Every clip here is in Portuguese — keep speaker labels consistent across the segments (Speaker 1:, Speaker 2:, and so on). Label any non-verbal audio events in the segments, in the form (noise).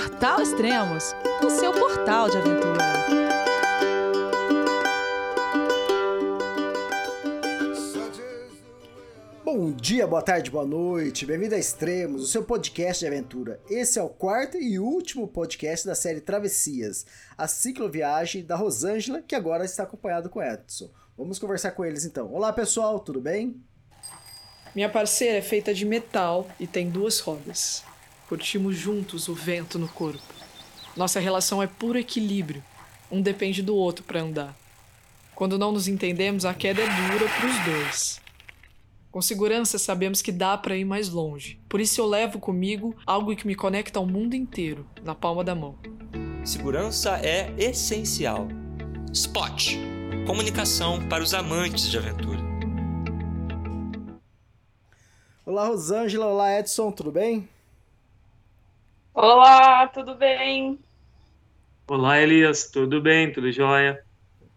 Speaker 1: Portal Extremos, o seu portal de aventura.
Speaker 2: Bom dia, boa tarde, boa noite, bem-vindo a Extremos, o seu podcast de aventura. Esse é o quarto e último podcast da série Travessias, a cicloviagem da Rosângela, que agora está acompanhado com Edson. Vamos conversar com eles então. Olá pessoal, tudo bem?
Speaker 3: Minha parceira é feita de metal e tem duas rodas. Curtimos juntos o vento no corpo. Nossa relação é puro equilíbrio. Um depende do outro para andar. Quando não nos entendemos, a queda é dura para os dois. Com segurança, sabemos que dá para ir mais longe. Por isso, eu levo comigo algo que me conecta ao mundo inteiro, na palma da mão.
Speaker 4: Segurança é essencial. Spot comunicação para os amantes de aventura.
Speaker 2: Olá, Rosângela. Olá, Edson. Tudo bem?
Speaker 5: Olá, tudo bem?
Speaker 6: Olá, Elias. Tudo bem? Tudo jóia?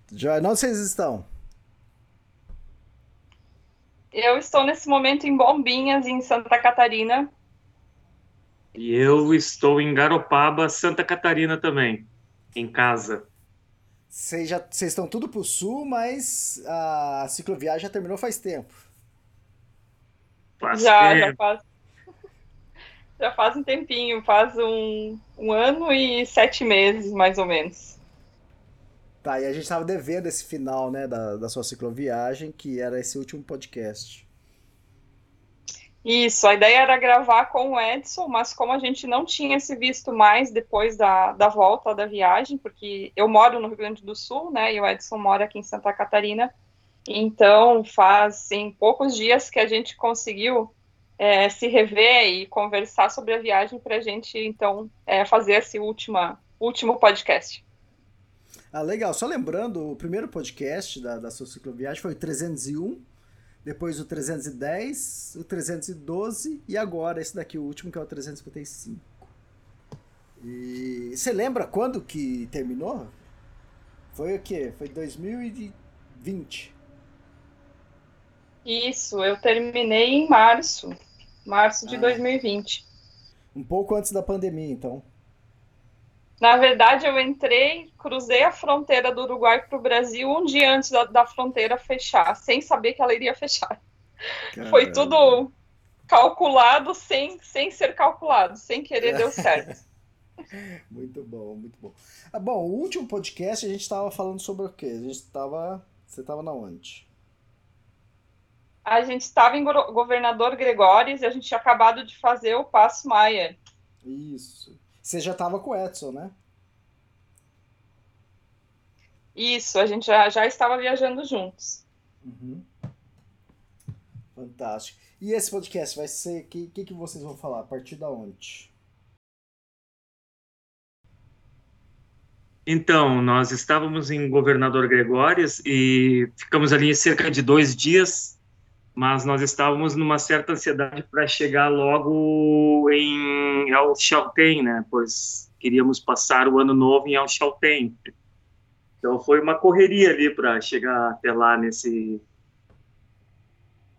Speaker 2: Jóia. Onde vocês estão?
Speaker 5: Eu estou nesse momento em Bombinhas, em Santa Catarina.
Speaker 6: E eu estou em Garopaba, Santa Catarina também, em casa.
Speaker 2: Vocês estão tudo pro sul, mas a cicloviagem já terminou faz tempo.
Speaker 5: Faz já, tempo. já faz. Já faz um tempinho, faz um, um ano e sete meses, mais ou menos.
Speaker 2: Tá, e a gente estava devendo esse final, né, da, da sua cicloviagem, que era esse último podcast.
Speaker 5: Isso, a ideia era gravar com o Edson, mas como a gente não tinha se visto mais depois da, da volta da viagem, porque eu moro no Rio Grande do Sul, né, e o Edson mora aqui em Santa Catarina, então faz em poucos dias que a gente conseguiu é, se rever e conversar sobre a viagem para a gente, então, é, fazer esse última, último podcast.
Speaker 2: Ah, legal. Só lembrando, o primeiro podcast da, da sua cicloviagem foi o 301, depois o 310, o 312 e agora esse daqui, o último, que é o 355. E você lembra quando que terminou? Foi o quê? Foi 2020.
Speaker 5: Isso, eu terminei em março, março de ah. 2020.
Speaker 2: Um pouco antes da pandemia, então.
Speaker 5: Na verdade, eu entrei, cruzei a fronteira do Uruguai para o Brasil um dia antes da, da, fronteira fechar, sem saber que ela iria fechar. Caramba. Foi tudo calculado sem, sem ser calculado, sem querer deu certo. (laughs)
Speaker 2: muito bom, muito bom. Ah, bom, o último podcast a gente estava falando sobre o quê? A gente estava. Você estava na onde?
Speaker 5: A gente estava em Governador Gregórios e a gente tinha acabado de fazer o Passo Maia.
Speaker 2: Isso. Você já estava com o Edson, né?
Speaker 5: Isso, a gente já, já estava viajando juntos.
Speaker 2: Uhum. Fantástico. E esse podcast vai ser. O que, que, que vocês vão falar? A partir da onde?
Speaker 6: Então, nós estávamos em Governador Gregórios e ficamos ali cerca de dois dias mas nós estávamos numa certa ansiedade para chegar logo em El Chaltén, né? Pois queríamos passar o ano novo em El Chaltén. Então foi uma correria ali para chegar até lá nesse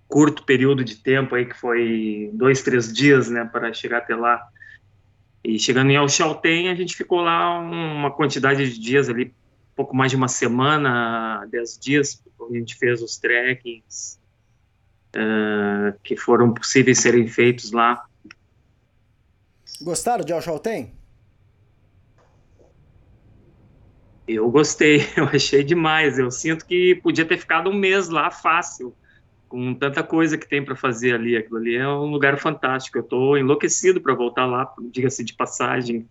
Speaker 6: curto período de tempo aí que foi dois, três dias, né, para chegar até lá. E chegando em El Chaltén, a gente ficou lá uma quantidade de dias ali, pouco mais de uma semana, dez dias, a gente fez os trekkings, uh, que foram possíveis serem feitos lá.
Speaker 2: Gostaram de Alchalten?
Speaker 6: Eu gostei, (laughs) eu achei demais. Eu sinto que podia ter ficado um mês lá fácil, com tanta coisa que tem para fazer ali. Aquilo ali é um lugar fantástico. Eu estou enlouquecido para voltar lá, diga-se de passagem.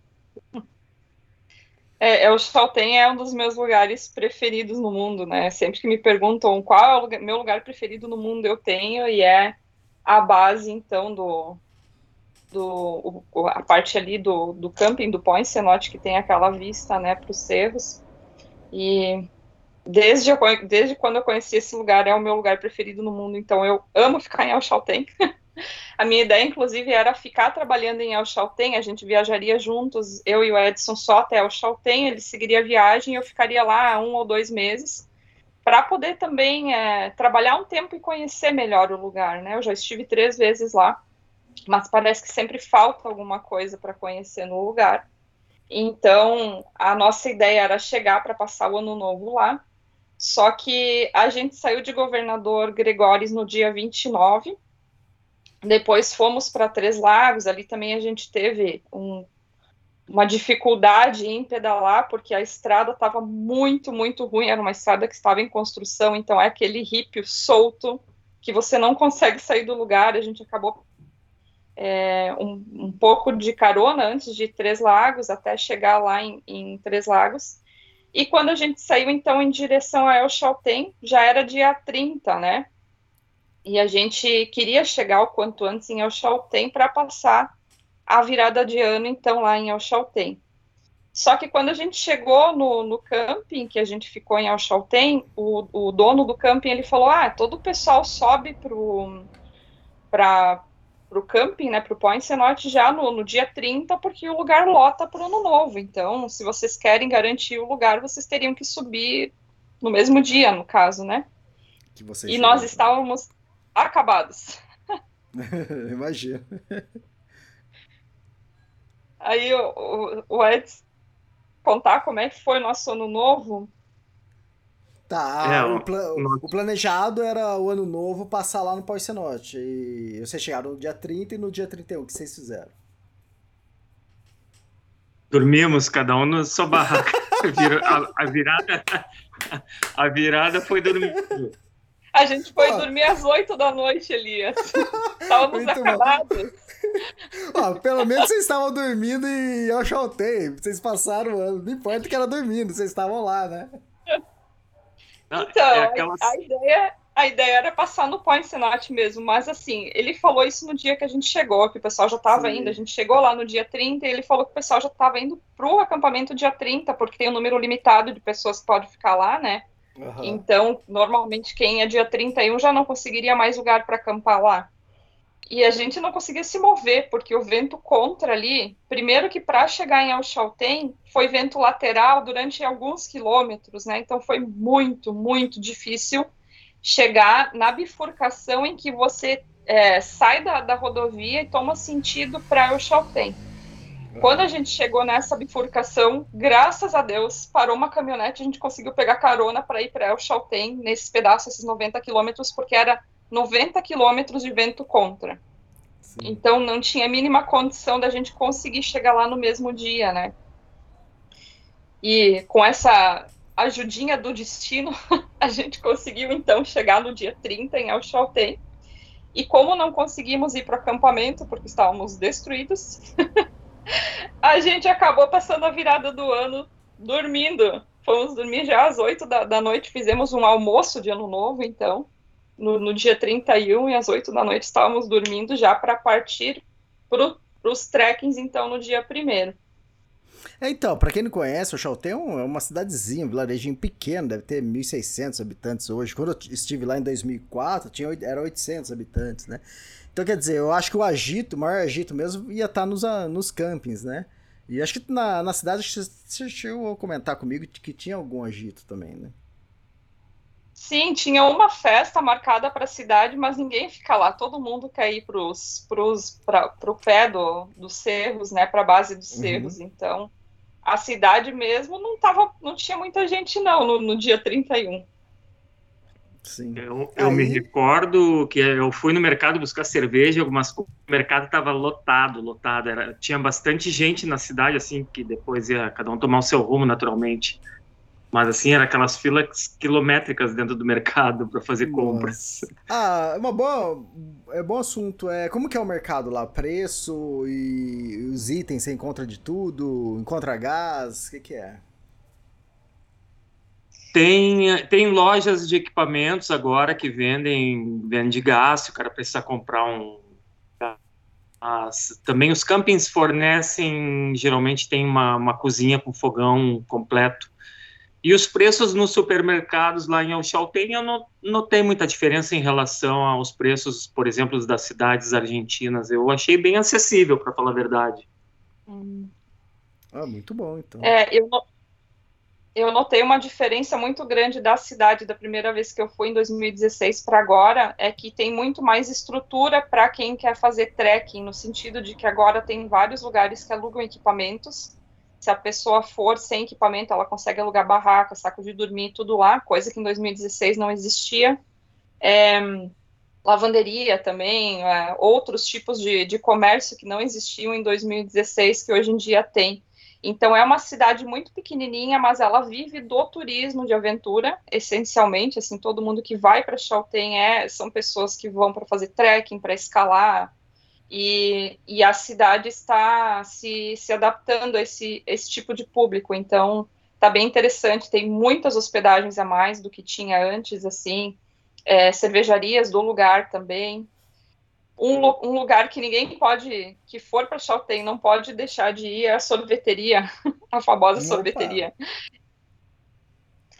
Speaker 5: É, é, o Chaltén é um dos meus lugares preferidos no mundo, né? Sempre que me perguntam qual é o lugar, meu lugar preferido no mundo, eu tenho, e é a base, então, do, do o, a parte ali do, do camping do Point Cenote, que tem aquela vista, né, para os cerros. E desde, desde quando eu conheci esse lugar, é o meu lugar preferido no mundo, então eu amo ficar em Alchaltén. (laughs) (laughs) A minha ideia, inclusive, era ficar trabalhando em El Chaltén, a gente viajaria juntos, eu e o Edson só até El Chaltén, ele seguiria a viagem e eu ficaria lá um ou dois meses, para poder também é, trabalhar um tempo e conhecer melhor o lugar, né? Eu já estive três vezes lá, mas parece que sempre falta alguma coisa para conhecer no lugar. Então, a nossa ideia era chegar para passar o ano novo lá. Só que a gente saiu de governador Gregóris no dia 29. Depois fomos para Três Lagos. Ali também a gente teve um, uma dificuldade em pedalar, porque a estrada estava muito, muito ruim. Era uma estrada que estava em construção, então é aquele rípio solto que você não consegue sair do lugar. A gente acabou é, um, um, pouco de carona antes de Três Lagos, até chegar lá em, em, Três Lagos. E quando a gente saiu, então, em direção a El Chaltén, já era dia 30, né? E a gente queria chegar o quanto antes em El Chaltén para passar a virada de ano, então, lá em El Chaltén. Só que quando a gente chegou no, no camping, que a gente ficou em El Chaltén, o, o dono do camping, ele falou, ah, todo o pessoal sobe para para o camping, né, para o Point Cenote já no, no, dia 30, porque o lugar lota para o ano novo. Então, se vocês querem garantir o lugar, vocês teriam que subir no mesmo dia, no caso, né? e nós estávamos acabados. (laughs)
Speaker 2: Imagina.
Speaker 5: Aí o, o, contar como é que foi o nosso ano novo.
Speaker 2: Tá, é, o, pla o, planejado era o ano novo passar lá no Pós-Cenote. E vocês chegaram no dia 30 e no dia 31, o que vocês fizeram?
Speaker 6: Dormimos, cada um na sua barraca. (laughs) a, a, virada, a virada foi dormir.
Speaker 5: A gente foi ah. dormir às 8 da noite, Elias. Estávamos (laughs) acabados.
Speaker 2: Ah, pelo menos vocês estavam dormindo e eu chaltei. Vocês passaram o ano. Não importa que era dormindo, vocês estavam lá, né?
Speaker 5: Então, é aquelas... a, ideia, a ideia era passar no Point Senate mesmo, mas assim, ele falou isso no dia que a gente chegou, que o pessoal já estava indo. A gente chegou lá no dia 30 e ele falou que o pessoal já estava indo pro acampamento dia 30, porque tem um número limitado de pessoas que podem ficar lá, né? Uhum. Então, normalmente, quem é dia 31 já não conseguiria mais lugar para acampar lá. E a gente não conseguia se mover, porque o vento contra ali, primeiro que para chegar em Alchaltén, foi vento lateral durante alguns quilômetros, né? Então foi muito, muito difícil chegar na bifurcação em que você é, sai da, da, rodovia e toma sentido para Alchaltén. Quando a gente chegou nessa bifurcação, graças a Deus, parou uma caminhonete, a gente conseguiu pegar carona para ir para Alchaltén, nesse pedaço, esses 90 quilômetros, porque era 90 quilômetros de vento contra. Sim. Então não tinha a mínima condição da gente conseguir chegar lá no mesmo dia, né? E com essa ajudinha do destino, (laughs) a gente conseguiu então chegar no dia 30 em Alchaltén. E como não conseguimos ir para o acampamento porque estávamos destruídos, (laughs) a gente acabou passando a virada do ano dormindo. Fomos dormir já às 8 da, da noite, fizemos um almoço de ano novo, então no, no dia 31 e às 8 da noite estávamos dormindo já para partir para os trekkings, então, no dia 1
Speaker 2: é, então, para quem não conhece, o Chaltén é uma cidadezinha, um vilarejinho pequeno, deve ter 1.600 habitantes hoje. Quando eu estive lá em 2004, tinha, era 800 habitantes, né? Então, quer dizer, eu acho que o agito, o maior agito mesmo, ia estar tá nos, nos campings, né? E acho que na, na cidade, você chegou a comentar comigo que tinha algum agito também, né?
Speaker 5: Sim, tinha uma festa marcada para a cidade, mas ninguém fica lá. Todo mundo quer ir para o pé do, dos cerros, né? Para a base dos uhum. cerros. Então, a cidade mesmo não tava, não tinha muita gente não no, no dia 31.
Speaker 6: Sim. Eu, eu Aí... me recordo que eu fui no mercado buscar cerveja, algumas o mercado estava lotado, lotado. Era, tinha bastante gente na cidade, assim, que depois ia cada um tomar o seu rumo naturalmente. Mas assim, era aquelas filas quilométricas dentro do mercado para fazer Nossa. compras.
Speaker 2: Ah, uma boa. É bom assunto. É, como que é o mercado lá? Preço e os itens, você encontra de tudo? Encontra gás? O que, que é?
Speaker 6: Tem, tem lojas de equipamentos agora que vendem, vendem gás, se o cara precisar comprar um. As, também os campings fornecem, geralmente tem uma, uma cozinha com fogão completo e os preços nos supermercados lá em Alchaltén, eu não notei muita diferença em relação aos preços, por exemplo, das cidades argentinas. Eu achei bem acessível, para falar a verdade.
Speaker 2: Hum. Ah, muito bom, então.
Speaker 5: É, eu, eu notei uma diferença muito grande da cidade da primeira vez que eu fui, em 2016, para agora, é que tem muito mais estrutura para quem quer fazer trekking, no sentido de que agora tem vários lugares que alugam equipamentos se a pessoa for sem equipamento, ela consegue alugar barraca, saco de dormir, tudo lá, coisa que em 2016 não existia. É, lavanderia também, é, outros tipos de, de comércio que não existiam em 2016, que hoje em dia tem. Então é uma cidade muito pequenininha, mas ela vive do turismo de aventura, essencialmente. Assim, todo mundo que vai para Chaltén é, são pessoas que vão para fazer trekking, para escalar, e, e, a cidade está se, se adaptando a esse, esse tipo de público. Então está bem interessante. Tem muitas hospedagens a mais do que tinha antes, assim, é, cervejarias do lugar também. Um, um, lugar que ninguém pode, que for para Chaltén, não pode deixar de ir é a sorveteria, (laughs) a famosa Opa. sorveteria.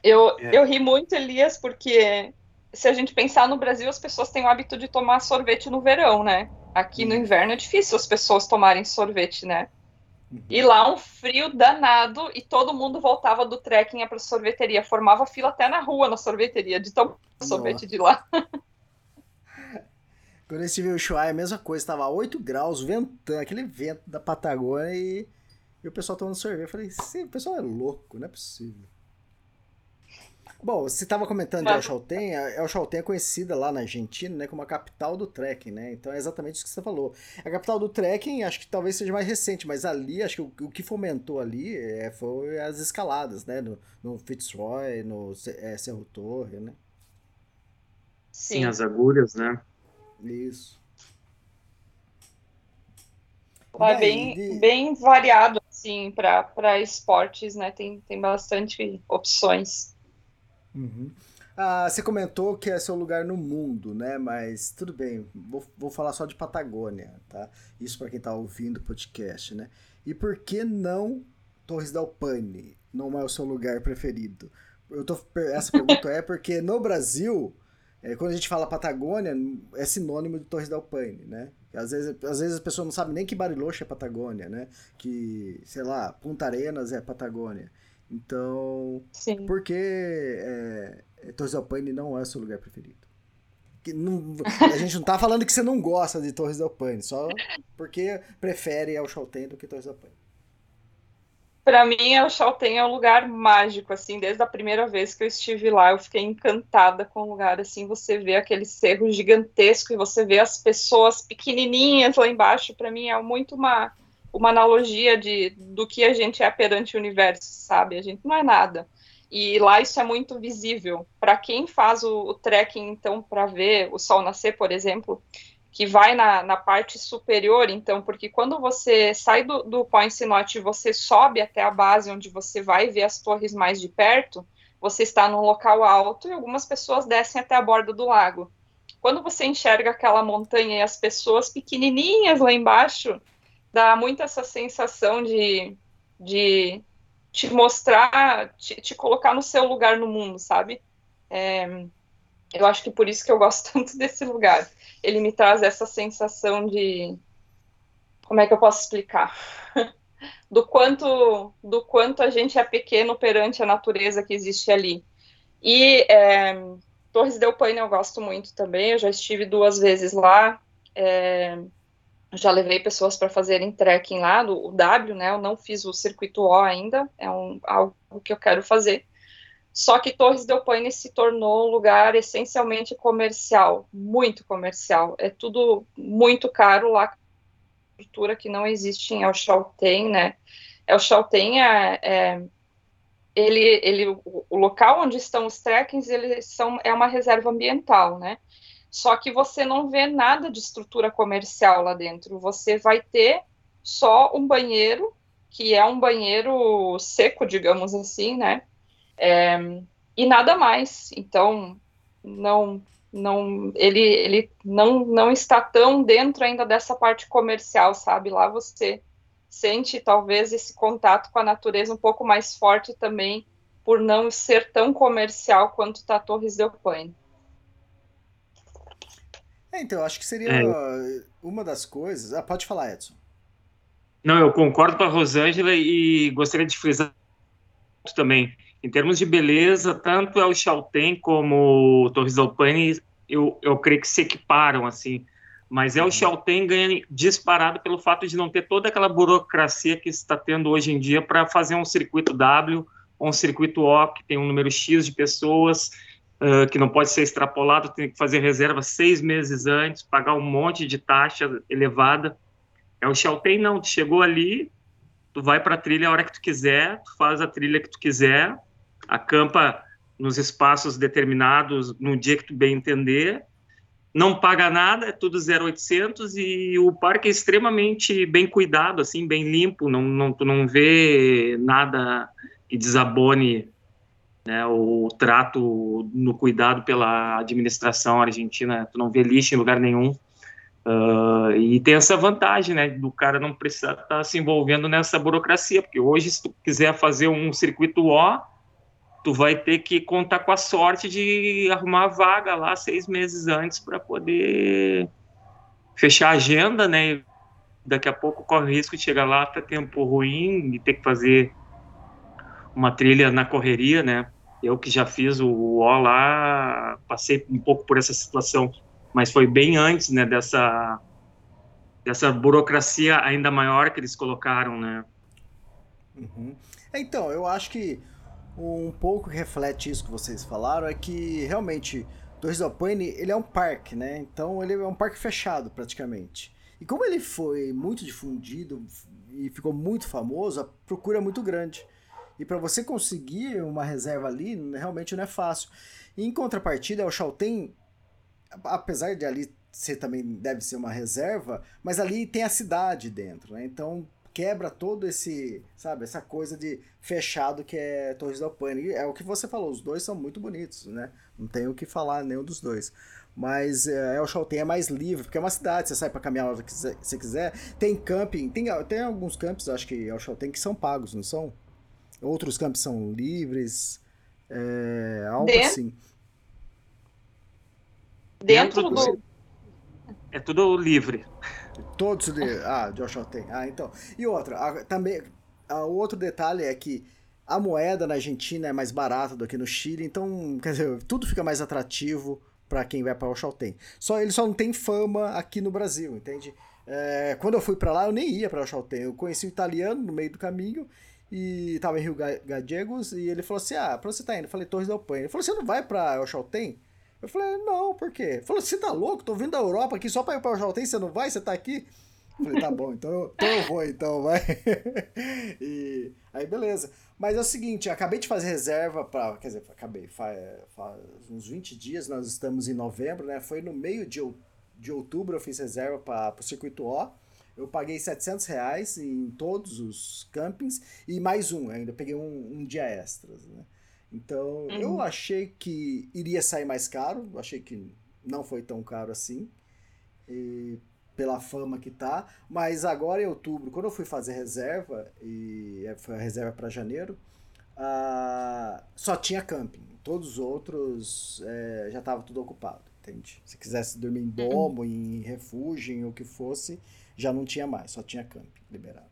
Speaker 5: Eu, é. eu ri muito, Elias, porque se a gente pensar no Brasil, as pessoas têm o hábito de tomar sorvete no verão, né? Aqui no uhum. inverno é difícil as pessoas tomarem sorvete, né? Uhum. E lá um frio danado e todo mundo voltava do trekking para sorveteria, formava fila até na rua na sorveteria de tomar sorvete de lá. (laughs)
Speaker 2: Quando eu estive em Ushuaia, a mesma coisa, estava 8 graus, ventando, aquele vento da Patagônia e, e o pessoal tomando sorvete. Eu falei, sim, o pessoal é louco, não é possível. Bom, você estava comentando de El Chaltén, El Chaltén é conhecida lá na Argentina, né, como a capital do trekking, né? Então é exatamente isso que você falou. A capital do trekking, acho que talvez seja mais recente, mas ali, acho que o, o que fomentou ali é, foi as escaladas, né? No, no Fitzroy, no é, Cerro Torre, né?
Speaker 6: Sim. Sim, as agulhas, né?
Speaker 2: Isso.
Speaker 5: É bem, de... bem variado, assim, para esportes, né? Tem, tem bastante opções.
Speaker 2: Uhum. Ah, você comentou que é seu lugar no mundo, né? Mas tudo bem, vou, vou falar só de Patagônia, tá? Isso para quem tá ouvindo o podcast, né? E por que não Torres del Paine não é o seu lugar preferido? Eu tô, essa pergunta é porque no Brasil é, quando a gente fala Patagônia, é sinônimo de Torres del Paine, né? Às vezes, às vezes a pessoa não sabe nem que Bariloche é Patagônia, né? Que, sei lá, Punta Arenas é Patagônia. Então,
Speaker 5: Sim.
Speaker 2: por que é, é Torres del Paine não é seu lugar preferido? Não, a gente não tá falando que você não gosta de Torres del Paine, só porque prefere El Chaltén do que Torres del Paine
Speaker 5: para mim, o Chaltén é um lugar mágico, assim, desde a primeira vez que eu estive lá, eu fiquei encantada com o lugar, assim, você vê aquele cerro gigantesco e você vê as pessoas pequenininhas lá embaixo, para mim é muito uma, uma analogia de, do que a gente é perante o universo, sabe? A gente não é nada. E lá isso é muito visível. Para quem faz o, o trekking, então, para ver o sol nascer, por exemplo, que vai na, na parte superior, então, porque quando você sai do, do Point Note e você sobe até a base onde você vai ver as torres mais de perto, você está num local alto e algumas pessoas descem até a borda do lago. Quando você enxerga aquela montanha e as pessoas pequenininhas lá embaixo, dá muito essa sensação de, de te mostrar, te, te colocar no seu lugar no mundo, sabe? É, eu acho que por isso que eu gosto (laughs) tanto desse lugar. Ele me traz essa sensação de como é que eu posso explicar? (laughs) do quanto do quanto a gente é pequeno perante a natureza que existe ali. E é, Torres del Paine eu gosto muito também. Eu já estive duas vezes lá. É, já levei pessoas para fazerem trekking lá, o W, né? Eu não fiz o circuito O ainda. É um, algo que eu quero fazer. Só que Torres del Paine se tornou um lugar essencialmente comercial, muito comercial. É tudo muito caro lá, cultura que não existe em El Chaltén, né? El Chaltén é, é ele, ele, o, o local onde estão os trekkings, eles são, é uma reserva ambiental, né? Só que você não vê nada de estrutura comercial lá dentro. Você vai ter só um banheiro, que é um banheiro seco, digamos assim, né? É, e nada mais. Então, não, não, ele, ele não, não está tão dentro ainda dessa parte comercial, sabe? Lá você sente talvez esse contato com a natureza um pouco mais forte também, por não ser tão comercial quanto está Torres del Paine.
Speaker 2: É, então, eu acho que seria é. uma das coisas. Ah, pode falar, Edson.
Speaker 6: Não, eu concordo com a Rosângela e gostaria de frisar também. Em termos de beleza, tanto El Chaltén como Torres del Paine, eu, eu creio que se equiparam, assim. Mas é o Chaltén ganha disparado pelo fato de não ter toda aquela burocracia que está tendo hoje em dia para fazer um circuito W ou um circuito O, que tem um número X de pessoas, uh, que não pode ser extrapolado, tem que fazer reserva seis meses antes, pagar um monte de taxa elevada. É o Chaltén não, tu chegou ali, tu vai para a trilha a hora que tu quiser, tu faz a trilha que tu quiser, acampa nos espaços determinados no dia que tu bem entender, não paga nada, é tudo 0800 e o parque é extremamente bem cuidado, assim, bem limpo, não, não, tu não vê nada que desabone né, o trato no cuidado pela administração argentina, tu não vê lixo em lugar nenhum. Uh, e tem essa vantagem, né, do cara não precisar estar tá se envolvendo nessa burocracia, porque hoje, se tu quiser fazer um circuito O, tu vai ter que contar com a sorte de arrumar a vaga lá seis meses antes para poder fechar a agenda, né? Daqui a pouco corre o risco de chegar lá, tá tempo ruim e ter que fazer uma trilha na correria, né? Eu que já fiz o O lá, passei um pouco por essa situação, mas foi bem antes, né, dessa dessa burocracia ainda maior que eles colocaram, né?
Speaker 2: Uhum. Então, eu acho que um pouco que reflete isso que vocês falaram é que realmente Torres del Paine ele é um parque, né? Então ele é um parque fechado praticamente. E como ele foi muito difundido e ficou muito famoso, a procura é muito grande. E para você conseguir uma reserva ali, realmente não é fácil. E em contrapartida, o Chaltén, apesar de ali ser também deve ser uma reserva, mas ali tem a cidade dentro, né? Então quebra todo esse, sabe, essa coisa de fechado que é Torres del Paine. É o que você falou, os dois são muito bonitos, né? Não tenho o que falar nenhum dos dois. Mas é, El Chaltén é mais livre, porque é uma cidade, você sai para caminhar onde você quiser. Tem camping, tem, tem alguns campos, acho que El Chaltén, que são pagos, não são? Outros campos são livres, é, algo
Speaker 5: Dentro?
Speaker 2: assim.
Speaker 5: Dentro,
Speaker 6: Dentro
Speaker 5: do.
Speaker 6: do- É tudo livre.
Speaker 2: Todos de. Ah, Joshua tem. Ah, então. E outra, a- também. A, outro detalhe é que a moeda na Argentina é mais barata do que no Chile, então, (laughs) quer dizer, tudo fica mais atrativo para quem vai para o. Só ele só não tem fama aqui no Brasil, entende? É, quando eu fui para lá, eu nem ia para o. Eu conheci um italiano no meio do caminho e tava em Rio Ga- Gallegos e ele falou assim: "Ah, pra você tá indo?" Eu falei: "Torres del Paine". Ele falou: "Você não vai para o Chaltén?" Eu falei, não, por quê? Falou, você tá louco? Tô vindo da Europa aqui só pra ir pra Jaltém, você não vai? Você tá aqui? Eu falei, tá bom, então eu, então eu vou, então, vai. (laughs) e aí, beleza. Mas é o seguinte, acabei de fazer reserva pra. Quer dizer, acabei, faz, faz uns 20 dias, nós estamos em novembro, né? Foi no meio de, de outubro eu fiz reserva para pro circuito O. Eu paguei 700 reais em todos os campings e mais um, ainda peguei um, um dia extras, né? Então, eu achei que iria sair mais caro, achei que não foi tão caro assim, e pela fama que tá, mas agora em outubro, quando eu fui fazer reserva, e é, foi a reserva para janeiro, ah, só tinha camping, todos os outros é, já estava tudo ocupado, entende? Se quisesse dormir em domo, em refúgio, em o que fosse, já não tinha mais, só tinha camping liberado.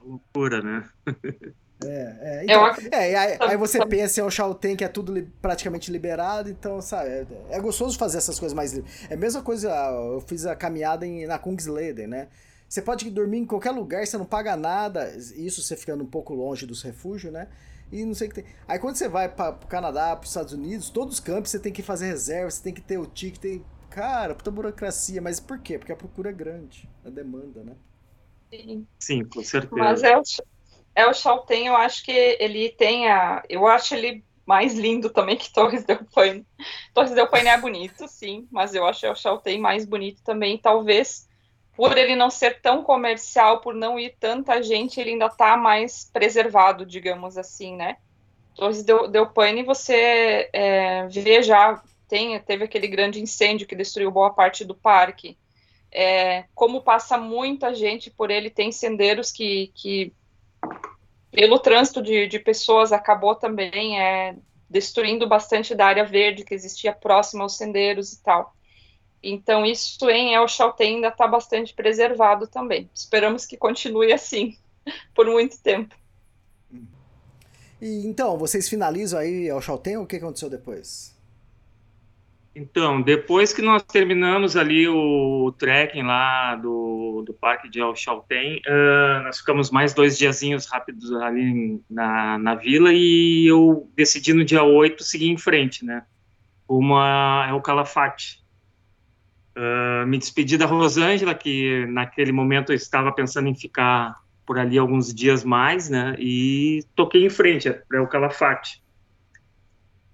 Speaker 6: Loucura, né? (laughs)
Speaker 2: É, é,
Speaker 5: Eu
Speaker 2: então, é, e aí, aí você pensa em o Chaltén, que é tudo li- praticamente liberado, então, sabe, é, é gostoso fazer essas coisas mais livres. É a mesma coisa, eu fiz a caminhada em, na Kungsleden, né? Você pode dormir em qualquer lugar, você não paga nada, isso você ficando um pouco longe dos refúgios, né? E não sei o que tem. Aí quando você vai para o Canadá, para os Estados Unidos, todos os campos você tem que fazer reserva, você tem que ter o ticket, tem... Cara, puta burocracia, mas por quê? Porque a procura é grande, a demanda, né?
Speaker 5: Sim.
Speaker 6: Sim, com certeza.
Speaker 5: Mas é o, é o Chaltén, eu acho que ele tem a. Eu acho ele mais lindo também que Torres del Paine. Torres del Paine é bonito, sim, mas eu acho o Chaltén mais bonito também. Talvez por ele não ser tão comercial, por não ir tanta gente, ele ainda tá mais preservado, digamos assim, né? Torres del, del Paine, você é, vê já, tem, teve aquele grande incêndio que destruiu boa parte do parque. É, como passa muita gente por ele, tem sendeiros que, que pelo trânsito de, de pessoas, acabou também é, destruindo bastante da área verde que existia próxima aos sendeiros e tal. Então, isso em El Chaltén ainda está bastante preservado também. Esperamos que continue assim (laughs) por muito tempo.
Speaker 2: E então, vocês finalizam aí o Chaltén o que aconteceu depois?
Speaker 6: Então, depois que nós terminamos ali o trekking lá do, do parque de El Chaltén, uh, nós ficamos mais dois diazinhos rápidos ali na, na vila e eu decidi no dia 8 seguir em frente, né? Uma é o Calafate. Uh, me despedi da Rosângela, que naquele momento eu estava pensando em ficar por ali alguns dias mais, né? E toquei em frente para o Calafate.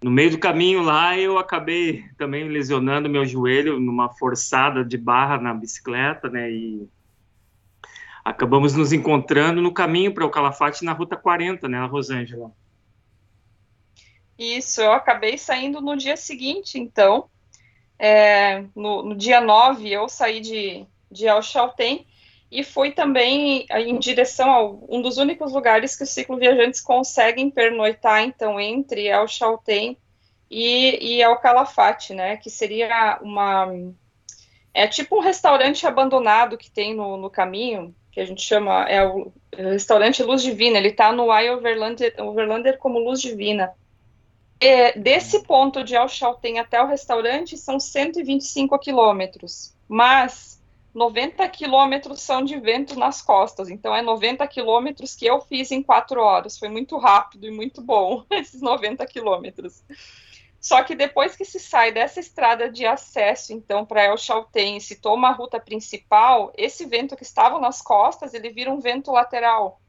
Speaker 6: No meio do caminho lá, eu acabei também lesionando meu joelho numa forçada de barra na bicicleta, né? E acabamos nos encontrando no caminho para o Calafate na Ruta 40, né, Rosângela?
Speaker 5: Isso, eu acabei saindo no dia seguinte, então. É, no, no, dia 9, eu saí de, de El Chaltén e fui também em direção a um dos únicos lugares que os cicloviajantes conseguem pernoitar, então, entre El Chaltén e, e El Calafate, né, que seria uma... É tipo um restaurante abandonado que tem no, no caminho, que a gente chama, é o restaurante Luz Divina, ele está no I Overlander, Overlander como Luz Divina. E desse ponto de El Chaltén até o restaurante são 125 quilômetros, mas 90 quilômetros são de vento nas costas, então é 90 quilômetros que eu fiz em quatro horas. Foi muito rápido e muito bom, (laughs) esses 90 quilômetros. Só que depois que se sai dessa estrada de acesso, então, para El Chaltén, e se toma a ruta principal, esse vento que estava nas costas, ele vira um vento lateral.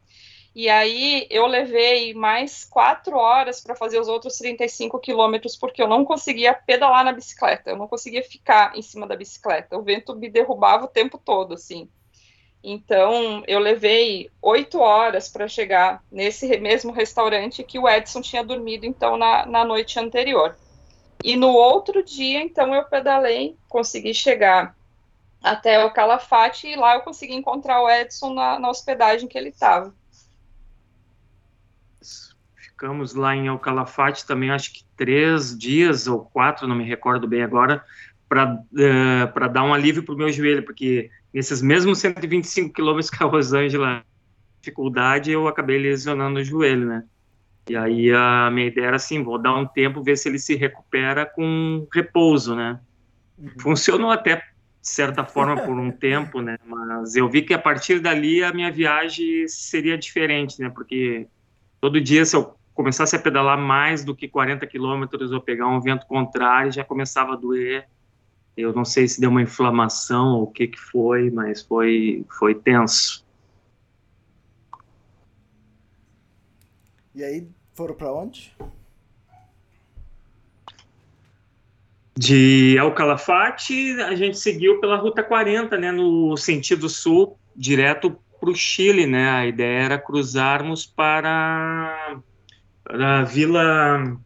Speaker 5: E aí eu levei mais quatro horas para fazer os outros 35 quilômetros, porque eu não conseguia pedalar na bicicleta, eu não conseguia ficar em cima da bicicleta. O vento me derrubava o tempo todo, assim. Então, eu levei oito horas para chegar nesse mesmo restaurante que o Edson tinha dormido, então, na, na noite anterior. E no outro dia, então, eu pedalei, consegui chegar até o Calafate e lá eu consegui encontrar o Edson na, na hospedagem que ele estava.
Speaker 6: Ficamos lá em El Calafate também, acho que três dias ou quatro, não me recordo bem agora, para uh, eh, dar um alívio para o meu joelho, porque nesses mesmos 125 quilômetros que a Rosângela dificuldade, eu acabei lesionando o joelho, né? E aí a minha ideia era assim, vou dar um tempo, ver se ele se recupera com repouso, né? Uhum. Funcionou até de certa forma por um (laughs) tempo, né? Mas eu vi que a partir dali a minha viagem seria diferente, né? Porque todo dia se eu começasse a pedalar mais do que 40 quilômetros ou pegar um vento contrário, já começava a doer. Eu não sei se deu uma inflamação ou o que que foi, mas foi foi tenso.
Speaker 2: E aí foram para onde?
Speaker 6: De El Calafate, a gente seguiu pela Ruta 40, né, no sentido sul, direto para o Chile, né? A ideia era cruzarmos para da Vila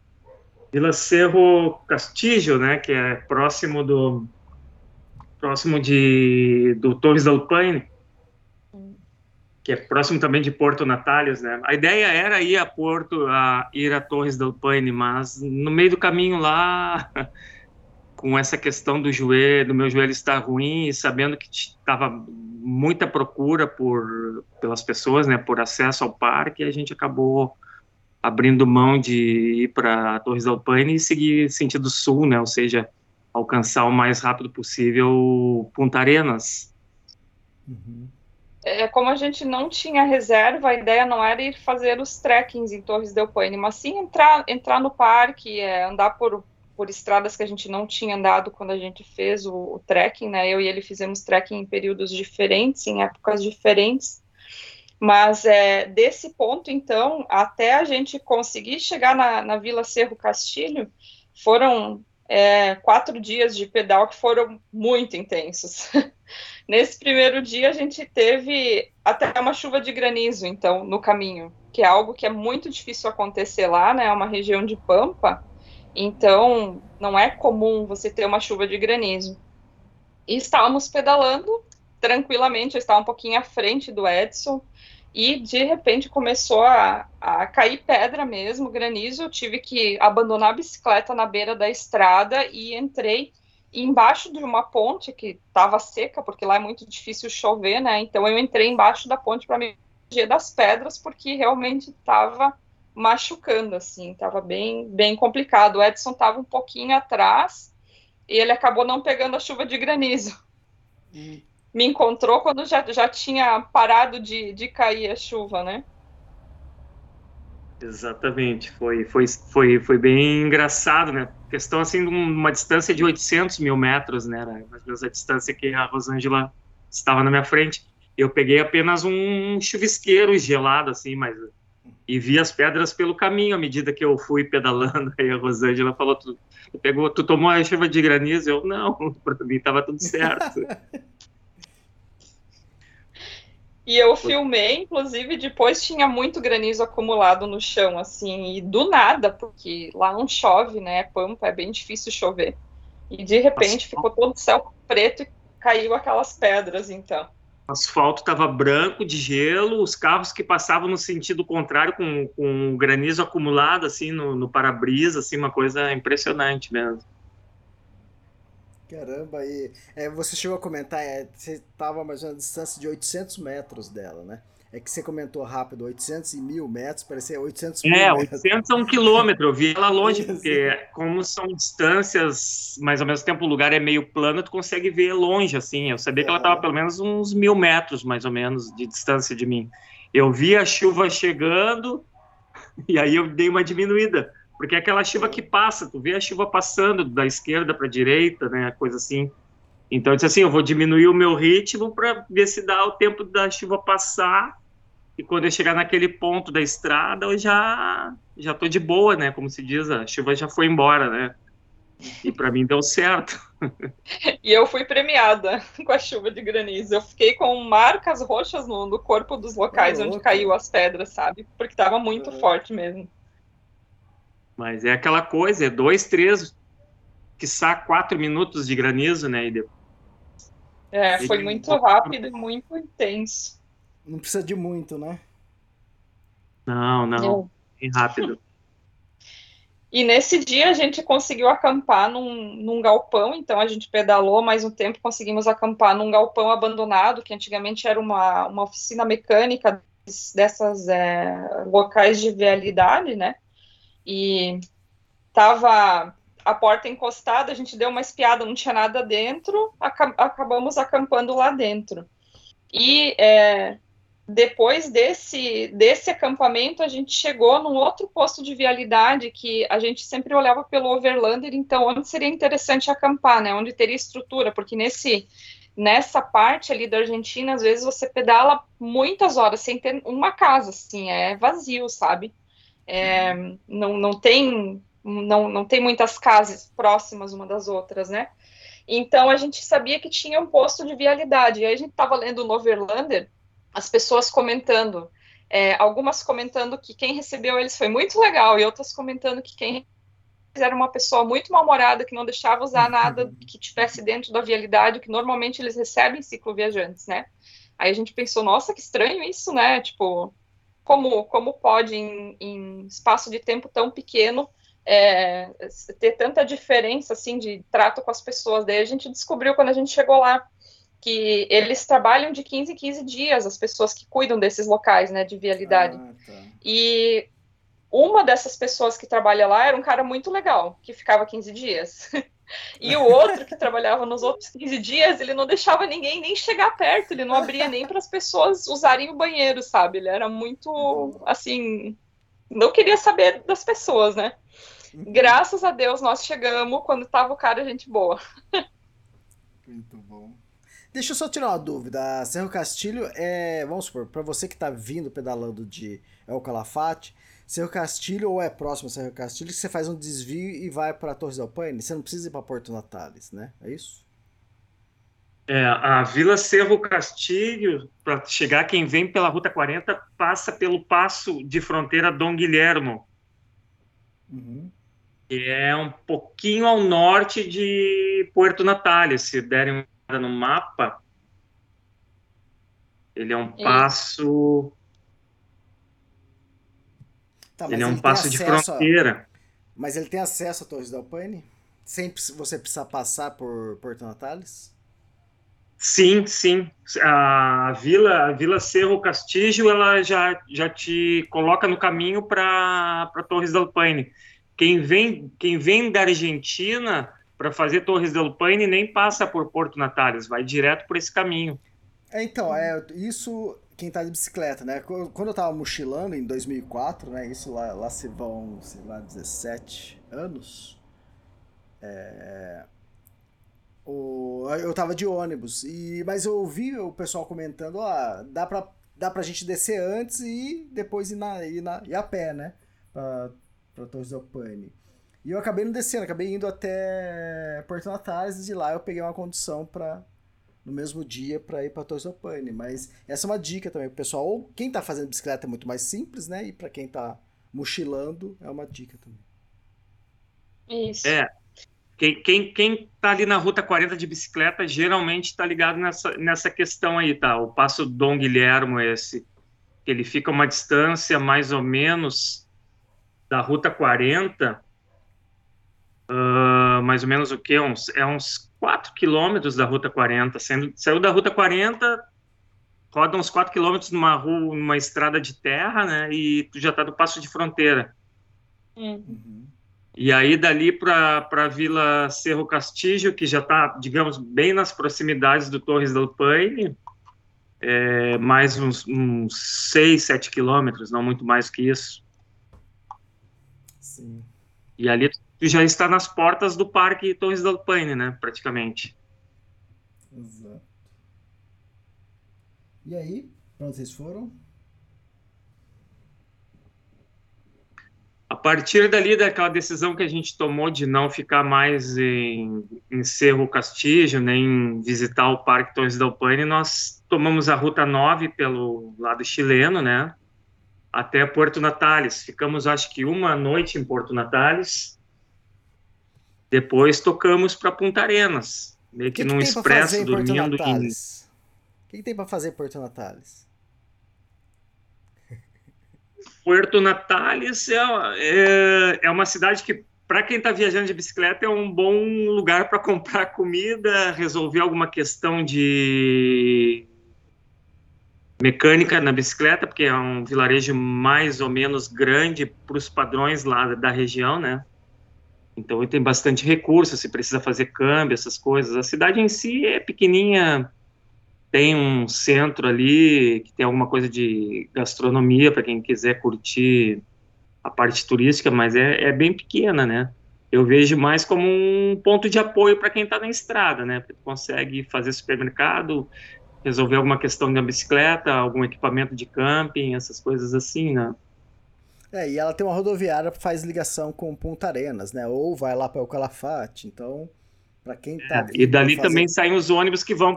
Speaker 6: Vila Cerro Castillo, né, que é próximo do próximo de do Torres del Paine, que é próximo também de Porto Natales, né? A ideia era ir a Porto, a ir a Torres del Paine, mas no meio do caminho lá (laughs) com essa questão do joelho, do meu joelho estar ruim, e sabendo que estava muita procura por pelas pessoas, né, por acesso ao parque, a gente acabou abrindo mão de ir para Torres del Paine e seguir sentido sul, né? Ou seja, alcançar o mais rápido possível Punta Arenas.
Speaker 5: Uhum. É, como a gente não tinha reserva, a ideia não era ir fazer os trekkings em Torres del Paine, mas sim entrar, entrar no parque, é, andar por, por estradas que a gente não tinha andado quando a gente fez o, o trekking, né? Eu e ele fizemos trekking em períodos diferentes, em épocas diferentes. Mas é, desse ponto, então, até a gente conseguir chegar na, na Vila Cerro Castilho, foram é, quatro dias de pedal que foram muito intensos. (laughs) Nesse primeiro dia, a gente teve até uma chuva de granizo, então, no caminho, que é algo que é muito difícil acontecer lá, né? É uma região de pampa, então não é comum você ter uma chuva de granizo. E estávamos pedalando tranquilamente, eu estava um pouquinho à frente do Edson, e de repente começou a, a cair pedra mesmo, granizo. Eu tive que abandonar a bicicleta na beira da estrada e entrei embaixo de uma ponte que estava seca, porque lá é muito difícil chover, né? Então eu entrei embaixo da ponte para me proteger das pedras, porque realmente estava machucando, assim, estava bem, bem complicado. O Edson estava um pouquinho atrás e ele acabou não pegando a chuva de granizo. Hum. Me encontrou quando já, já tinha parado de, de cair a chuva, né?
Speaker 6: Exatamente, foi, foi, foi, foi bem engraçado, né? Questão assim de uma distância de 800 mil metros, né? Era mais ou menos a distância que a Rosângela estava na minha frente. Eu peguei apenas um chuvisqueiro gelado, assim, mas e vi as pedras pelo caminho à medida que eu fui pedalando. (laughs) Aí a Rosângela falou: tu, tu pegou, tu tomou a chuva de granizo? Eu não, (laughs) para mim estava tudo certo. (laughs)
Speaker 5: E eu filmei, inclusive, depois tinha muito granizo acumulado no chão, assim, e do nada, porque lá não chove, né? Pampa, é bem difícil chover. E de repente Nossa. ficou todo o céu preto e caiu aquelas pedras, então.
Speaker 6: O asfalto estava branco de gelo, os carros que passavam no sentido contrário com, com granizo acumulado, assim, no, no para-brisa, assim, uma coisa impressionante mesmo.
Speaker 2: Caramba, e é, você chegou a comentar, é, você estava mais ou menos a distância de 800 metros dela, né? É que você comentou rápido, 800 e mil metros, parecia 800 mil
Speaker 6: É,
Speaker 2: metros.
Speaker 6: 800 é um quilômetro, eu vi ela longe, porque como são distâncias, mas ao mesmo tempo o lugar é meio plano, tu consegue ver longe, assim, eu sabia é. que ela estava pelo menos uns mil metros, mais ou menos, de distância de mim. Eu vi a chuva chegando, (laughs) e aí eu dei uma diminuída, porque é aquela chuva que passa, tu vê a chuva passando da esquerda para a direita, né, coisa assim. Então eu disse assim, eu vou diminuir o meu ritmo para ver se dá o tempo da chuva passar e quando eu chegar naquele ponto da estrada, eu já já tô de boa, né, como se diz, a chuva já foi embora, né? E para mim deu certo.
Speaker 5: e eu fui premiada (laughs) com a chuva de granizo. Eu fiquei com marcas roxas no, no corpo dos locais onde caiu as pedras, sabe? Porque tava muito uhum. forte mesmo.
Speaker 6: Mas é aquela coisa, é dois, três, quiçá quatro minutos de granizo, né? E depois...
Speaker 5: É, foi muito rápido e muito intenso.
Speaker 2: Não precisa de muito, né?
Speaker 6: Não, não. É. Bem rápido. (laughs)
Speaker 5: E nesse dia a gente conseguiu acampar num, num, galpão, então a gente pedalou mais um tempo, conseguimos acampar num galpão abandonado, que antigamente era uma, uma oficina mecânica dessas é, locais de vialidade, né? E tava a porta encostada, a gente deu uma espiada, não tinha nada dentro, acabamos acampando lá dentro. E é, depois desse, desse acampamento, a gente chegou num outro posto de vialidade que a gente sempre olhava pelo Overlander, então onde seria interessante acampar, né? Onde teria estrutura, porque nesse nessa parte ali da Argentina, às vezes você pedala muitas horas sem ter uma casa, assim, é vazio, sabe? É, não, não, tem, não, não tem muitas casas próximas uma das outras, né? Então a gente sabia que tinha um posto de vialidade. E aí a gente estava lendo o Noverlander, as pessoas comentando, é, algumas comentando que quem recebeu eles foi muito legal, e outras comentando que quem era uma pessoa muito mal-humorada, que não deixava usar nada que tivesse dentro da vialidade, que normalmente eles recebem cicloviajantes, né? Aí a gente pensou, nossa, que estranho isso, né? Tipo, como, como pode, em, em espaço de tempo tão pequeno, é, ter tanta diferença assim de trato com as pessoas. Daí a gente descobriu quando a gente chegou lá que eles trabalham de 15 em 15 dias, as pessoas que cuidam desses locais, né, de vialidade. Ah, tá. E uma dessas pessoas que trabalha lá era um cara muito legal, que ficava 15 dias. (laughs) E o outro que trabalhava nos outros 15 dias, ele não deixava ninguém nem chegar perto, ele não abria nem para as pessoas usarem o banheiro, sabe? Ele era muito assim, não queria saber das pessoas, né? Graças a Deus nós chegamos quando tava o cara gente boa.
Speaker 2: Muito bom. Deixa eu só tirar uma dúvida. Cerro Castilho é, vamos supor, para você que está vindo pedalando de El Calafate, Cerro Castilho ou é próximo a Cerro Castilho, que você faz um desvio e vai para Torres del Paine. Você não precisa ir para Porto Natales, né? É isso?
Speaker 6: É, a Vila Cerro Castilho, para chegar quem vem pela Ruta 40, passa pelo passo de fronteira Dom Guilhermo. Uhum. Que é um pouquinho ao norte de Porto Natales. Se derem uma olhada no mapa, ele é um passo Tá, ele é um ele passo de fronteira.
Speaker 2: A... Mas ele tem acesso a Torres del Paine? Sem você precisar passar por Porto Natales?
Speaker 6: Sim, sim. A Vila, a Vila Cerro Castillo, ela já, já te coloca no caminho para Torres del Paine. Quem vem, quem vem da Argentina para fazer Torres del Paine nem passa por Porto Natales, vai direto por esse caminho.
Speaker 2: É, então, é, isso quem tá de bicicleta, né? Quando eu tava mochilando em 2004, né? Isso lá, lá se vão, sei lá, 17 anos. É, o, eu tava de ônibus, e, mas eu ouvi o pessoal comentando, ó, dá pra, dá pra gente descer antes e depois ir, na, ir, na, ir a pé, né? Pra, pra Torres del Paine. E eu acabei não descendo, acabei indo até Porto Natales e de lá eu peguei uma condução para no mesmo dia para ir para Paine. Mas essa é uma dica também pro pessoal. Ou quem tá fazendo bicicleta é muito mais simples, né? E para quem tá mochilando é uma dica também.
Speaker 5: Isso.
Speaker 6: É. Quem, quem, quem tá ali na Ruta 40 de bicicleta geralmente tá ligado nessa, nessa questão aí, tá? O Passo Dom Guilhermo esse. Ele fica uma distância mais ou menos da Ruta 40, uh, mais ou menos o que? Uns, é uns 4 quilômetros da Ruta 40. Sendo, saiu da Ruta 40, roda uns 4 quilômetros numa rua, numa estrada de terra, né? E tu já tá no passo de fronteira.
Speaker 5: Uhum.
Speaker 6: E aí, dali para a Vila Cerro Castillo, que já está, digamos, bem nas proximidades do Torres del Paine, é, mais uns, uns 6, 7 quilômetros, não muito mais que isso.
Speaker 2: Sim.
Speaker 6: E ali tu já está nas portas do Parque Torres del Paine, né, praticamente.
Speaker 2: Exato. E aí, para onde vocês foram?
Speaker 6: A partir dali, daquela decisão que a gente tomou de não ficar mais em, em Cerro Castillo, nem visitar o Parque Torres del Paine, nós tomamos a Ruta 9 pelo lado chileno, né, até Porto Natales. Ficamos, acho que, uma noite em Porto Natales. Depois tocamos para Punta Arenas, meio que, que num expresso, dormindo em...
Speaker 2: O que, que tem para fazer em Porto Natales?
Speaker 6: Puerto Natales é, é, é uma cidade que, para quem está viajando de bicicleta, é um bom lugar para comprar comida, resolver alguma questão de mecânica na bicicleta, porque é um vilarejo mais ou menos grande para os padrões lá da região, né? Então tem bastante recurso, se precisa fazer câmbio, essas coisas. A cidade em si é pequenininha, tem um centro ali que tem alguma coisa de gastronomia para quem quiser curtir a parte turística, mas é, é, bem pequena, né? Eu vejo mais como um ponto de apoio para quem está na estrada, né? Porque consegue fazer supermercado, resolver alguma questão uma bicicleta, algum equipamento de camping, essas coisas assim, né?
Speaker 2: É, e ela tem uma rodoviária que faz ligação com Punta Arenas, né? Ou vai lá para o Calafate, então, para quem tá...
Speaker 6: É, e dali fazer... também saem os ônibus que vão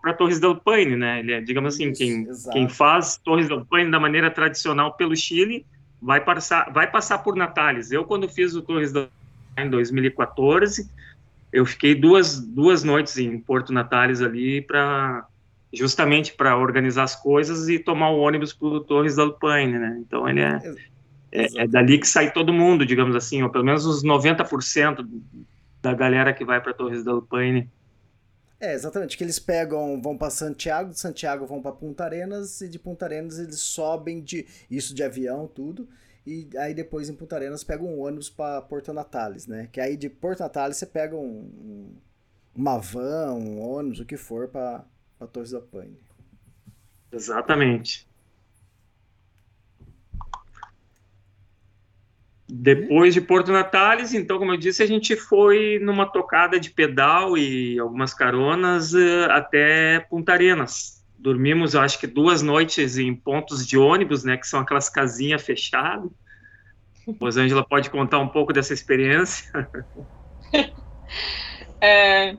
Speaker 6: para Torres del Paine, né? Ele é, digamos assim, Isso, quem, quem faz Torres del Paine da maneira tradicional pelo Chile vai passar, vai passar por Natales. Eu, quando fiz o Torres del Paine em 2014, eu fiquei duas, duas noites em Porto Natales ali para justamente para organizar as coisas e tomar o ônibus para o Torres da Lupaine, né? Então ele é, é, é, dali que sai todo mundo, digamos assim, ou pelo menos os 90% da galera que vai para Torres da Lupaine.
Speaker 2: É, exatamente, que eles pegam, vão para Santiago, de Santiago vão para Punta Arenas e de Punta Arenas eles sobem de isso de avião, tudo. E aí depois em Punta Arenas pegam um ônibus para Porto Natales, né? Que aí de Porto Natales você pega um, um uma van, um ônibus, o que for para Torres da Paine.
Speaker 6: Exatamente. Depois de Porto Natales, então, como eu disse, a gente foi numa tocada de pedal e algumas caronas uh, até Punta Arenas. Dormimos, eu acho que duas noites em pontos de ônibus, né, que são aquelas casinhas fechadas. (laughs) Rosângela pode contar um pouco dessa experiência?
Speaker 5: é,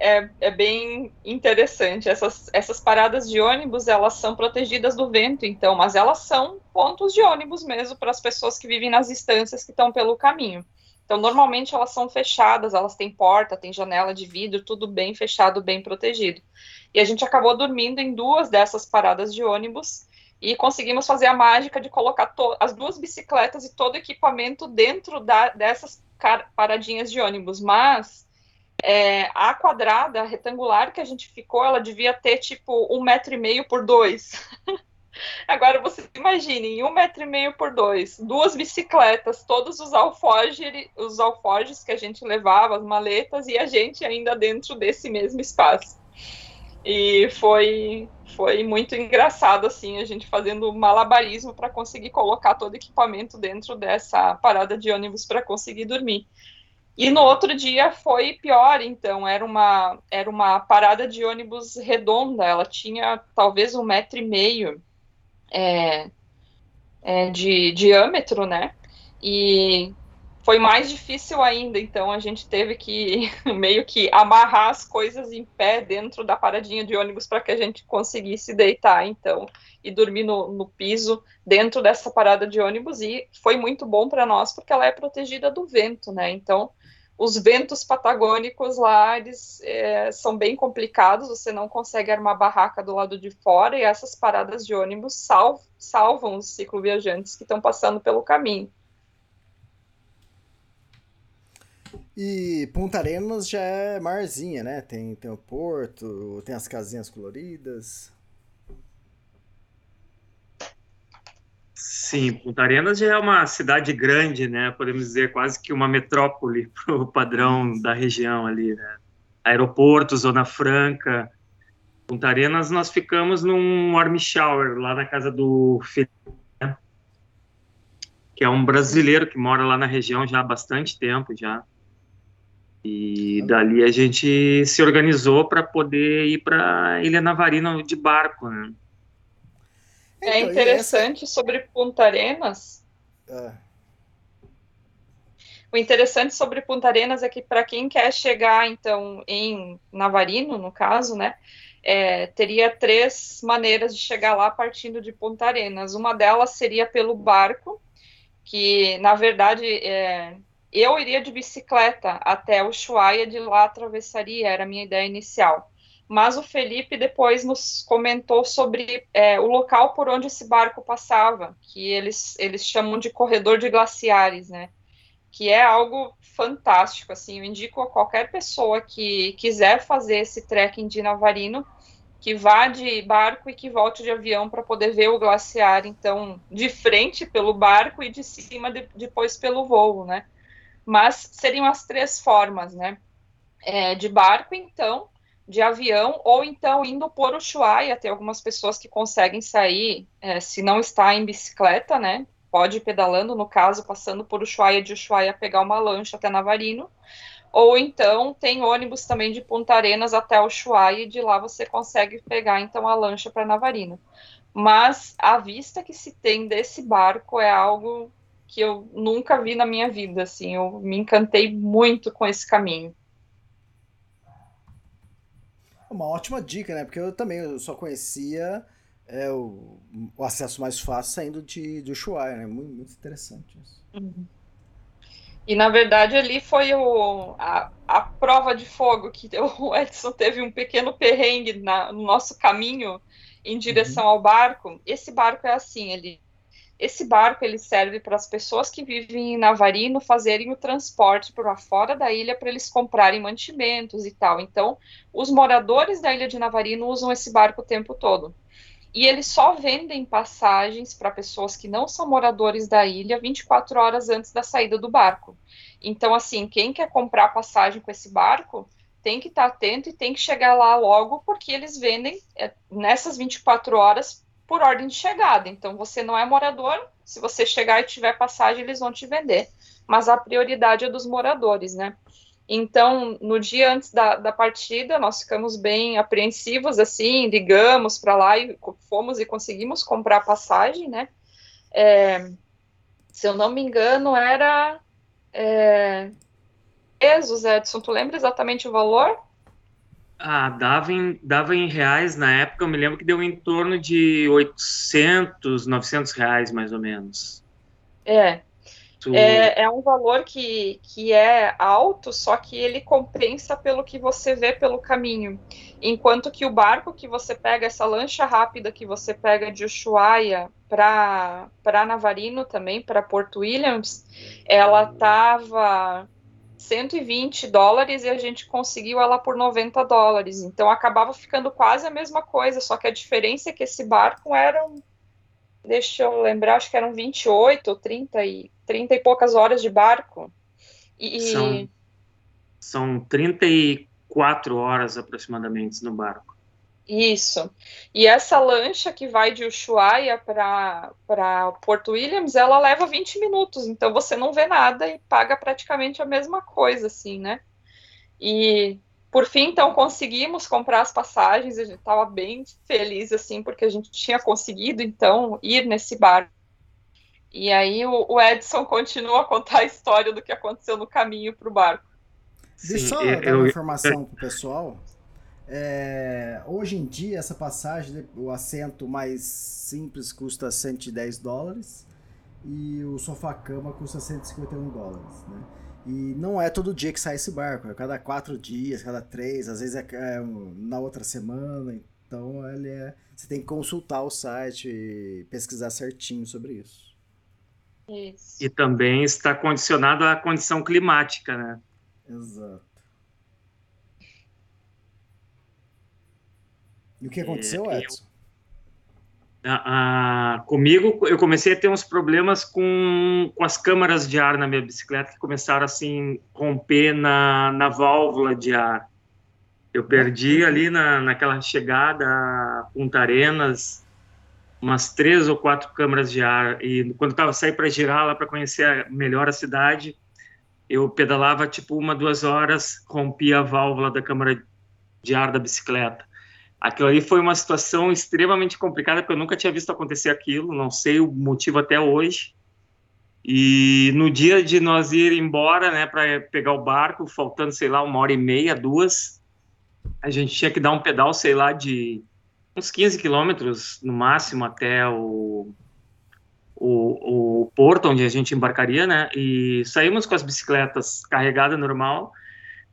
Speaker 5: é, é bem interessante. Essas, essas paradas de ônibus, elas são protegidas do vento, então, mas elas são pontos de ônibus mesmo para as pessoas que vivem nas estâncias que estão pelo caminho. Então, normalmente elas são fechadas, elas têm porta, tem janela de vidro, tudo bem fechado, bem protegido. E a gente acabou dormindo em duas dessas paradas de ônibus e conseguimos fazer a mágica de colocar as duas bicicletas e todo o equipamento dentro da, dessas paradinhas de ônibus. Mas é, a quadrada retangular que a gente ficou, ela devia ter tipo um metro e meio por dois. (laughs) Agora você imaginem, um metro e meio por dois, duas bicicletas, todos os alforjes, os alforjes que a gente levava, as maletas, e a gente ainda dentro desse mesmo espaço. E foi, foi muito engraçado, assim, a gente fazendo malabarismo para conseguir colocar todo o equipamento dentro dessa parada de ônibus para conseguir dormir. E no outro dia foi pior, então, era uma, era uma parada de ônibus redonda, ela tinha talvez um metro e meio é, é, de diâmetro, né? E foi mais difícil ainda, então a gente teve que (laughs) meio que amarrar as coisas em pé dentro da paradinha de ônibus para que a gente conseguisse deitar, então, e dormir no, no, piso dentro dessa parada de ônibus. E foi muito bom para nós porque ela é protegida do vento, né? Então, os ventos patagônicos lá, eles é, são bem complicados, você não consegue armar barraca do lado de fora, e essas paradas de ônibus sal, salvam os cicloviajantes que estão passando pelo caminho.
Speaker 2: E Punta Arenas já é marzinha, né? Tem, tem o porto, tem as casinhas coloridas.
Speaker 6: Sim, Punta Arenas já é uma cidade grande, né? Podemos dizer quase que uma metrópole (laughs) para o padrão da região ali, né? Aeroporto, Zona Franca. Punta Arenas nós ficamos num warm shower lá na casa do Felipe, né? que é um brasileiro que mora lá na região já há bastante tempo já. E dali a gente se organizou para poder ir para Ilha Navarina de barco, né?
Speaker 5: É então, interessante essa... sobre Punta Arenas. É. O interessante sobre Punta Arenas é que para quem quer chegar então em Navarino, no caso, né, é, teria três maneiras de chegar lá partindo de Punta Arenas. Uma delas seria pelo barco, que na verdade é, eu iria de bicicleta até o Ushuaia, de lá atravessaria, era a minha ideia inicial mas o Felipe depois nos comentou sobre é, o local por onde esse barco passava, que eles, eles chamam de corredor de glaciares, né? Que é algo fantástico, assim, eu indico a qualquer pessoa que quiser fazer esse trekking de Navarino, que vá de barco e que volte de avião para poder ver o glaciar, então, de frente pelo barco e de cima de, depois pelo voo, né? Mas seriam as três formas, né? É, de barco, então, de avião, ou então indo por Ushuaia, tem algumas pessoas que conseguem sair, é, se não está em bicicleta, né, pode ir pedalando, no caso, passando por Ushuaia, de Ushuaia pegar uma lancha até Navarino, ou então tem ônibus também de Punta Arenas até Ushuaia, e de lá você consegue pegar, então, a lancha para Navarino. Mas a vista que se tem desse barco é algo que eu nunca vi na minha vida, assim, eu me encantei muito com esse caminho.
Speaker 2: Uma ótima dica, né? Porque eu também eu só conhecia é, o, o, acesso mais fácil saindo de, de Ushuaia, né? Muito, muito interessante isso.
Speaker 5: Uhum. E na verdade ali foi o, a, a prova de fogo que (laughs) o Edson teve um pequeno perrengue na, no nosso caminho em direção uhum. ao barco. Esse barco é assim, ele esse barco ele serve para as pessoas que vivem em Navarino fazerem o transporte para fora da ilha para eles comprarem mantimentos e tal. Então, os moradores da ilha de Navarino usam esse barco o tempo todo. E eles só vendem passagens para pessoas que não são moradores da ilha 24 horas antes da saída do barco. Então, assim, quem quer comprar passagem com esse barco tem que estar tá atento e tem que chegar lá logo, porque eles vendem é, nessas 24 horas por ordem de chegada. Então, você não é morador, se você chegar e tiver passagem, eles vão te vender. Mas a prioridade é dos moradores, né? Então, no dia antes da, da partida, nós ficamos bem apreensivos, assim, ligamos para lá e fomos e conseguimos comprar passagem, né? É, se eu não me engano, era. É, pesos, Edson, tu lembra exatamente o valor?
Speaker 6: Ah, dava em, dava em reais na época, eu me lembro que deu em torno de 800, 900 reais, mais ou menos.
Speaker 5: É. Tu... É, é um valor que, que é alto, só que ele compensa pelo que você vê pelo caminho. Enquanto que o barco que você pega, essa lancha rápida que você pega de Ushuaia para Navarino também, para Porto Williams, ela estava 120 dólares e a gente conseguiu ela por 90 dólares. Então acabava ficando quase a mesma coisa, só que a diferença é que esse barco era deixa eu lembrar, acho que eram 28 ou 30 e, 30 e poucas horas de barco. E,
Speaker 6: São, são 34 horas aproximadamente no barco.
Speaker 5: Isso. E essa lancha que vai de Ushuaia para Porto Williams, ela leva 20 minutos, então você não vê nada e paga praticamente a mesma coisa, assim, né? E por fim, então, conseguimos comprar as passagens, a gente estava bem feliz, assim, porque a gente tinha conseguido, então, ir nesse barco. E aí o, o Edson continua a contar a história do que aconteceu no caminho para o barco.
Speaker 2: Deixa eu só
Speaker 6: eu-
Speaker 2: dar uma
Speaker 6: eu-
Speaker 2: informação pro pessoal. É, hoje em dia, essa passagem, o assento mais simples custa 110 dólares e o sofá-cama custa 151 dólares, né? E não é todo dia que sai esse barco, é cada quatro dias, cada três, às vezes é, é na outra semana. Então ele é, você tem que consultar o site e pesquisar certinho sobre isso.
Speaker 5: Isso.
Speaker 6: E também está condicionado à condição climática, né?
Speaker 2: Exato. E o que aconteceu,
Speaker 6: eu-
Speaker 2: Edson?
Speaker 6: Ah, ah, comigo, eu comecei a ter uns problemas com, com as câmaras de ar na minha bicicleta que começaram assim romper na, na válvula de ar. Eu perdi ali na, naquela chegada a Punta Arenas umas três ou quatro câmaras de ar e quando estava sair para girar lá para conhecer a- melhor a cidade, eu pedalava tipo uma duas horas, rompia a válvula da câmara de ar da bicicleta. Aquilo ali foi uma situação extremamente complicada, porque eu nunca tinha visto acontecer aquilo, não sei o motivo até hoje. E no dia de nós ir embora, né, para pegar o barco, faltando, sei lá, uma hora e meia, duas, a gente tinha que dar um pedal, sei lá, de uns 15 quilômetros no máximo até o, o, o porto onde a gente embarcaria, né? E saímos com as bicicletas carregadas normal.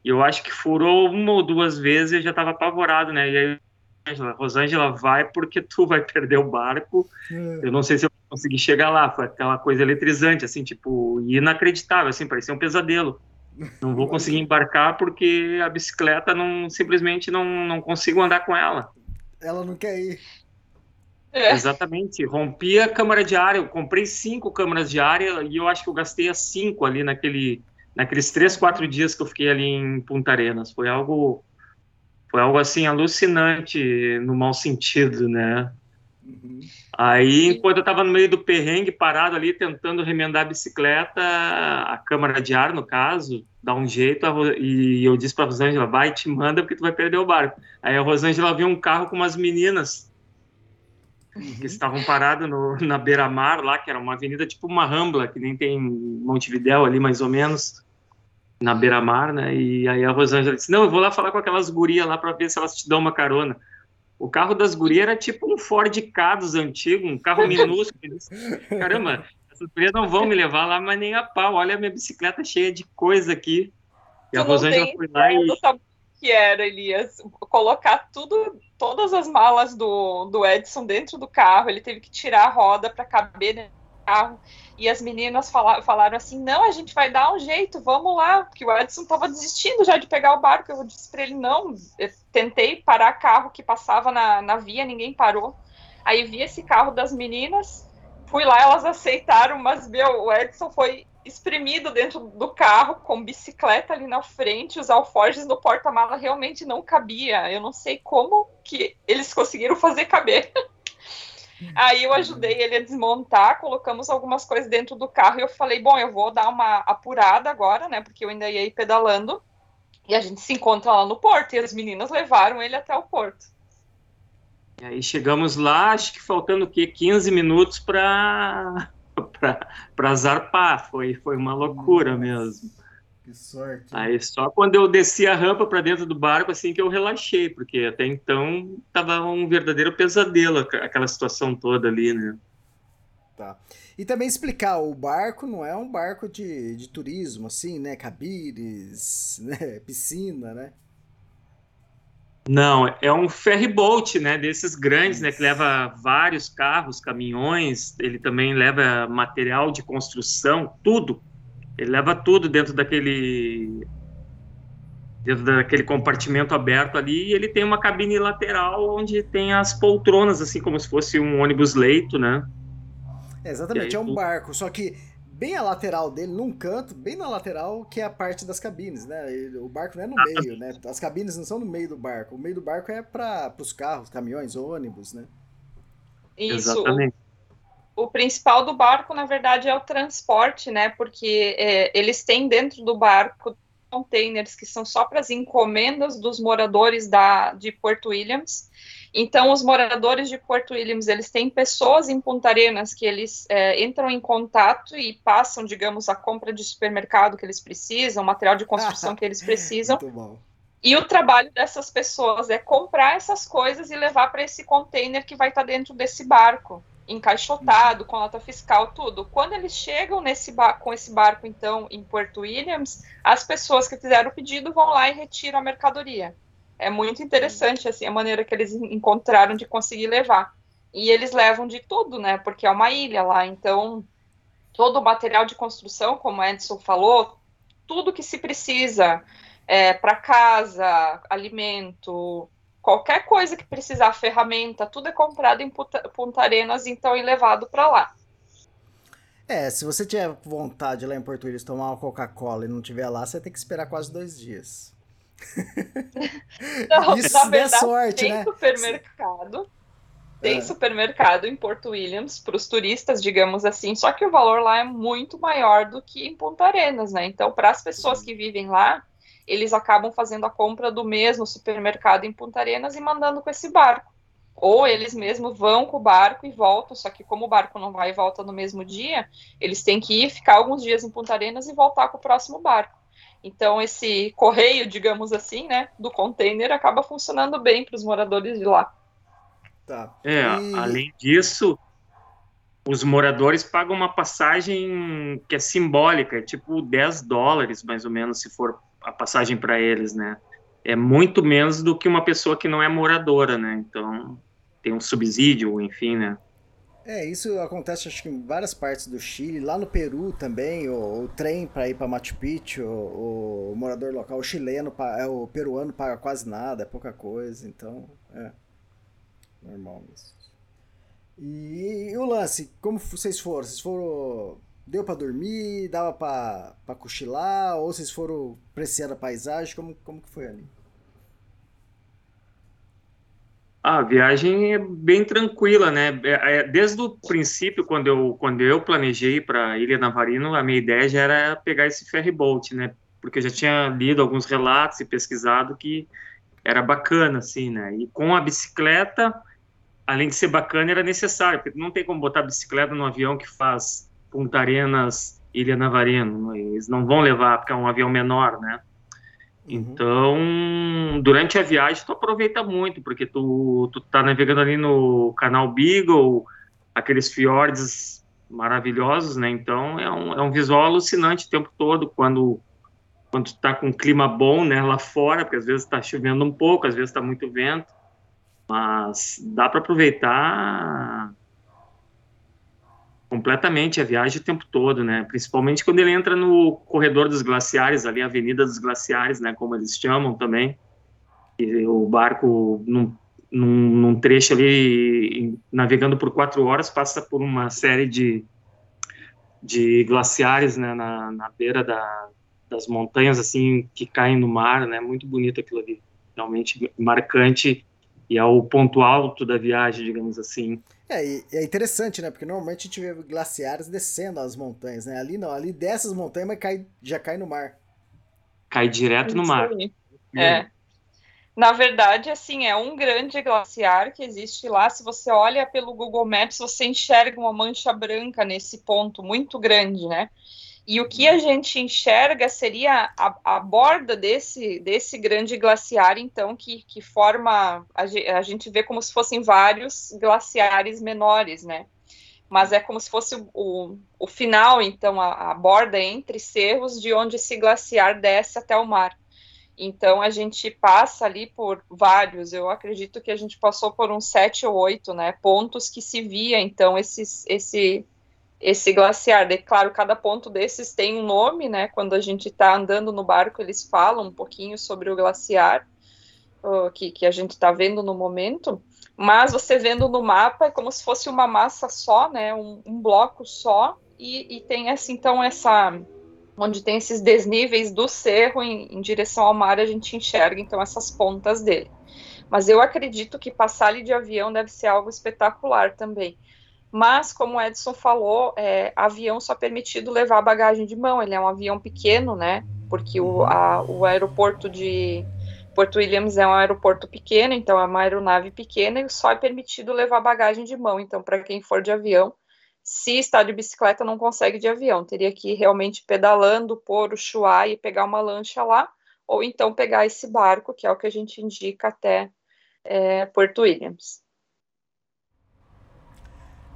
Speaker 6: E eu acho que furou uma ou duas vezes e eu já estava apavorado, né? E aí Rosângela, Rosângela, vai porque tu vai perder o barco. Eu não sei se eu vou conseguir chegar lá. Foi aquela coisa eletrizante, assim, tipo, inacreditável, assim, parecia um pesadelo. Não vou conseguir embarcar porque a bicicleta não simplesmente não, não consigo andar com ela.
Speaker 2: Ela não quer ir.
Speaker 5: É.
Speaker 6: Exatamente. Rompi a câmara de ar. Eu comprei cinco câmaras de ar e eu acho que eu gastei as cinco ali naquele, naqueles três, quatro dias que eu fiquei ali em Punta Arenas. Foi algo, foi algo assim alucinante no mau sentido, né?
Speaker 2: Uhum.
Speaker 6: Aí, enquanto eu estava no meio do perrengue, parado ali, tentando remendar a bicicleta, a câmara de ar, no caso, dá um jeito, e eu disse para a Rosângela, vai, te manda, porque tu vai perder o barco. Aí a Rosângela viu um carro com umas meninas que estavam paradas no, na beira-mar lá, que era uma avenida tipo uma rambla, que nem tem Montevidéu ali, mais ou menos, na beira-mar, né? E aí a Rosângela disse, não, eu vou lá falar com aquelas gurias lá para ver se elas te dão uma carona. O carro das gurias era tipo um Ford Ka dos antigos, um carro (laughs) minúsculo. Disse, Caramba, essas gurias não vão me levar lá, mas nem a pau. Olha a minha bicicleta cheia de coisa aqui. E a
Speaker 5: Tu não
Speaker 6: Rosângela foi lá e
Speaker 5: que era, Elias. Colocar tudo, todas as malas do, do Edson dentro do carro. Ele teve que tirar a roda para caber dentro do carro. E as meninas fala, falaram assim: não, a gente vai dar um jeito, vamos lá. Porque o Edson estava desistindo já de pegar o barco. Eu disse para ele: não. Eu tentei parar carro que passava na, na via, ninguém parou. Aí vi esse carro das meninas, fui lá, elas aceitaram, mas meu, o Edson foi espremido dentro do carro, com bicicleta ali na frente, os alforjes no porta-mala realmente não cabia. Eu não sei como que eles conseguiram fazer caber. (laughs) Aí eu ajudei ele a desmontar, colocamos algumas coisas dentro do carro e eu falei, bom, eu vou dar uma apurada agora, né, porque eu ainda ia ir pedalando. E a gente se encontra lá no porto, e as meninas levaram ele até o porto.
Speaker 6: E aí chegamos lá, acho que faltando o quê? 15 minutos para (laughs) zarpar. Foi, foi uma loucura mesmo.
Speaker 2: Que sorte.
Speaker 6: Aí só quando eu desci a rampa para dentro do barco, assim que eu relaxei, porque até então tava um verdadeiro pesadelo aqu- aquela situação toda ali, né?
Speaker 2: Tá. E também explicar, o barco não é um barco de, de turismo, assim, né? Cabires, (laughs) né? Piscina, né?
Speaker 6: Não, é um ferry boat, né? Desses grandes, né? Que leva vários carros, caminhões. Ele também leva material de construção, tudo. Ele leva tudo dentro daquele dentro daquele compartimento aberto ali. E ele tem uma cabine lateral onde tem as poltronas, assim como se fosse um ônibus leito, né?
Speaker 2: É, exatamente, é um
Speaker 6: tu...
Speaker 2: barco, só que bem a lateral dele, num canto, bem na lateral, que é a parte das cabines, né? O barco não é no meio, né? As cabines não são no meio do barco. O meio do barco é para os carros, caminhões, ônibus, né?
Speaker 5: Isso.
Speaker 6: Exatamente.
Speaker 5: O, principal do barco, na verdade, é o transporte, né? Porque é, eles têm dentro do barco containers que são só para as encomendas dos moradores da, de Porto Williams então, os moradores de Porto Williams, eles têm pessoas em Punta Arenas que eles é, entram em contato e passam, digamos, a compra de supermercado que eles precisam, material de construção que eles (laughs) precisam. E o trabalho dessas pessoas é comprar essas coisas e levar para esse container que vai estar tá dentro desse barco, encaixotado, com nota fiscal, tudo. Quando eles chegam nesse com esse barco, então, em Porto Williams, as pessoas que fizeram o pedido vão lá e retiram a mercadoria. É muito interessante assim a maneira que eles encontraram de conseguir levar. E eles levam de tudo, né? Porque é uma ilha lá, então todo o material de construção, como Edson falou, tudo que se precisa é, para casa, alimento, qualquer coisa que precisar, ferramenta, tudo é comprado em Punta Arenas, então e levado para lá.
Speaker 2: É, se você tiver vontade lá em Português tomar uma Coca-Cola e não tiver lá, você tem que esperar quase dois dias. (laughs)
Speaker 5: Não, Isso na verdade, sorte, tem né? supermercado. Tem é. supermercado em Porto Williams para os turistas, digamos assim, só que o valor lá é muito maior do que em Punta Arenas, né? Então, para as pessoas que vivem lá, eles acabam fazendo a compra do mesmo supermercado em Punta Arenas e mandando com esse barco. Ou eles mesmos vão com o barco e voltam, só que como o barco não vai e volta no mesmo dia, eles têm que ir, ficar alguns dias em Punta Arenas e voltar com o próximo barco. Então, esse correio, digamos assim, né, do container acaba funcionando bem para os moradores de lá.
Speaker 6: Tá. É, e... além disso, os moradores pagam uma passagem que é simbólica, é tipo 10 dólares, mais ou menos, se for a passagem para eles, né? É muito menos do que uma pessoa que não é moradora, né? Então, tem um subsídio, enfim, né?
Speaker 2: É, isso acontece acho que em várias partes do Chile, lá no Peru também, o, o trem para ir para Machu Picchu, o, o, morador local, o chileno, é, o peruano paga quase nada, é pouca coisa, então é normal mesmo. E, e o lance, como vocês foram? Vocês foram deu para dormir, dava para cochilar, ou vocês foram apreciando a paisagem, como, como que foi ali?
Speaker 6: A viagem é bem tranquila, né? É, é, desde o princípio, quando eu, quando eu planejei para Ilha Navarino, a minha ideia já era pegar esse ferry boat, né? Porque eu já tinha lido alguns relatos e pesquisado que era bacana, assim, né? E com a bicicleta, além de ser bacana, era necessário, porque não tem como botar bicicleta no avião que faz Punta Arenas, Ilha Navarino. Eles não vão levar, porque é um avião menor, né? Uhum. Então, durante a viagem, tu aproveita muito, porque tu, tu tá navegando ali no canal Beagle, aqueles fiordes maravilhosos, né? Então, é um, é um visual alucinante o tempo todo, quando, quando tu tá com um clima bom, né, lá fora, porque às vezes tá chovendo um pouco, às vezes tá muito vento, mas dá para aproveitar completamente a viagem o tempo todo, né? Principalmente quando ele entra no corredor dos glaciares, ali, Avenida dos Glaciares, né? Como eles chamam também. E o barco, num, num, num, trecho ali, navegando por quatro horas, passa por uma série de, de glaciares, né? Na, na beira da, das montanhas, assim, que caem no mar, né? Muito bonito aquilo ali. Realmente marcante e é o ponto alto da viagem, digamos assim.
Speaker 2: É, e é interessante, né? Porque normalmente a gente vê glaciares descendo as montanhas, né? Ali não, ali desce as montanhas, mas cai, já cai no mar.
Speaker 6: Cai direto no mar.
Speaker 5: É. Na verdade, assim, é um grande glaciar que existe lá. Se você olha pelo Google Maps, você enxerga uma mancha branca nesse ponto muito grande, né? E o que a gente enxerga seria a, a borda desse, desse grande glaciar, então, que, que forma. A, a, gente vê como se fossem vários glaciares menores, né? Mas é como se fosse o, o, o final, então, a, a borda entre cerros de onde esse glaciar desce até o mar. Então a gente passa ali por vários, eu acredito que a gente passou por uns sete ou oito, né, pontos que se via então esses, esse esse glaciar. De, claro, cada ponto desses tem um nome, né? Quando a gente está andando no barco, eles falam um pouquinho sobre o glaciar. uh, que, que a gente está vendo no momento, mas você vendo no mapa é como se fosse uma massa só, né, um, um bloco só, e, e, tem essa, então, essa, onde tem esses desníveis do cerro em, em direção ao mar, a gente enxerga, então, essas pontas dele. Mas eu acredito que passar ali de avião deve ser algo espetacular também. Mas, como o Edson falou, é, avião só é permitido levar bagagem de mão. Ele é um avião pequeno, né? Porque o, a, o aeroporto de Porto Williams é um aeroporto pequeno, então é uma aeronave pequena e só é permitido levar bagagem de mão. Então, para quem for de avião, se está de bicicleta, não consegue de avião. Teria que ir realmente pedalando, pôr o chuá e pegar uma lancha lá, ou então pegar esse barco, que é o que a gente indica até é, Porto Williams.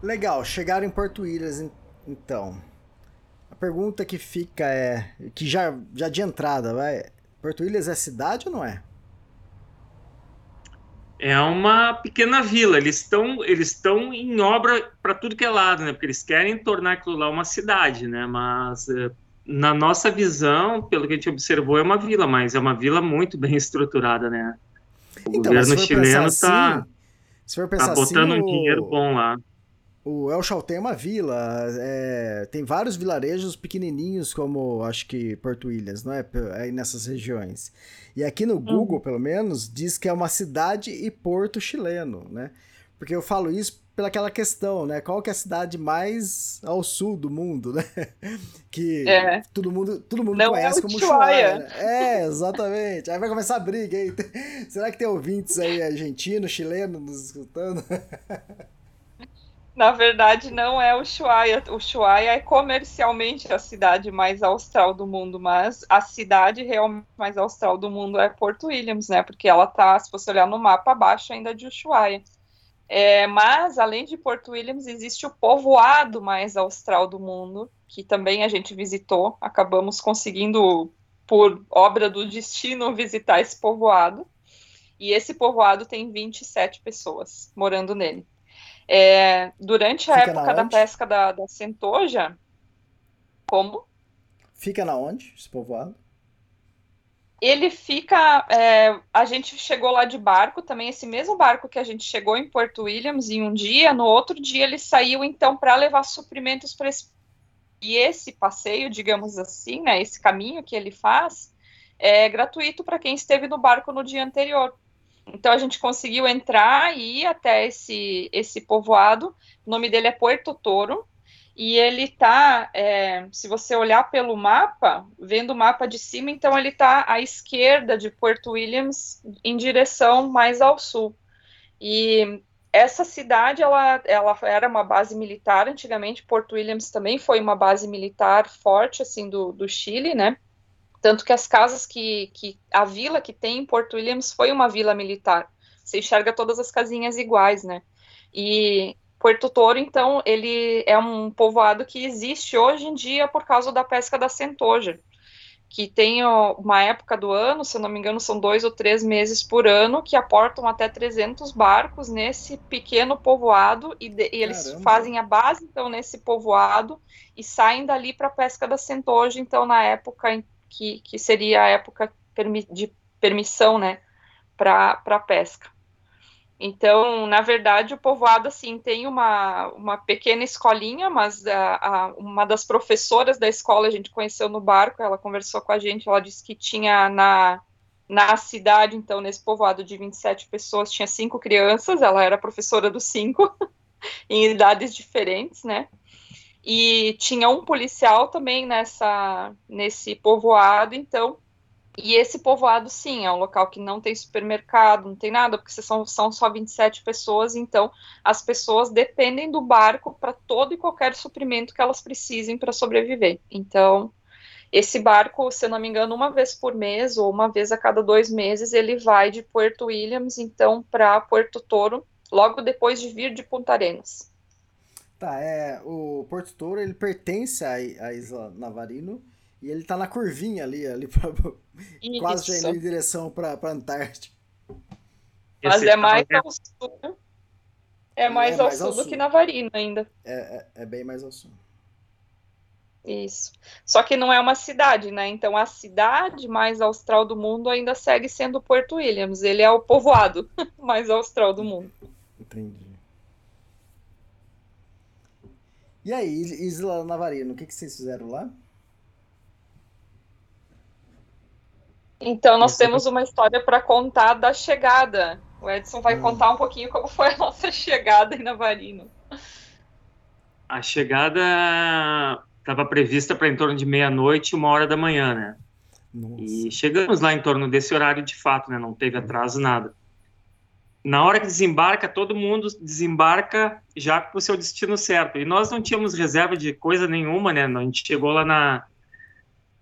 Speaker 2: Legal, chegaram em Porto Williams, então. A pergunta que fica é, que já, já de entrada, vai, Porto Williams é cidade ou não é?
Speaker 6: É uma pequena vila. Eles estão eles estão em obra para tudo que é lado, né? Porque eles querem tornar aquilo lá uma cidade, né? Mas é, na nossa visão, pelo que a gente observou, é uma vila, mas é uma vila muito bem (laughs) estruturada, né? O então, governo chileno está assim, tá botando assim, um dinheiro bom lá.
Speaker 2: O El Chaltén é uma vila, é, tem vários vilarejos pequenininhos, como acho que Porto Williams, não é? Aí nessas regiões. E aqui no Google, uhum. pelo menos, diz que é uma cidade e porto chileno, né? Porque eu falo isso pelaquela questão, né? Qual que é a cidade mais ao sul do mundo, né? (laughs) Que é. todo mundo, todo mundo não conhece é como Ushuaia. Né? É, exatamente. Aí vai começar a briga aí. (laughs) Será que tem ouvintes aí argentinos, chilenos nos escutando? (laughs)
Speaker 5: Na verdade, não é o Ushuaia. O Ushuaia é comercialmente a cidade mais austral do mundo, mas a cidade realmente mais austral do mundo é Porto Williams, né? Porque ela tá, se você olhar no mapa, abaixo ainda de Ushuaia. É, mas, além de Porto Williams, existe o povoado mais austral do mundo, que também a gente visitou. Acabamos conseguindo, por obra do destino, visitar esse povoado. E esse povoado tem 27 pessoas morando nele. É, durante a Fica época da pesca da, da centoja, como?
Speaker 2: Fica na onde, esse povoado?
Speaker 5: Ele fica. É, a gente chegou lá de barco, também esse mesmo barco que a gente chegou em Porto Williams em um dia, no outro dia ele saiu então para levar suprimentos para esse. E esse passeio, digamos assim, né, esse caminho que ele faz, é gratuito para quem esteve no barco no dia anterior. Então a gente conseguiu entrar e ir até esse, esse povoado. O nome dele é Puerto Toro. E ele está, é, se você olhar pelo mapa, vendo o mapa de cima, então ele está à esquerda de Porto Williams, em direção mais ao sul. E essa cidade, ela, ela era uma base militar antigamente. Porto Williams também foi uma base militar forte, assim, do, do Chile, né? Tanto que as casas que, que a vila que tem em Porto Williams foi uma vila militar. Você enxerga todas as casinhas iguais, né? E Porto Toro, então, ele é um povoado que existe hoje em dia por causa da pesca da centoja, que tem uma época do ano, se eu não me engano, são dois ou três meses por ano, que aportam até 300 barcos nesse pequeno povoado, e, de, e eles fazem a base, então, nesse povoado, e saem dali para a pesca da centoja, então, na época que, que seria a época de permissão, né, para pesca. Então, na verdade, o povoado, assim, tem uma, uma pequena escolinha, mas a, a, uma das professoras da escola a gente conheceu no barco, ela conversou com a gente, ela disse que tinha na, na cidade, então, nesse povoado de 27 pessoas, tinha cinco crianças, ela era professora dos cinco, (laughs) em idades diferentes, né, e tinha um policial também nessa nesse povoado, então. E esse povoado, sim, é um local que não tem supermercado, não tem nada, porque são, são só 27 pessoas, então as pessoas dependem do barco para todo e qualquer suprimento que elas precisem para sobreviver. Então, esse barco, se eu não me engano, uma vez por mês ou uma vez a cada dois meses, ele vai de Puerto Williams, então, para Puerto Toro, logo depois de vir de Punta Arenas.
Speaker 2: Tá, é, o Porto Toro, ele pertence à, à Isla Navarino e ele tá na curvinha ali, ali pra, quase já indo em direção pra, pra Antártica.
Speaker 5: Mas é mais ao sul. É mais, é ao, mais sul ao sul do que Navarino ainda.
Speaker 2: É, é, é bem mais ao sul.
Speaker 5: Isso. Só que não é uma cidade, né? Então a cidade mais austral do mundo ainda segue sendo Porto Williams. Ele é o povoado (laughs) mais austral do mundo.
Speaker 2: Entendi. E aí, Isla Navarino, o que, que vocês fizeram lá?
Speaker 5: Então, nós temos uma história para contar da chegada. O Edson vai hum. contar um pouquinho como foi a (laughs) nossa chegada em Navarino.
Speaker 6: A chegada estava prevista para em torno de meia-noite e uma hora da manhã, né? Nossa. E chegamos lá em torno desse horário de fato, né? Não teve atraso, nada. Na hora que desembarca, todo mundo desembarca já com o seu destino certo. E nós não tínhamos reserva de coisa nenhuma, né? A gente chegou lá na,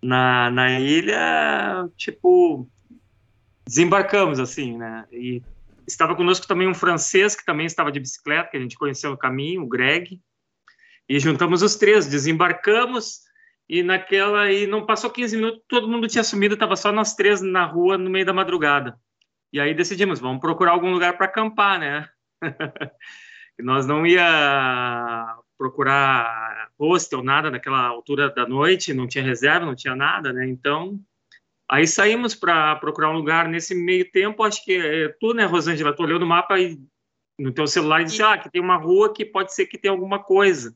Speaker 6: na, na ilha, tipo, desembarcamos, assim, né? E estava conosco também um francês que também estava de bicicleta, que a gente conheceu no caminho, o Greg. E juntamos os três, desembarcamos e naquela e não passou 15 minutos, todo mundo tinha sumido, estava só nós três na rua no meio da madrugada. E aí decidimos, vamos procurar algum lugar para acampar, né? (laughs) nós não ia procurar hostel, nada naquela altura da noite, não tinha reserva, não tinha nada, né? Então, aí saímos para procurar um lugar. Nesse meio tempo, acho que é, tu, né, Rosângela, tu olhou no mapa e no teu celular e disse, ah, que tem uma rua que pode ser que tenha alguma coisa.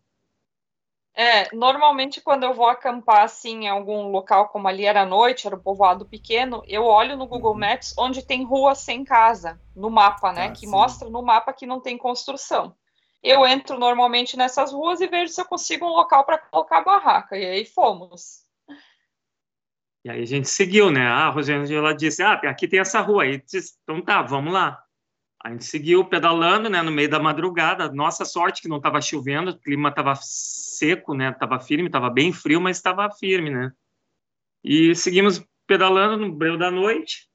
Speaker 5: É, normalmente quando eu vou acampar assim em algum local como ali era noite, era um povoado pequeno, eu olho no Google uhum. Maps onde tem rua sem casa, no mapa, né? Ah, que sim. mostra no mapa que não tem construção. Eu entro normalmente nessas ruas e vejo se eu consigo um local para colocar a barraca. E aí fomos.
Speaker 6: E aí a gente seguiu, né? Ah, a Rosângela disse: Ah, aqui tem essa rua. Aí disse, então tá, vamos lá. A gente seguiu pedalando, né, no meio da madrugada. Nossa sorte que não estava chovendo, o clima estava seco, né? Tava firme, estava bem frio, mas estava firme, né? E seguimos pedalando no breu da noite.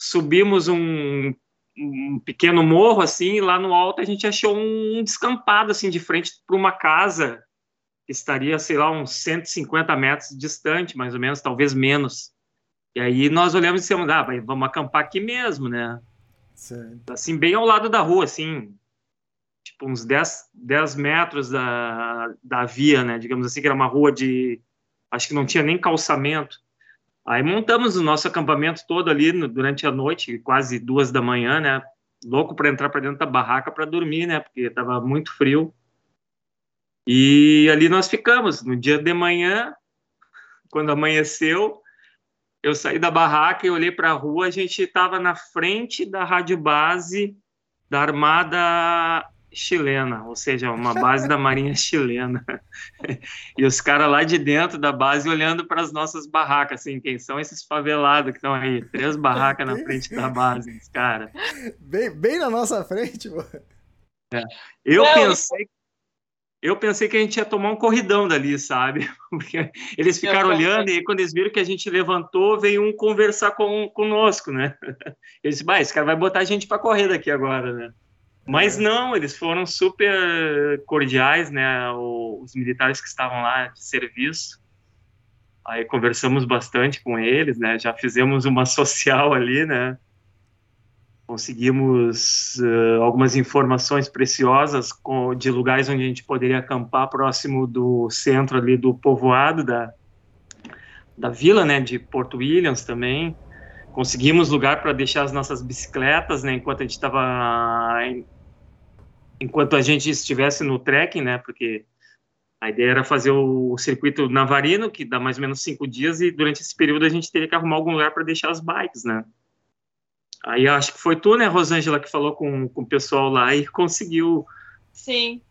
Speaker 6: Subimos um, um pequeno morro assim, e lá no alto a gente achou um descampado assim de frente para uma casa que estaria, sei lá, uns 150 metros distante, mais ou menos, talvez menos. E aí nós olhamos e dissemos, ah, vamos acampar aqui mesmo, né? Certo. Assim, bem ao lado da rua, assim, tipo uns 10, 10 metros da, da via, né? Digamos assim, que era uma rua de. Acho que não tinha nem calçamento. Aí montamos o nosso acampamento todo ali no, durante a noite, quase duas da manhã, né? Louco para entrar para dentro da barraca para dormir, né? Porque estava muito frio. E ali nós ficamos. No dia de manhã, quando amanheceu, eu saí da barraca e olhei para a rua, a gente estava na frente da rádio base da Armada chilena, ou seja, uma base da Marinha chilena. e os caras lá de dentro da base olhando para as nossas barracas, assim, quem são esses favelados que estão aí? Três barracas na frente da base, os caras.
Speaker 2: Bem, bem na nossa frente, mano.
Speaker 6: É. Eu Não, pensei eu pensei que a gente ia tomar um corridão dali, sabe? (laughs) Porque eles ficaram olhando e quando eles viram que a gente levantou, veio um conversar com, conosco, né? (laughs) Eles disseram, esse cara vai botar a gente para correr daqui agora, né? Mas não, eles foram super cordiais, né? Os militares que estavam lá de serviço. Aí conversamos bastante com eles, né? Já fizemos uma social ali, né? conseguimos uh, algumas informações preciosas com, de lugares onde a gente poderia acampar próximo do centro ali do povoado da, da vila, né, de Porto Williams também. Conseguimos lugar para deixar as nossas bicicletas, né, enquanto a gente estava enquanto a gente estivesse no trekking, né, porque a ideia era fazer o circuito navarino, que dá mais ou menos cinco dias, e durante esse período a gente teria que arrumar algum lugar para deixar as bikes, né. Aí acho que foi tu, né, Rosângela, que falou com, com o pessoal lá e conseguiu.
Speaker 5: Sim.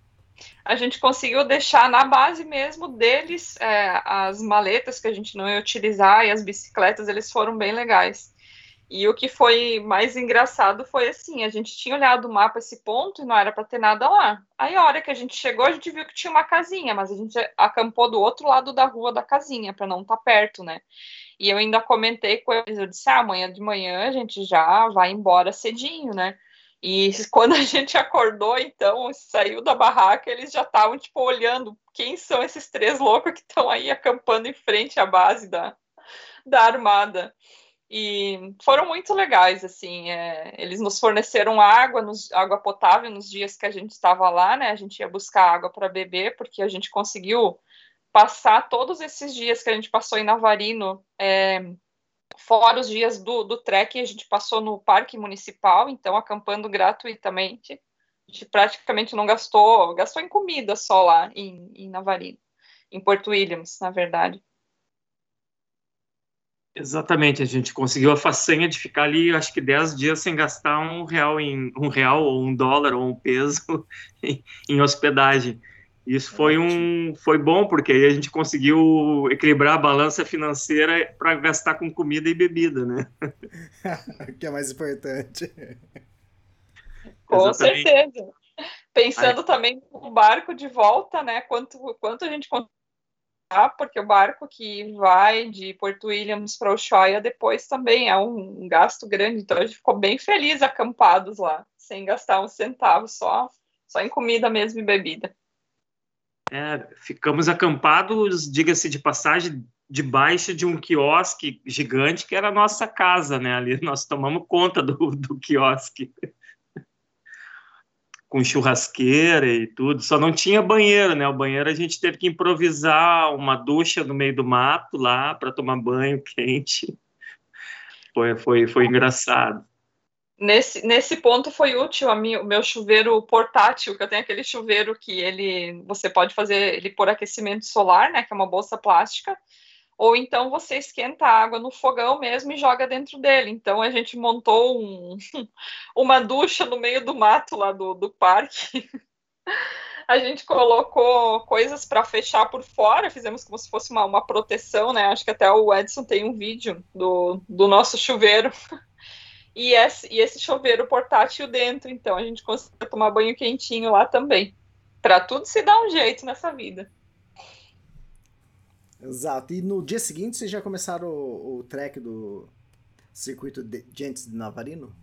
Speaker 5: A gente conseguiu deixar na base mesmo deles é, as maletas que a gente não ia utilizar e as bicicletas, eles foram bem legais. E o que foi mais engraçado foi assim: a gente tinha olhado o mapa esse ponto e não era para ter nada lá. Aí, a hora que a gente chegou, a gente viu que tinha uma casinha, mas a gente acampou do outro lado da rua da casinha, para não estar tá perto, né? E eu ainda comentei com eles, eu disse, ah, amanhã de manhã a gente já vai embora cedinho, né? E (laughs) quando a gente acordou, então, saiu da barraca, eles já estavam, tipo, olhando quem são esses três loucos que estão aí acampando em frente à base da, da armada. E foram muito legais, assim, é, eles nos forneceram água, nos, água potável nos dias que a gente estava lá, né? A gente ia buscar água para beber, porque a gente conseguiu passar todos esses dias que a gente passou em Navarino, é, fora os dias do, do trek, a gente passou no parque municipal, então acampando gratuitamente. A gente praticamente não gastou, gastou em comida só lá em, em Navarino, em Porto Williams, na verdade.
Speaker 6: Exatamente, a gente conseguiu a façanha de ficar ali, acho que 10 dias sem gastar um real em um real ou um dólar ou um peso (laughs) em, em hospedagem. Isso foi um foi bom porque aí a gente conseguiu equilibrar a balança financeira para gastar com comida e bebida, né? (laughs)
Speaker 2: que é mais importante.
Speaker 5: Com Exatamente. certeza. Pensando aí. também no barco de volta, né? Quanto quanto a gente porque o barco que vai de Porto Williams para Ushuaia depois também é um gasto grande, então a gente ficou bem feliz acampados lá, sem gastar um centavo, só, só em comida mesmo e bebida.
Speaker 6: É, ficamos acampados, diga-se de passagem, debaixo de um quiosque gigante que era a nossa casa, né? Ali nós tomamos conta do, do quiosque com churrasqueira e tudo, só não tinha banheiro, né? O banheiro a gente teve que improvisar uma ducha no meio do mato lá para tomar banho quente. Foi, foi, foi engraçado.
Speaker 5: Nesse, nesse ponto foi útil a o meu chuveiro portátil, que eu tenho aquele chuveiro que ele você pode fazer ele por aquecimento solar, né? Que é uma bolsa plástica ou então você esquenta a água no fogão mesmo e joga dentro dele. Então a gente montou um, (laughs) uma ducha no meio do mato lá do, do parque. (laughs) A gente colocou coisas para fechar por fora, fizemos como se fosse uma, uma proteção, né? Acho que até o Edson tem um vídeo do, do nosso chuveiro. (laughs) E esse, e esse chuveiro portátil dentro, então a gente conseguiu tomar banho quentinho lá também. Para tudo se dá um jeito nessa vida.
Speaker 2: Exato. E no dia seguinte vocês já começaram o, o trek do circuito de Gentes de Navarino?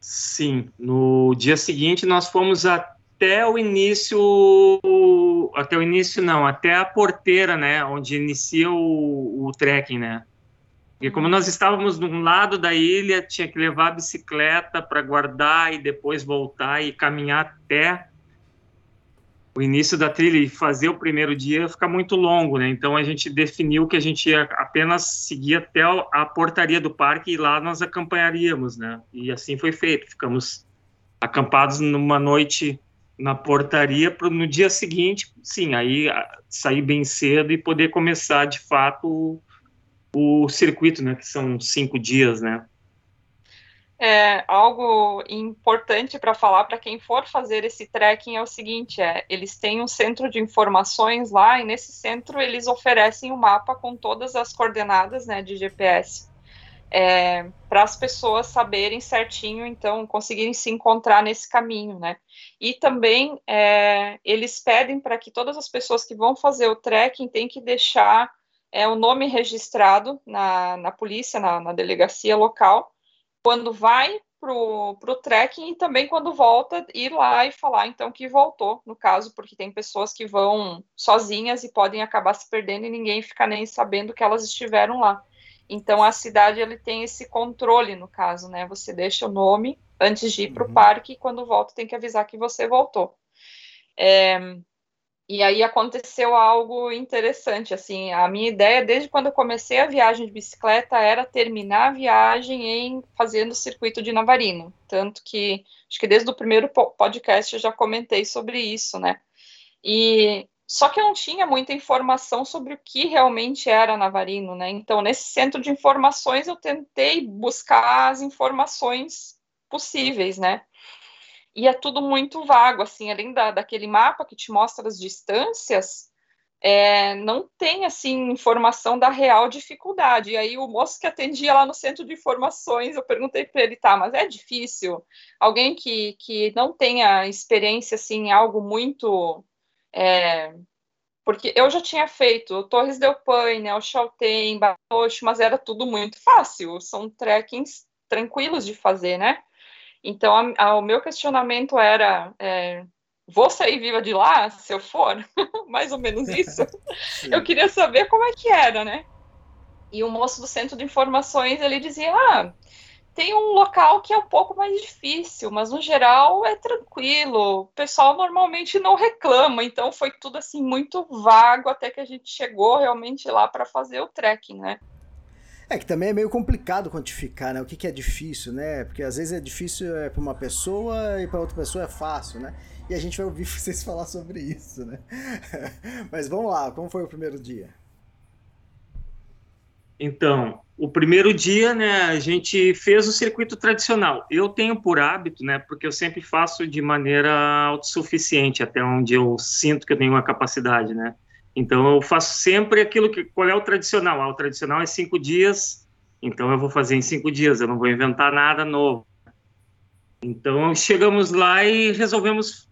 Speaker 6: Sim. No dia seguinte nós fomos até o início, até o início não, até a porteira, né, onde inicia o, o trekking, né? E como nós estávamos de um lado da ilha, tinha que levar a bicicleta para guardar e depois voltar e caminhar até o início da trilha e fazer o primeiro dia ia ficar muito longo, né? Então a gente definiu que a gente ia apenas seguir até a portaria do parque e lá nós acompanharíamos, né? E assim foi feito. Ficamos acampados numa noite na portaria para no dia seguinte, sim, aí sair bem cedo e poder começar de fato o, o circuito, né? Que são cinco dias, né?
Speaker 5: É, algo importante para falar para quem for fazer esse trekking é o seguinte: é, eles têm um centro de informações lá, e nesse centro eles oferecem o um mapa com todas as coordenadas né, de GPS. É, para as pessoas saberem certinho, então, conseguirem se encontrar nesse caminho, né? E também é, eles pedem para que todas as pessoas que vão fazer o trekking tenham que deixar é, o nome registrado na, na polícia, na, na delegacia local, quando vai pro, pro trekking e também quando volta, ir lá e falar então que voltou, no caso, porque tem pessoas que vão sozinhas e podem acabar se perdendo e ninguém fica nem sabendo que elas estiveram lá. Então a cidade ele tem esse controle no caso, né? Você deixa o nome antes de ir para o uhum. parque e quando volta tem que avisar que você voltou. É, e aí aconteceu algo interessante, assim, a minha ideia desde quando eu comecei a viagem de bicicleta era terminar a viagem em fazendo o circuito de Navarino, tanto que acho que desde o primeiro podcast eu já comentei sobre isso, né? E só que eu não tinha muita informação sobre o que realmente era Navarino, né? Então, nesse centro de informações eu tentei buscar as informações possíveis, né? E é tudo muito vago, assim, além da, daquele mapa que te mostra as distâncias, é, não tem, assim, informação da real dificuldade. E aí o moço que atendia lá no centro de informações, eu perguntei para ele, tá, mas é difícil? Alguém que, que não tenha experiência, assim, em algo muito... É, porque eu já tinha feito Torres del Paine, El Chaltén, Batoche, mas era tudo muito fácil, são trekkings tranquilos de fazer, né? Então, a, a, o meu questionamento era: é, vou sair viva de lá se eu for? (laughs) Mais ou menos isso. eu queria saber como é que era, né? E o moço do centro de informações ele dizia: ah, tem um local que é um pouco mais difícil, mas no geral é tranquilo. O pessoal normalmente não reclama, então foi tudo assim muito vago até que a gente chegou realmente lá para fazer o trekking, né?
Speaker 2: É que também é meio complicado quantificar, né? O que, que é difícil, né? Porque às vezes é difícil é, para uma pessoa e para outra pessoa é fácil, né? E a gente vai ouvir (laughs) vocês falar sobre isso, né? (laughs) Mas vamos lá, como foi o primeiro dia?
Speaker 6: Então, o primeiro dia, né, a gente fez o circuito tradicional. Eu tenho por hábito, né, porque eu sempre faço de maneira autossuficiente, até onde eu sinto que eu tenho uma capacidade, né. Então, eu faço sempre aquilo que, qual é o tradicional? Ah, o tradicional é cinco dias, então eu vou fazer em cinco dias, eu não vou inventar nada novo. Então, chegamos lá e resolvemos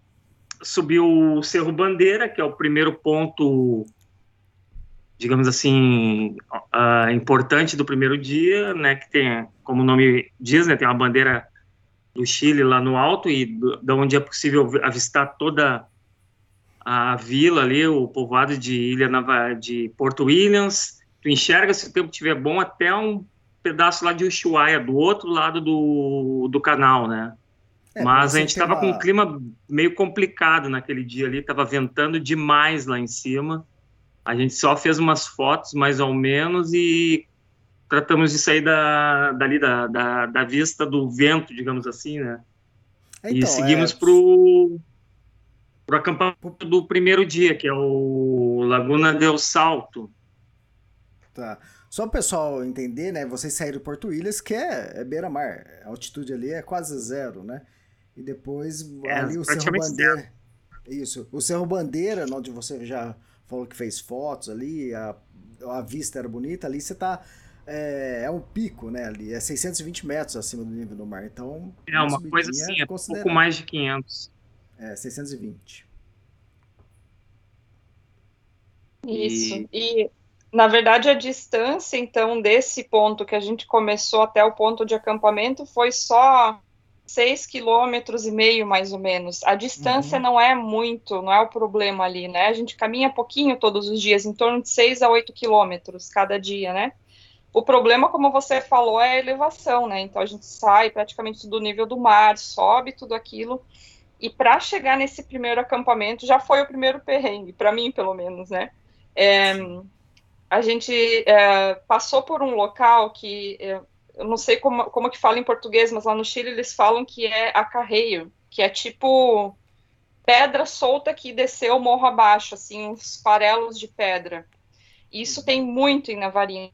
Speaker 6: subir o Cerro Bandeira, que é o primeiro ponto digamos assim, uh, importante do primeiro dia, né, que tem, como o nome diz, né, tem uma bandeira do Chile lá no alto e da onde é possível avistar toda a vila ali, o povoado de Ilha de Porto Williams. Tu enxerga, se o tempo estiver bom, até um pedaço lá de Ushuaia, do outro lado do, do canal, né? É, Mas a gente estava uma... com um clima meio complicado naquele dia ali, estava ventando demais lá em cima. A gente só fez umas fotos, mais ou menos, e tratamos de sair da, dali da, da, da vista do vento, digamos assim, né? Então, e seguimos é... pro, pro acampamento do primeiro dia, que é o Laguna del Salto.
Speaker 2: Tá. Só o pessoal entender, né? Vocês saíram do Porto Ilhas, que é, é beira-mar. A altitude ali é quase zero, né? E depois é, ali o Cerro Bandeira. Zero. Isso. O Cerro Bandeira, onde você já falou que fez fotos ali, a, a vista era bonita, ali você tá. É, é, um pico, né? Ali é 620 metros acima do nível do mar, então.
Speaker 6: É uma coisa assim, é pouco mais de 500.
Speaker 2: É, 620.
Speaker 5: Isso. E... e, na verdade, a distância, então, desse ponto que a gente começou até o ponto de acampamento foi só seis quilômetros e meio, mais ou menos. A distância uhum. não é muito, não é o problema ali, né? A gente caminha pouquinho todos os dias, em torno de seis a oito quilômetros cada dia, né? O problema, como você falou, é a elevação, né? Então a gente sai praticamente do nível do mar, sobe tudo aquilo. E para chegar nesse primeiro acampamento, já foi o primeiro perrengue, para mim, pelo menos, né? É, a gente é, passou por um local que é, eu não sei como, como que fala em português, mas lá no Chile eles falam que é acarreio, que é tipo pedra solta que desceu morro abaixo, assim, uns farelos de pedra. Isso tem muito em Navarinha.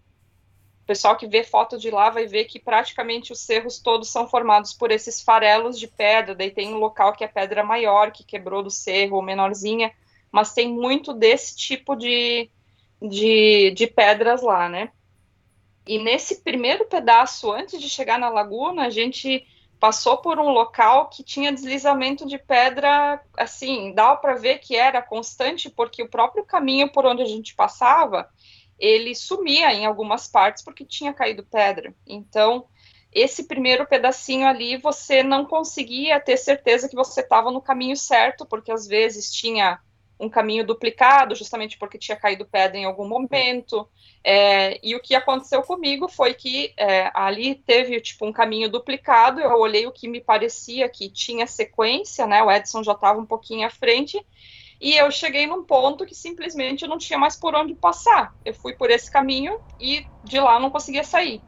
Speaker 5: O pessoal que vê foto de lá vai ver que praticamente os cerros todos são formados por esses farelos de pedra. Daí tem um local que é pedra maior, que quebrou do cerro, ou menorzinha, mas tem muito desse tipo de, de, de pedras lá, né? E nesse primeiro pedaço, antes de chegar na laguna, a gente passou por um local que tinha deslizamento de pedra, assim, dá para ver que era constante, porque o próprio caminho por onde a gente passava, ele sumia em algumas partes porque tinha caído pedra. Então, esse primeiro pedacinho ali, você não conseguia ter certeza que você estava no caminho certo, porque às vezes tinha um caminho duplicado, justamente porque tinha caído pedra em algum momento. É, e o que aconteceu comigo foi que é, ali teve tipo um caminho duplicado. Eu olhei o que me parecia que tinha sequência, né? O Edson já estava um pouquinho à frente. E eu cheguei num ponto que simplesmente eu não tinha mais por onde passar. Eu fui por esse caminho e de lá não conseguia sair.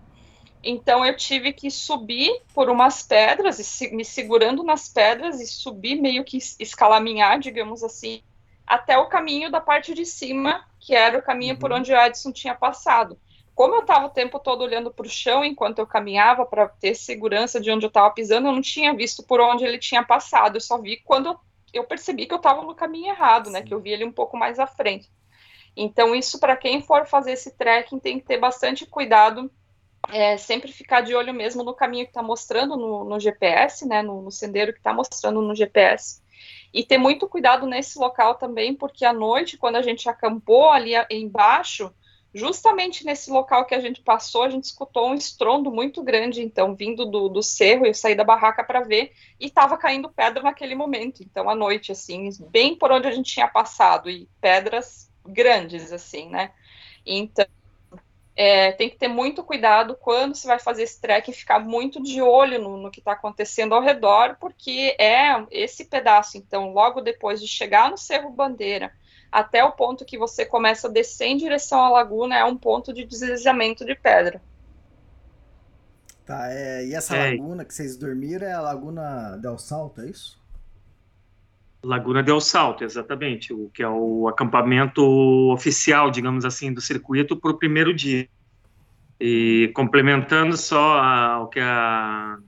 Speaker 5: Então eu tive que subir por umas pedras, me segurando nas pedras e subir meio que escalaminhar, digamos assim, até o caminho da parte de cima, que era o caminho uhum. por onde o Edson tinha passado. Como eu estava o tempo todo olhando para o chão enquanto eu caminhava para ter segurança de onde eu estava pisando, eu não tinha visto por onde ele tinha passado. Eu só vi quando eu percebi que eu estava no caminho errado, né? Que eu vi ele um pouco mais à frente. Então, isso para quem for fazer esse trekking tem que ter bastante cuidado, é, sempre ficar de olho mesmo no caminho que está mostrando no, no, GPS, né? No, no sendeiro que está mostrando no GPS e ter muito cuidado nesse local também, porque à noite, quando a gente acampou ali embaixo, justamente nesse local que a gente passou, a gente escutou um estrondo muito grande, então, vindo do, do cerro, eu saí da barraca para ver, e estava caindo pedra naquele momento, então, à noite, assim, bem por onde a gente tinha passado, e pedras grandes, assim, né? Então, é, tem que ter muito cuidado quando você vai fazer esse trek e ficar muito de olho no, no que está acontecendo ao redor, porque é esse pedaço, então, logo depois de chegar no Cerro Bandeira, até o ponto que você começa a descer em direção à laguna, é um ponto de deslizamento de pedra.
Speaker 2: Tá, é, e essa é. laguna que vocês dormiram é a Laguna Del Salto, é isso?
Speaker 6: Laguna del Salto, exatamente, o que é o acampamento oficial, digamos assim, do circuito para o primeiro dia. E complementando só a, o que a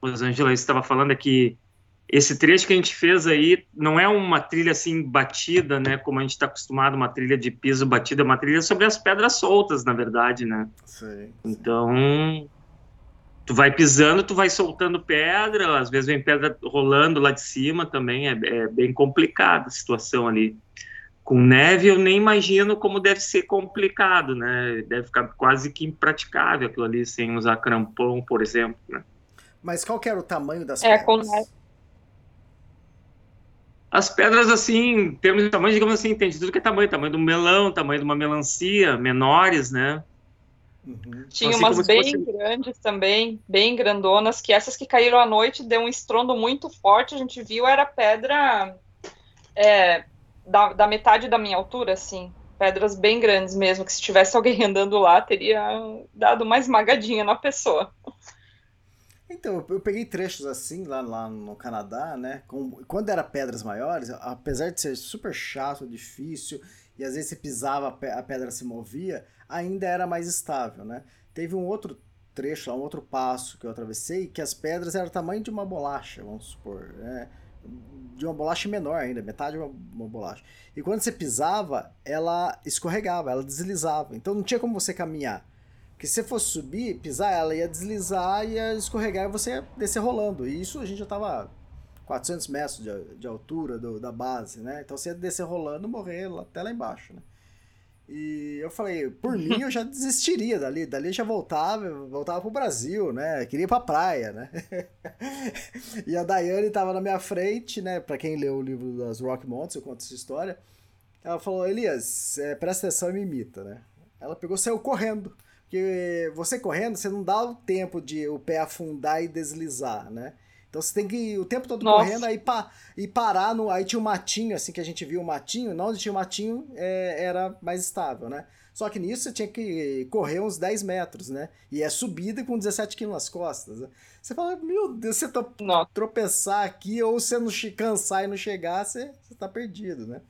Speaker 6: Rosângela estava falando, é que esse trecho que a gente fez aí não é uma trilha assim batida, né, como a gente está acostumado, uma trilha de piso batida, é uma trilha sobre as pedras soltas, na verdade, né? Sim. Então, tu vai pisando, tu vai soltando pedra, às vezes vem pedra rolando lá de cima também, é, é, bem complicada a situação ali. Com neve eu nem imagino como deve ser complicado, né? Deve ficar quase que impraticável aquilo ali sem usar crampão, por exemplo, né?
Speaker 2: Mas qual que era o tamanho das é, pedras? Com neve.
Speaker 6: As pedras, assim, em termos de tamanho, digamos assim, tem de tudo que é tamanho, tamanho do melão, tamanho de uma melancia, menores, né?
Speaker 5: Uhum. Tinha assim umas bem fosse... grandes também, bem grandonas, que essas que caíram à noite deu um estrondo muito forte, a gente viu, era pedra é, da, da, metade da minha altura, assim, pedras bem grandes mesmo, que se tivesse alguém (laughs) andando lá, teria dado uma esmagadinha na pessoa.
Speaker 2: Então, eu peguei trechos assim lá, lá no Canadá, né? Com, quando era pedras maiores, apesar de ser super chato, difícil, e às vezes você pisava, a pedra se movia, ainda era mais estável, né? Teve um outro trecho, um outro passo que eu atravessei, que as pedras eram o tamanho de uma bolacha, vamos supor, né? de uma bolacha menor ainda, metade de uma, uma, bolacha. E quando você pisava, ela escorregava, ela deslizava. Então não tinha como você caminhar. Porque se você fosse subir, pisar, ela ia deslizar, ia escorregar e você ia descer rolando. E isso a gente já estava 400 metros de, de altura do, da base, né? Então você ia descer rolando, morrer até lá embaixo, né? E eu falei, por (laughs) mim eu já desistiria dali, dali já voltava, voltava pro Brasil, né? Queria ir pra praia, né? (laughs) e a Daiane tava na minha frente, né? Pra quem leu o livro das Rock Mountains, eu conto essa história. Ela falou, Elias, é, presta atenção e me imita, né? Ela pegou, saiu correndo. Porque você correndo, você não dá o tempo de o pé afundar e deslizar, né? Então você tem que ir o tempo todo Nossa. correndo aí pa, e parar no. Aí tinha um matinho, assim que a gente viu o matinho, não onde tinha o matinho é, era mais estável, né? Só que nisso você tinha que correr uns 10 metros, né? E é subida com 17 quilos nas costas. Né? Você fala, meu Deus, você tropeçar aqui ou você não cansar e não chegar, você, você tá perdido, né?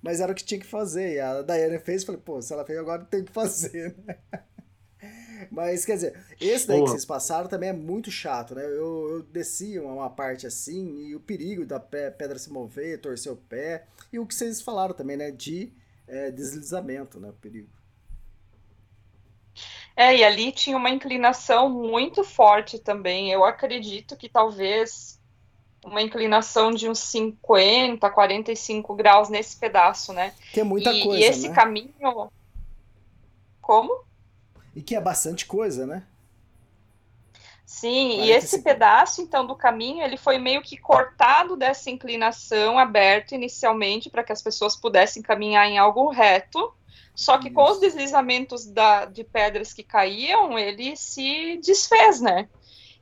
Speaker 2: Mas era o que tinha que fazer. E a Daiane fez, falei, pô, se ela fez agora tem que fazer, (laughs) né? Mas, quer dizer, esse daí Boa. que vocês passaram também é muito chato, né? Eu, eu desci uma, uma parte assim, e o perigo da pedra se mover, torcer o pé, e o que vocês falaram também, né? De é, deslizamento, né? O perigo.
Speaker 5: É, e ali tinha uma inclinação muito forte também. Eu acredito que talvez uma inclinação de uns 50, 45 graus nesse pedaço, né?
Speaker 2: Que é muita
Speaker 5: e,
Speaker 2: coisa.
Speaker 5: E esse
Speaker 2: né?
Speaker 5: caminho. Como?
Speaker 2: E que é bastante coisa, né?
Speaker 5: Sim, e esse pedaço, então, do caminho, ele foi meio que cortado dessa inclinação, aberto inicialmente, para que as pessoas pudessem caminhar em algo reto, só que Isso. com os deslizamentos da, de pedras que caíam, ele se desfez, né?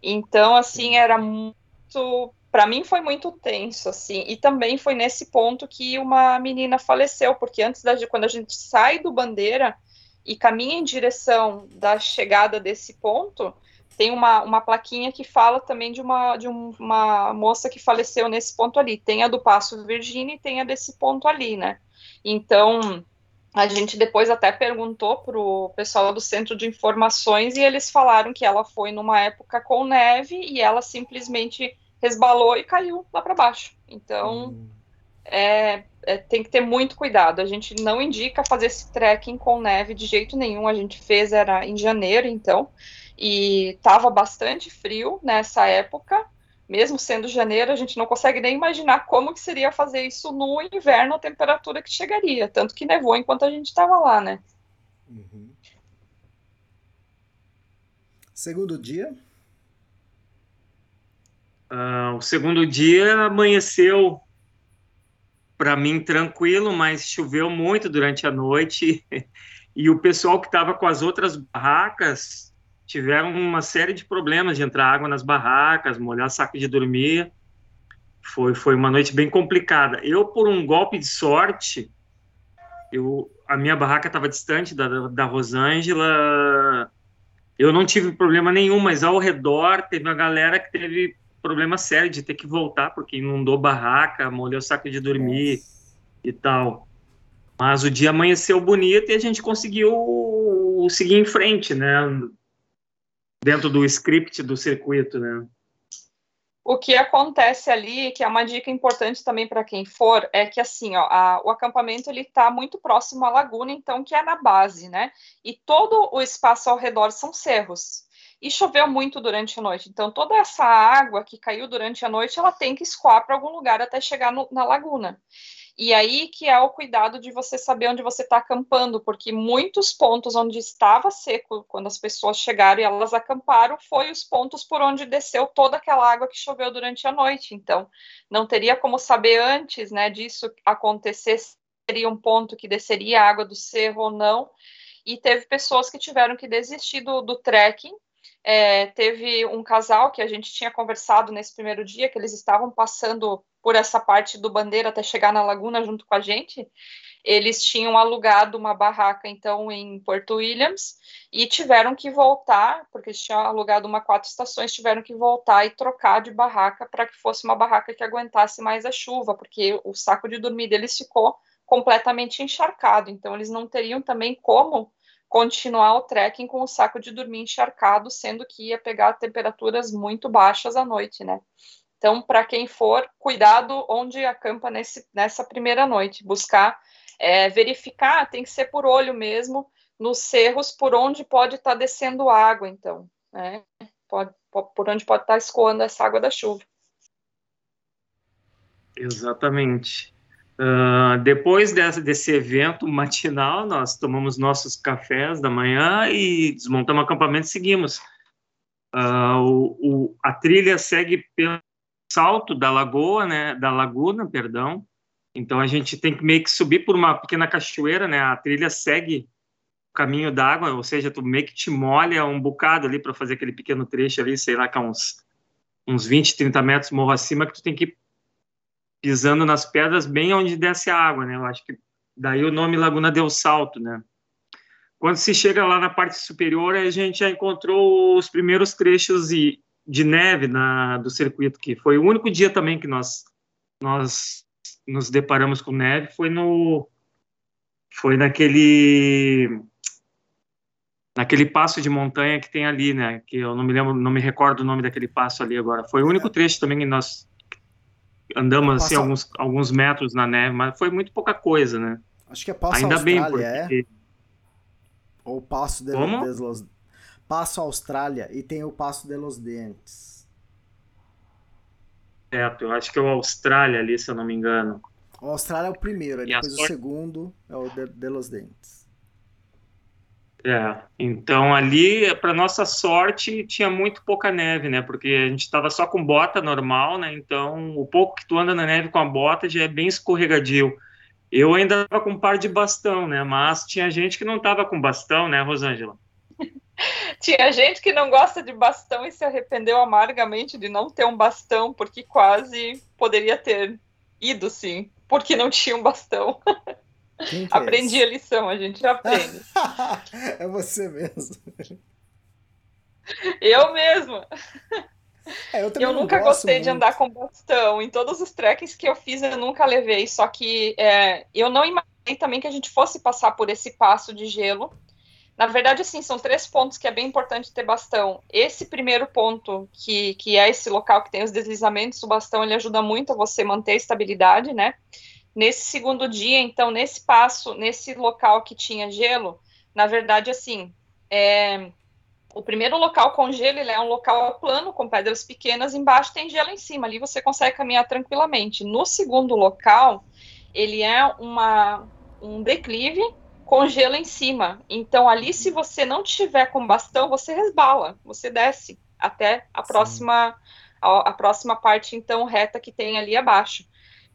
Speaker 5: Então, assim, Sim. era muito... Para mim foi muito tenso, assim, e também foi nesse ponto que uma menina faleceu, porque antes da quando a gente sai do Bandeira, e caminha em direção da chegada desse ponto, tem uma, uma plaquinha que fala também de, uma, de um, uma moça que faleceu nesse ponto ali. Tem a do Passo Virgínia e tem a desse ponto ali, né? Então, a gente depois até perguntou para o pessoal do Centro de Informações e eles falaram que ela foi numa época com neve e ela simplesmente resbalou e caiu lá para baixo. Então, hum. É, é, tem que ter muito cuidado. A gente não indica fazer esse trekking com neve de jeito nenhum. A gente fez era em janeiro, então, e estava bastante frio nessa época. Mesmo sendo janeiro, a gente não consegue nem imaginar como que seria fazer isso no inverno, a temperatura que chegaria. Tanto que nevou enquanto a gente estava lá, né? Uhum.
Speaker 2: Segundo dia?
Speaker 6: Uh, o segundo dia amanheceu para mim tranquilo, mas choveu muito durante a noite (laughs) e o pessoal que estava com as outras barracas tiveram uma série de problemas de entrar água nas barracas, molhar saco de dormir. Foi, foi uma noite bem complicada. Eu, por um golpe de sorte, eu, a minha barraca estava distante da, da Rosângela. Eu não tive problema nenhum, mas ao redor teve uma galera que teve problema sério de ter que voltar, porque inundou barraca, molhou saco de dormir Nossa. e tal. Mas o dia amanheceu bonito e a gente conseguiu seguir em frente, né? Dentro do script do circuito, né?
Speaker 5: O que acontece ali, que é uma dica importante também para quem for, é que assim, ó, a, o acampamento ele está muito próximo à laguna, então que é na base, né? E todo o espaço ao redor são cerros. E choveu muito durante a noite, então toda essa água que caiu durante a noite, ela tem que escoar para algum lugar até chegar no, na laguna. E aí que é o cuidado de você saber onde você está acampando, porque muitos pontos onde estava seco, quando as pessoas chegaram e elas acamparam, foi os pontos por onde desceu toda aquela água que choveu durante a noite. Então, não teria como saber antes, né, disso acontecer, seria um ponto que desceria a água do cerro ou não. E teve pessoas que tiveram que desistir do, do trekking é, teve um casal que a gente tinha conversado nesse primeiro dia, que eles estavam passando por essa parte do Bandeira até chegar na laguna junto com a gente. Eles tinham alugado uma barraca, então, em Porto Williams, e tiveram que voltar, porque eles tinham alugado uma quatro estações, tiveram que voltar e trocar de barraca para que fosse uma barraca que aguentasse mais a chuva, porque o saco de dormir deles ficou completamente encharcado, então eles não teriam também como continuar o trekking com o saco de dormir encharcado, sendo que ia pegar temperaturas muito baixas à noite, né? Então, para quem for, cuidado onde acampa nesse, nessa primeira noite, buscar é, verificar, tem que ser por olho mesmo, nos cerros por onde pode estar tá descendo água, então, né? Pode, por onde pode estar tá escoando essa água da chuva.
Speaker 6: Exatamente. Uh, depois desse, desse evento matinal, nós tomamos nossos cafés da manhã e desmontamos o acampamento e seguimos. Uh, o, o, a trilha segue pelo salto da lagoa, né, da laguna, perdão. Então a gente tem que meio que subir por uma pequena cachoeira, né? A trilha segue o caminho d'água, ou seja, tu meio que te molha um bocado ali para fazer aquele pequeno trecho ali, sei lá, que é uns uns 20, 30 metros morro acima que tu tem que pisando nas pedras bem onde desce a água, né? Eu acho que daí o nome Laguna del Salto, né? Quando se chega lá na parte superior, a gente já encontrou os primeiros trechos de, de neve na, do circuito, que foi o único dia também que nós nós nos deparamos com neve, foi no foi naquele naquele passo de montanha que tem ali, né? Que eu não me lembro, não me recordo o nome daquele passo ali agora. Foi o único trecho também que nós andamos assim alguns, alguns metros na neve, mas foi muito pouca coisa, né?
Speaker 2: Acho que é Passo Ainda Austrália, bem, porque... é? Ou Passo de, de los... Passo Austrália e tem o Passo de los Dentes.
Speaker 6: Certo, eu acho que é o Austrália ali, se eu não me engano.
Speaker 2: O Austrália é o primeiro, e depois o segundo é o de, de los Dentes.
Speaker 6: É, então ali, para nossa sorte, tinha muito pouca neve, né? Porque a gente estava só com bota normal, né? Então, o pouco que tu anda na neve com a bota já é bem escorregadio. Eu ainda estava com um par de bastão, né? Mas tinha gente que não estava com bastão, né, Rosângela? (laughs)
Speaker 5: tinha gente que não gosta de bastão e se arrependeu amargamente de não ter um bastão, porque quase poderia ter ido, sim, porque não tinha um bastão. (laughs) Aprendi é a lição, a gente aprende. (laughs)
Speaker 2: é você mesmo.
Speaker 5: Eu mesma. É, eu, eu nunca gostei muito. de andar com bastão. Em todos os trekkings que eu fiz, eu nunca levei. Só que é, eu não imaginei também que a gente fosse passar por esse passo de gelo. Na verdade, assim, são três pontos que é bem importante ter bastão. Esse primeiro ponto, que, que é esse local que tem os deslizamentos, o bastão ele ajuda muito a você manter a estabilidade, né? Nesse segundo dia, então, nesse passo, nesse local que tinha gelo, na verdade, assim, é, o primeiro local com gelo ele é um local plano, com pedras pequenas, embaixo tem gelo em cima, ali você consegue caminhar tranquilamente. No segundo local, ele é uma, um declive com gelo em cima. Então, ali, se você não tiver com bastão, você resbala, você desce até a próxima, a, a próxima parte, então, reta que tem ali abaixo.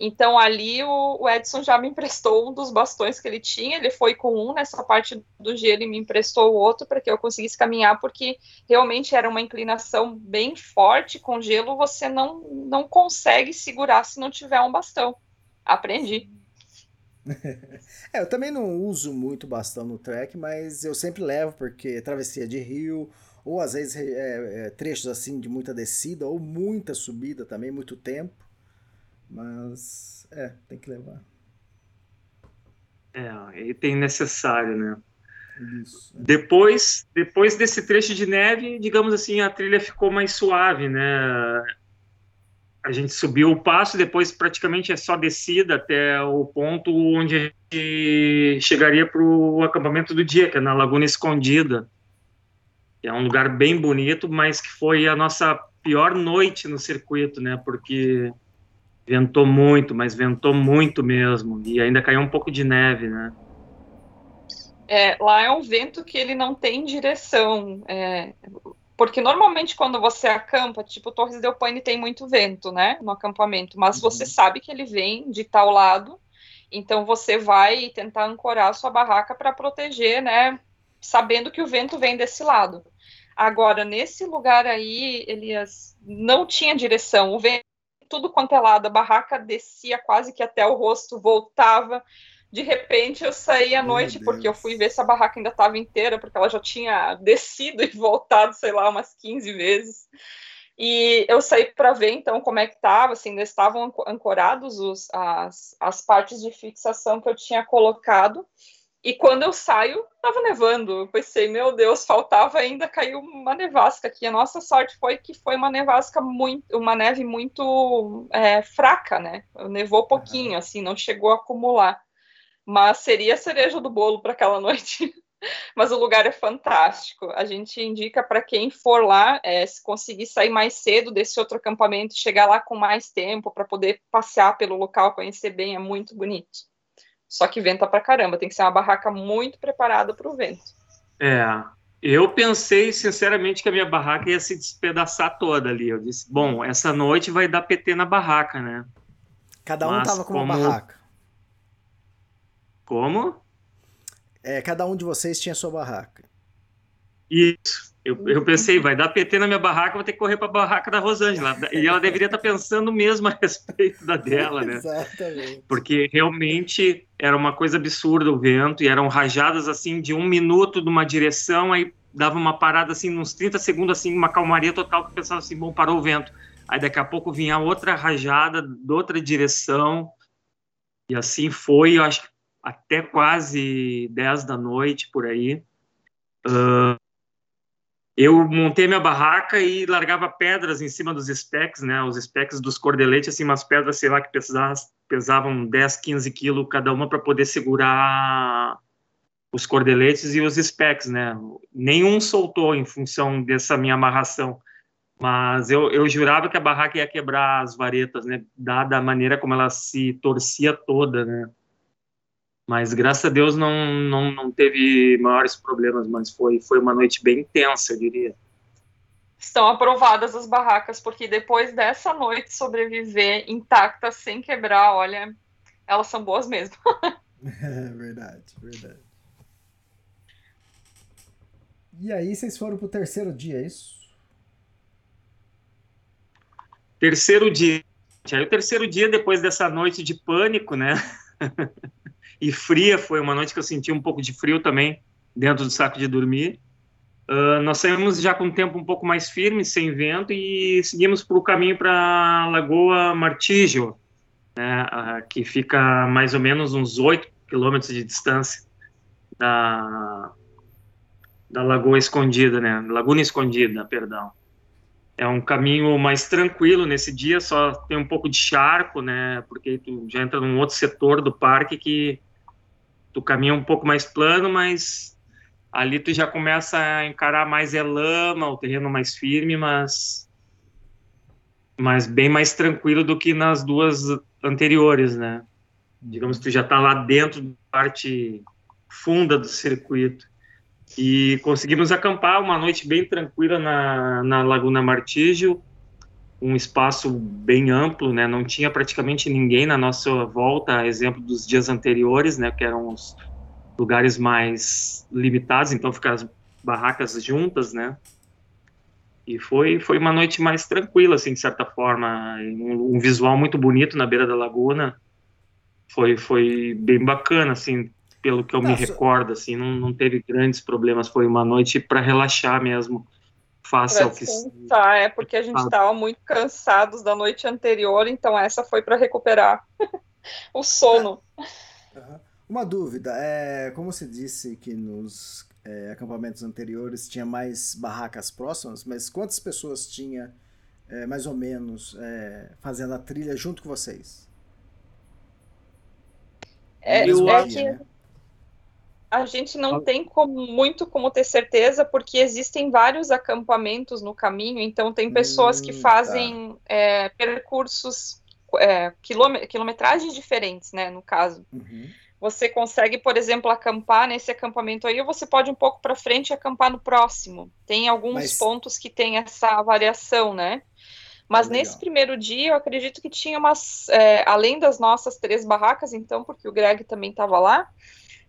Speaker 5: Então ali o, o, Edson já me emprestou um dos bastões que ele tinha, ele foi com um nessa parte do gelo e me emprestou o outro para que eu conseguisse caminhar, porque realmente era uma inclinação bem forte, com gelo você não, não consegue segurar se não tiver um bastão. Aprendi. (laughs)
Speaker 2: é, eu também não uso muito bastão no trek, mas eu sempre levo, porque travessia de rio, ou às vezes é, é, trechos assim de muita descida, ou muita subida também, muito tempo mas, é, tem que levar.
Speaker 6: É, e tem necessário, né?
Speaker 2: Isso. É.
Speaker 6: Depois, depois desse trecho de neve, digamos assim, a trilha ficou mais suave, né? A gente subiu o passo, depois praticamente é só descida até o ponto onde a gente chegaria para o acampamento do dia, que é na Laguna Escondida. É um lugar bem bonito, mas que foi a nossa pior noite no circuito, né? Porque Ventou muito, mas ventou muito mesmo. E ainda caiu um pouco de neve, né?
Speaker 5: É, lá é um vento que ele não tem direção. É, porque normalmente quando você acampa, tipo, Torres del Paine tem muito vento, né, no acampamento, mas uhum. você sabe que ele vem de tal lado, então você vai tentar ancorar a sua barraca para proteger, né, sabendo que o vento vem desse lado. Agora, nesse lugar aí, Elias, não tinha direção, o vento tudo quanto é lado, a barraca descia quase que até o rosto, voltava. De repente eu saí à noite, porque eu fui ver se a barraca ainda estava inteira, porque ela já tinha descido (laughs) e voltado, sei lá, umas 15 vezes. E eu saí para ver então como é que estava, assim, ainda estavam ancorados os, as, as partes de fixação que eu tinha colocado. E quando eu saio, estava nevando. Eu pensei, meu Deus, faltava ainda cair uma nevasca aqui. A nossa sorte foi que foi uma nevasca muito, uma neve muito é, fraca, né? Nevou pouquinho, assim, não chegou a acumular. Mas seria a cereja do bolo para aquela (laughs) noite. Mas o lugar é fantástico. A gente indica para quem for lá, é, se conseguir sair mais cedo desse outro acampamento, chegar lá com mais tempo para poder passear pelo local, conhecer bem, é muito bonito. Só que venta pra caramba, tem que ser uma barraca muito preparada para o vento.
Speaker 6: É, eu pensei sinceramente que a minha barraca ia se despedaçar toda ali. Eu disse, bom, essa noite vai dar PT na barraca, né?
Speaker 2: Cada um Mas tava com como... uma barraca.
Speaker 6: Como?
Speaker 2: É, cada um de vocês tinha sua barraca.
Speaker 6: Isso. Eu, eu pensei, vai dar PT na minha barraca, vou ter que correr para a barraca da Rosângela. E ela deveria estar tá pensando mesmo a respeito da dela, né?
Speaker 2: Exatamente.
Speaker 6: Porque realmente era uma coisa absurda o vento, e eram rajadas assim de um minuto de uma direção, aí dava uma parada assim, uns 30 segundos, assim, uma calmaria total, que pensava assim, bom, parou o vento. Aí daqui a pouco vinha outra rajada de outra direção, e assim foi, eu acho, até quase 10 da noite, por aí. Uh, eu montei minha barraca e largava pedras em cima dos specs, né? Os specs dos cordeletes, assim, umas pedras, sei lá, que pesavam, pesavam 10, 15 quilos cada uma para poder segurar os cordeletes e os specs, né? Nenhum soltou em função dessa minha amarração. Mas eu, eu jurava que a barraca ia quebrar as varetas, né? Dada a maneira como ela se torcia toda, né? Mas graças a Deus não, não, não teve maiores problemas, mas foi, foi uma noite bem intensa, eu diria.
Speaker 5: Estão aprovadas as barracas, porque depois dessa noite sobreviver intacta, sem quebrar, olha, elas são boas mesmo. (laughs)
Speaker 2: é verdade, verdade. E aí, vocês foram pro terceiro dia, é isso?
Speaker 6: Terceiro dia. Aí o terceiro dia, depois dessa noite de pânico, né? (laughs) e fria. Foi uma noite que eu senti um pouco de frio também dentro do saco de dormir. Uh, nós saímos já com o tempo um pouco mais firme, sem vento, e seguimos para o caminho para a Lagoa Martígio, né, uh, que fica mais ou menos uns 8 quilômetros de distância da, da Lagoa Escondida, né, Laguna Escondida, perdão. É um caminho mais tranquilo nesse dia, só tem um pouco de charco, né, porque tu já entra num outro setor do parque que tu caminha um pouco mais plano, mas ali tu já começa a encarar mais é lama, o terreno mais firme, mas mas bem mais tranquilo do que nas duas anteriores, né? Digamos que tu já está lá dentro da parte funda do circuito. E conseguimos acampar uma noite bem tranquila na, na Laguna Martígio. Um espaço bem amplo, né? Não tinha praticamente ninguém na nossa volta, exemplo dos dias anteriores, né? Que eram os lugares mais limitados, então ficar as barracas juntas, né? E foi foi uma noite mais tranquila, assim, de certa forma, um, um visual muito bonito na beira da laguna. Foi foi bem bacana, assim, pelo que eu me recordo, assim, não, não teve grandes problemas. Foi uma noite para relaxar mesmo face ao que.
Speaker 5: É, porque a gente estava muito cansados da noite anterior, então essa foi para recuperar (laughs) o sono.
Speaker 2: Uma dúvida, é, como você disse que nos é, acampamentos anteriores tinha mais barracas próximas, mas quantas pessoas tinha é, mais ou menos é, fazendo a trilha junto com vocês?
Speaker 5: É, eu é que né? A gente não tem como, muito como ter certeza, porque existem vários acampamentos no caminho, então tem pessoas hum, que fazem tá. é, percursos, é, quilometragens diferentes, né, no caso. Uhum. Você consegue, por exemplo, acampar nesse acampamento aí, ou você pode um pouco para frente e acampar no próximo. Tem alguns Mas... pontos que tem essa variação, né? Mas Legal. nesse primeiro dia, eu acredito que tinha umas, é, além das nossas três barracas, então, porque o Greg também estava lá,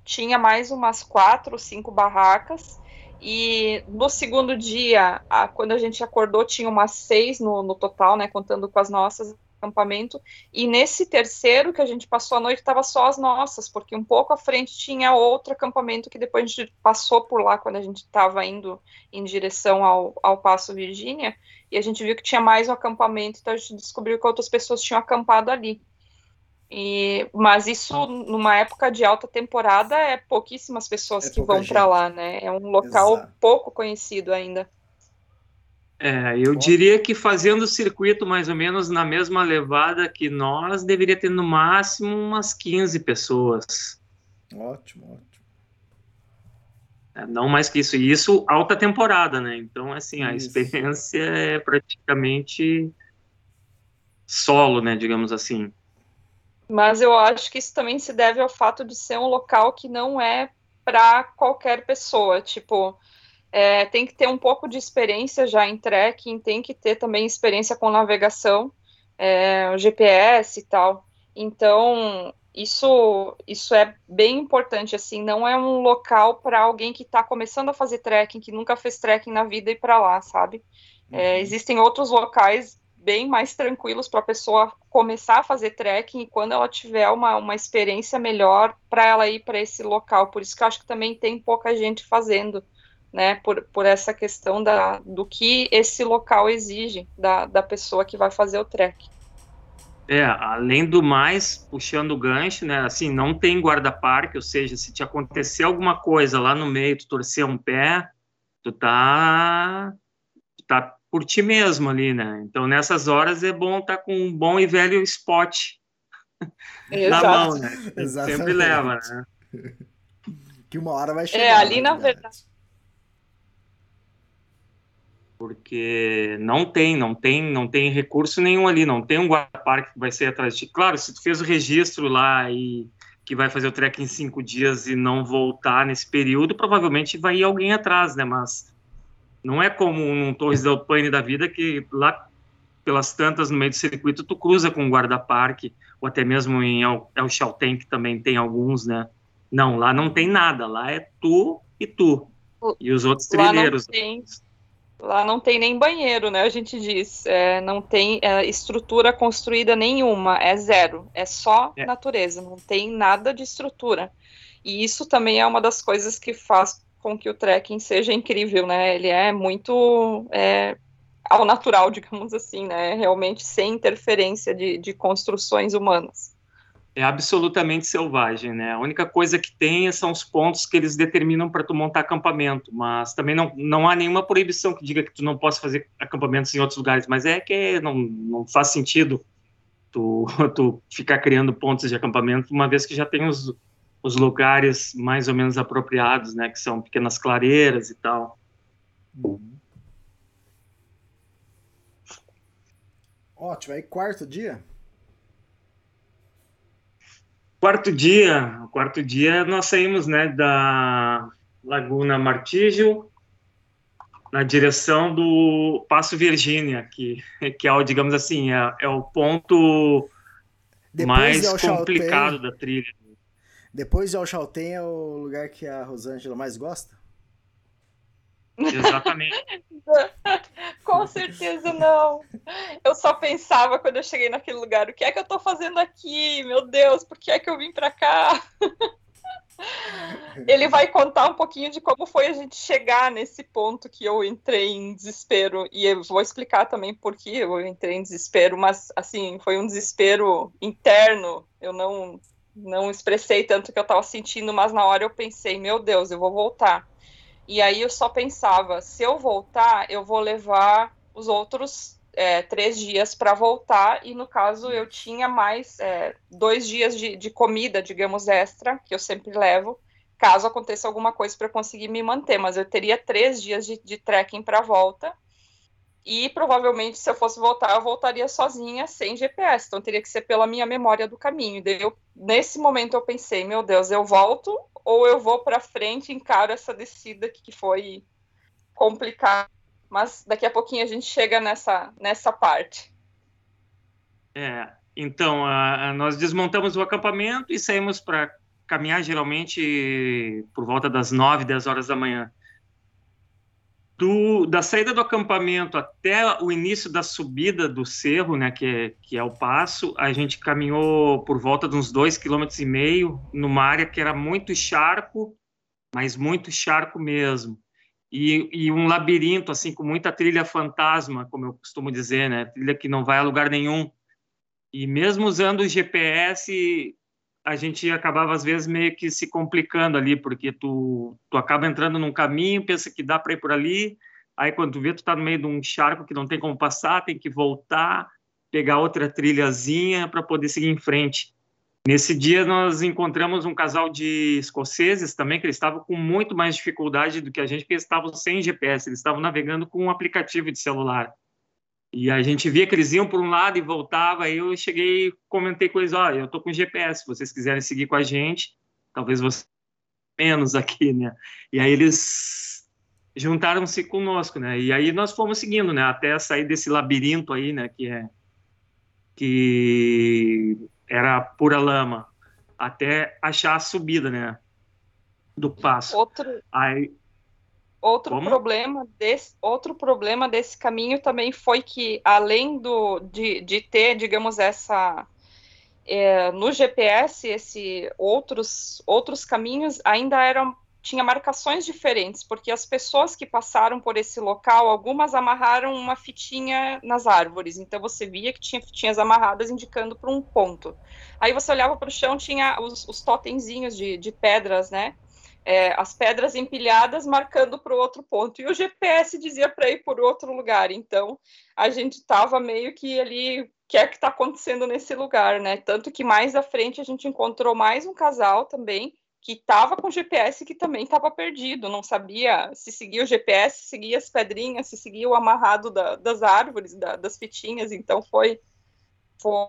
Speaker 5: tinha mais umas quatro, cinco barracas. E no segundo dia, a, quando a gente acordou, tinha umas seis no, no total, né, contando com as nossas acampamento. E nesse terceiro que a gente passou a noite, estava só as nossas, porque um pouco à frente tinha outro acampamento que depois a gente passou por lá quando a gente estava indo em direção ao, ao Passo Virgínia, e a gente viu que tinha mais um acampamento, então a gente descobriu que outras pessoas tinham acampado ali. E, mas isso, numa época de alta temporada, é pouquíssimas pessoas é que vão para lá, né? É um local Exato. pouco conhecido ainda.
Speaker 6: É, eu diria que fazendo o circuito mais ou menos na mesma levada que nós, deveria ter no máximo umas 15 pessoas.
Speaker 2: Ótimo, ótimo.
Speaker 6: É, não mais que isso. E isso alta temporada, né? Então, assim, a isso. experiência é praticamente solo, né? Digamos assim.
Speaker 5: Mas eu acho que isso também se deve ao fato de ser um local que não é para qualquer pessoa. Tipo, é, tem que ter um pouco de experiência já em trekking, tem que ter também experiência com navegação, é, GPS e tal. Então, isso, isso é bem importante, assim, não é um local para alguém que está começando a fazer trekking, que nunca fez trekking na vida e para lá, sabe? É, uhum. Existem outros locais bem mais tranquilos para a pessoa começar a fazer trekking e quando ela tiver uma, uma experiência melhor para ela ir para esse local. Por isso que eu acho que também tem pouca gente fazendo, né? Por, por essa questão da, do que esse local exige da, da pessoa que vai fazer o trek.
Speaker 6: É, além do mais, puxando o gancho, né? Assim, não tem guarda-parque, ou seja, se te acontecer alguma coisa lá no meio, tu torcer um pé, tu tá, tu tá por ti mesmo ali, né? Então, nessas horas é bom estar tá com um bom e velho spot (laughs) na mão, né? (laughs) Sempre leva, né? (laughs)
Speaker 2: Que uma hora vai chegar.
Speaker 5: É, ali na verdade.
Speaker 6: Porque não tem, não tem, não tem recurso nenhum ali, não tem um guarda-parque que vai ser atrás de ti. Claro, se tu fez o registro lá e que vai fazer o trek em cinco dias e não voltar nesse período, provavelmente vai ir alguém atrás, né? Mas não é como um Torres del Paine da vida que lá pelas tantas no meio do circuito tu cruza com um guarda-parque ou até mesmo em El, El Chaltén que também tem alguns, né? Não, lá não tem nada, lá é tu e tu e os outros trilheiros.
Speaker 5: Lá não tem, lá não tem nem banheiro, né? A gente diz, é, não tem é, estrutura construída nenhuma, é zero, é só é. natureza, não tem nada de estrutura. E isso também é uma das coisas que faz com que o trekking seja incrível, né? Ele é muito é, ao natural, (laughs) digamos assim, né? Realmente sem interferência de, de construções humanas.
Speaker 6: É absolutamente selvagem, né? A única coisa que tem são os pontos que eles determinam para tu montar acampamento, mas também não, não há nenhuma proibição que diga que tu não possa fazer acampamentos em outros lugares, mas é que não, não faz sentido tu, (laughs) tu ficar criando pontos de acampamento, uma vez que já tem os, os lugares mais ou menos apropriados, né, que são pequenas clareiras e tal.
Speaker 2: Uhum. Ótimo, aí quarto dia?
Speaker 6: Quarto dia, quarto dia nós saímos, né, da Laguna Martígio na direção do Passo Virgínia, que, que é, o, digamos assim, é, é o ponto Depois mais complicado da trilha.
Speaker 2: Depois de Alchalten é o lugar que a Rosângela mais gosta?
Speaker 6: Exatamente. (laughs)
Speaker 5: Com certeza não. Eu só pensava quando eu cheguei naquele lugar, o que é que eu tô fazendo aqui? Meu Deus, por que é que eu vim para cá? (laughs) Ele vai contar um pouquinho de como foi a gente chegar nesse ponto que eu entrei em desespero. E eu vou explicar também por que eu entrei em desespero, mas assim, foi um desespero interno. Eu não não expressei tanto que eu estava sentindo, mas na hora eu pensei, meu Deus, eu vou voltar. E aí eu só pensava, se eu voltar, eu vou levar os outros é, três dias para voltar, e no caso eu tinha mais é, dois dias de, de, comida, digamos, extra, que eu sempre levo, caso aconteça alguma coisa para conseguir me manter, mas eu teria três dias de, de trekking para volta, e provavelmente se eu fosse voltar, eu voltaria sozinha, sem GPS, então teria que ser pela minha memória do caminho. Eu, nesse momento eu pensei, meu Deus, eu volto ou eu vou para frente encaro essa descida que foi complicada mas daqui a pouquinho a gente chega nessa, nessa parte.
Speaker 6: É, então, nós desmontamos o acampamento e saímos para caminhar geralmente por volta das 9, 10 horas da manhã. Do, da saída do acampamento até o início da subida do cerro, né, que é, que é o passo, a gente caminhou por volta de uns dois quilômetros e meio numa área que era muito charco, mas muito charco mesmo e, e, um labirinto assim com muita trilha fantasma, como eu costumo dizer, né? Trilha que não vai a lugar nenhum. E mesmo usando o GPS, a gente acabava às vezes meio que se complicando ali, porque tu tu acaba entrando num caminho, pensa que dá para ir por ali, aí quando tu vê tu tá no meio de um charco que não tem como passar, tem que voltar, pegar outra trilhazinha para poder seguir em frente. Nesse dia nós encontramos um casal de escoceses também que eles estavam com muito mais dificuldade do que a gente, porque eles estavam sem GPS, eles estavam navegando com um aplicativo de celular. E a gente via que eles iam por um lado e voltava, aí eu cheguei, comentei com eles, olha, eu tô com GPS, se vocês quiserem seguir com a gente, talvez você menos aqui, né? E aí eles juntaram-se conosco, né? E aí nós fomos seguindo, né, até sair desse labirinto aí, né, que é que era pura lama, até achar a subida, né? Do passo.
Speaker 5: Outro, Aí, outro problema desse outro problema desse caminho também foi que além do de, de ter digamos essa é, no GPS esse outros outros caminhos ainda eram tinha marcações diferentes, porque as pessoas que passaram por esse local, algumas amarraram uma fitinha nas árvores, então você via que tinha fitinhas amarradas indicando para um ponto. Aí você olhava para o chão, tinha os, os totemzinhos de, de pedras, né? É, as pedras empilhadas marcando para o outro ponto, e o GPS dizia para ir por outro lugar, então a gente estava meio que ali, o que é que está acontecendo nesse lugar, né? Tanto que mais à frente a gente encontrou mais um casal também, que estava com GPS que também estava perdido, não sabia se seguia o GPS, se seguia as pedrinhas, se seguia o amarrado da, das árvores, da, das fitinhas, então foi, foi.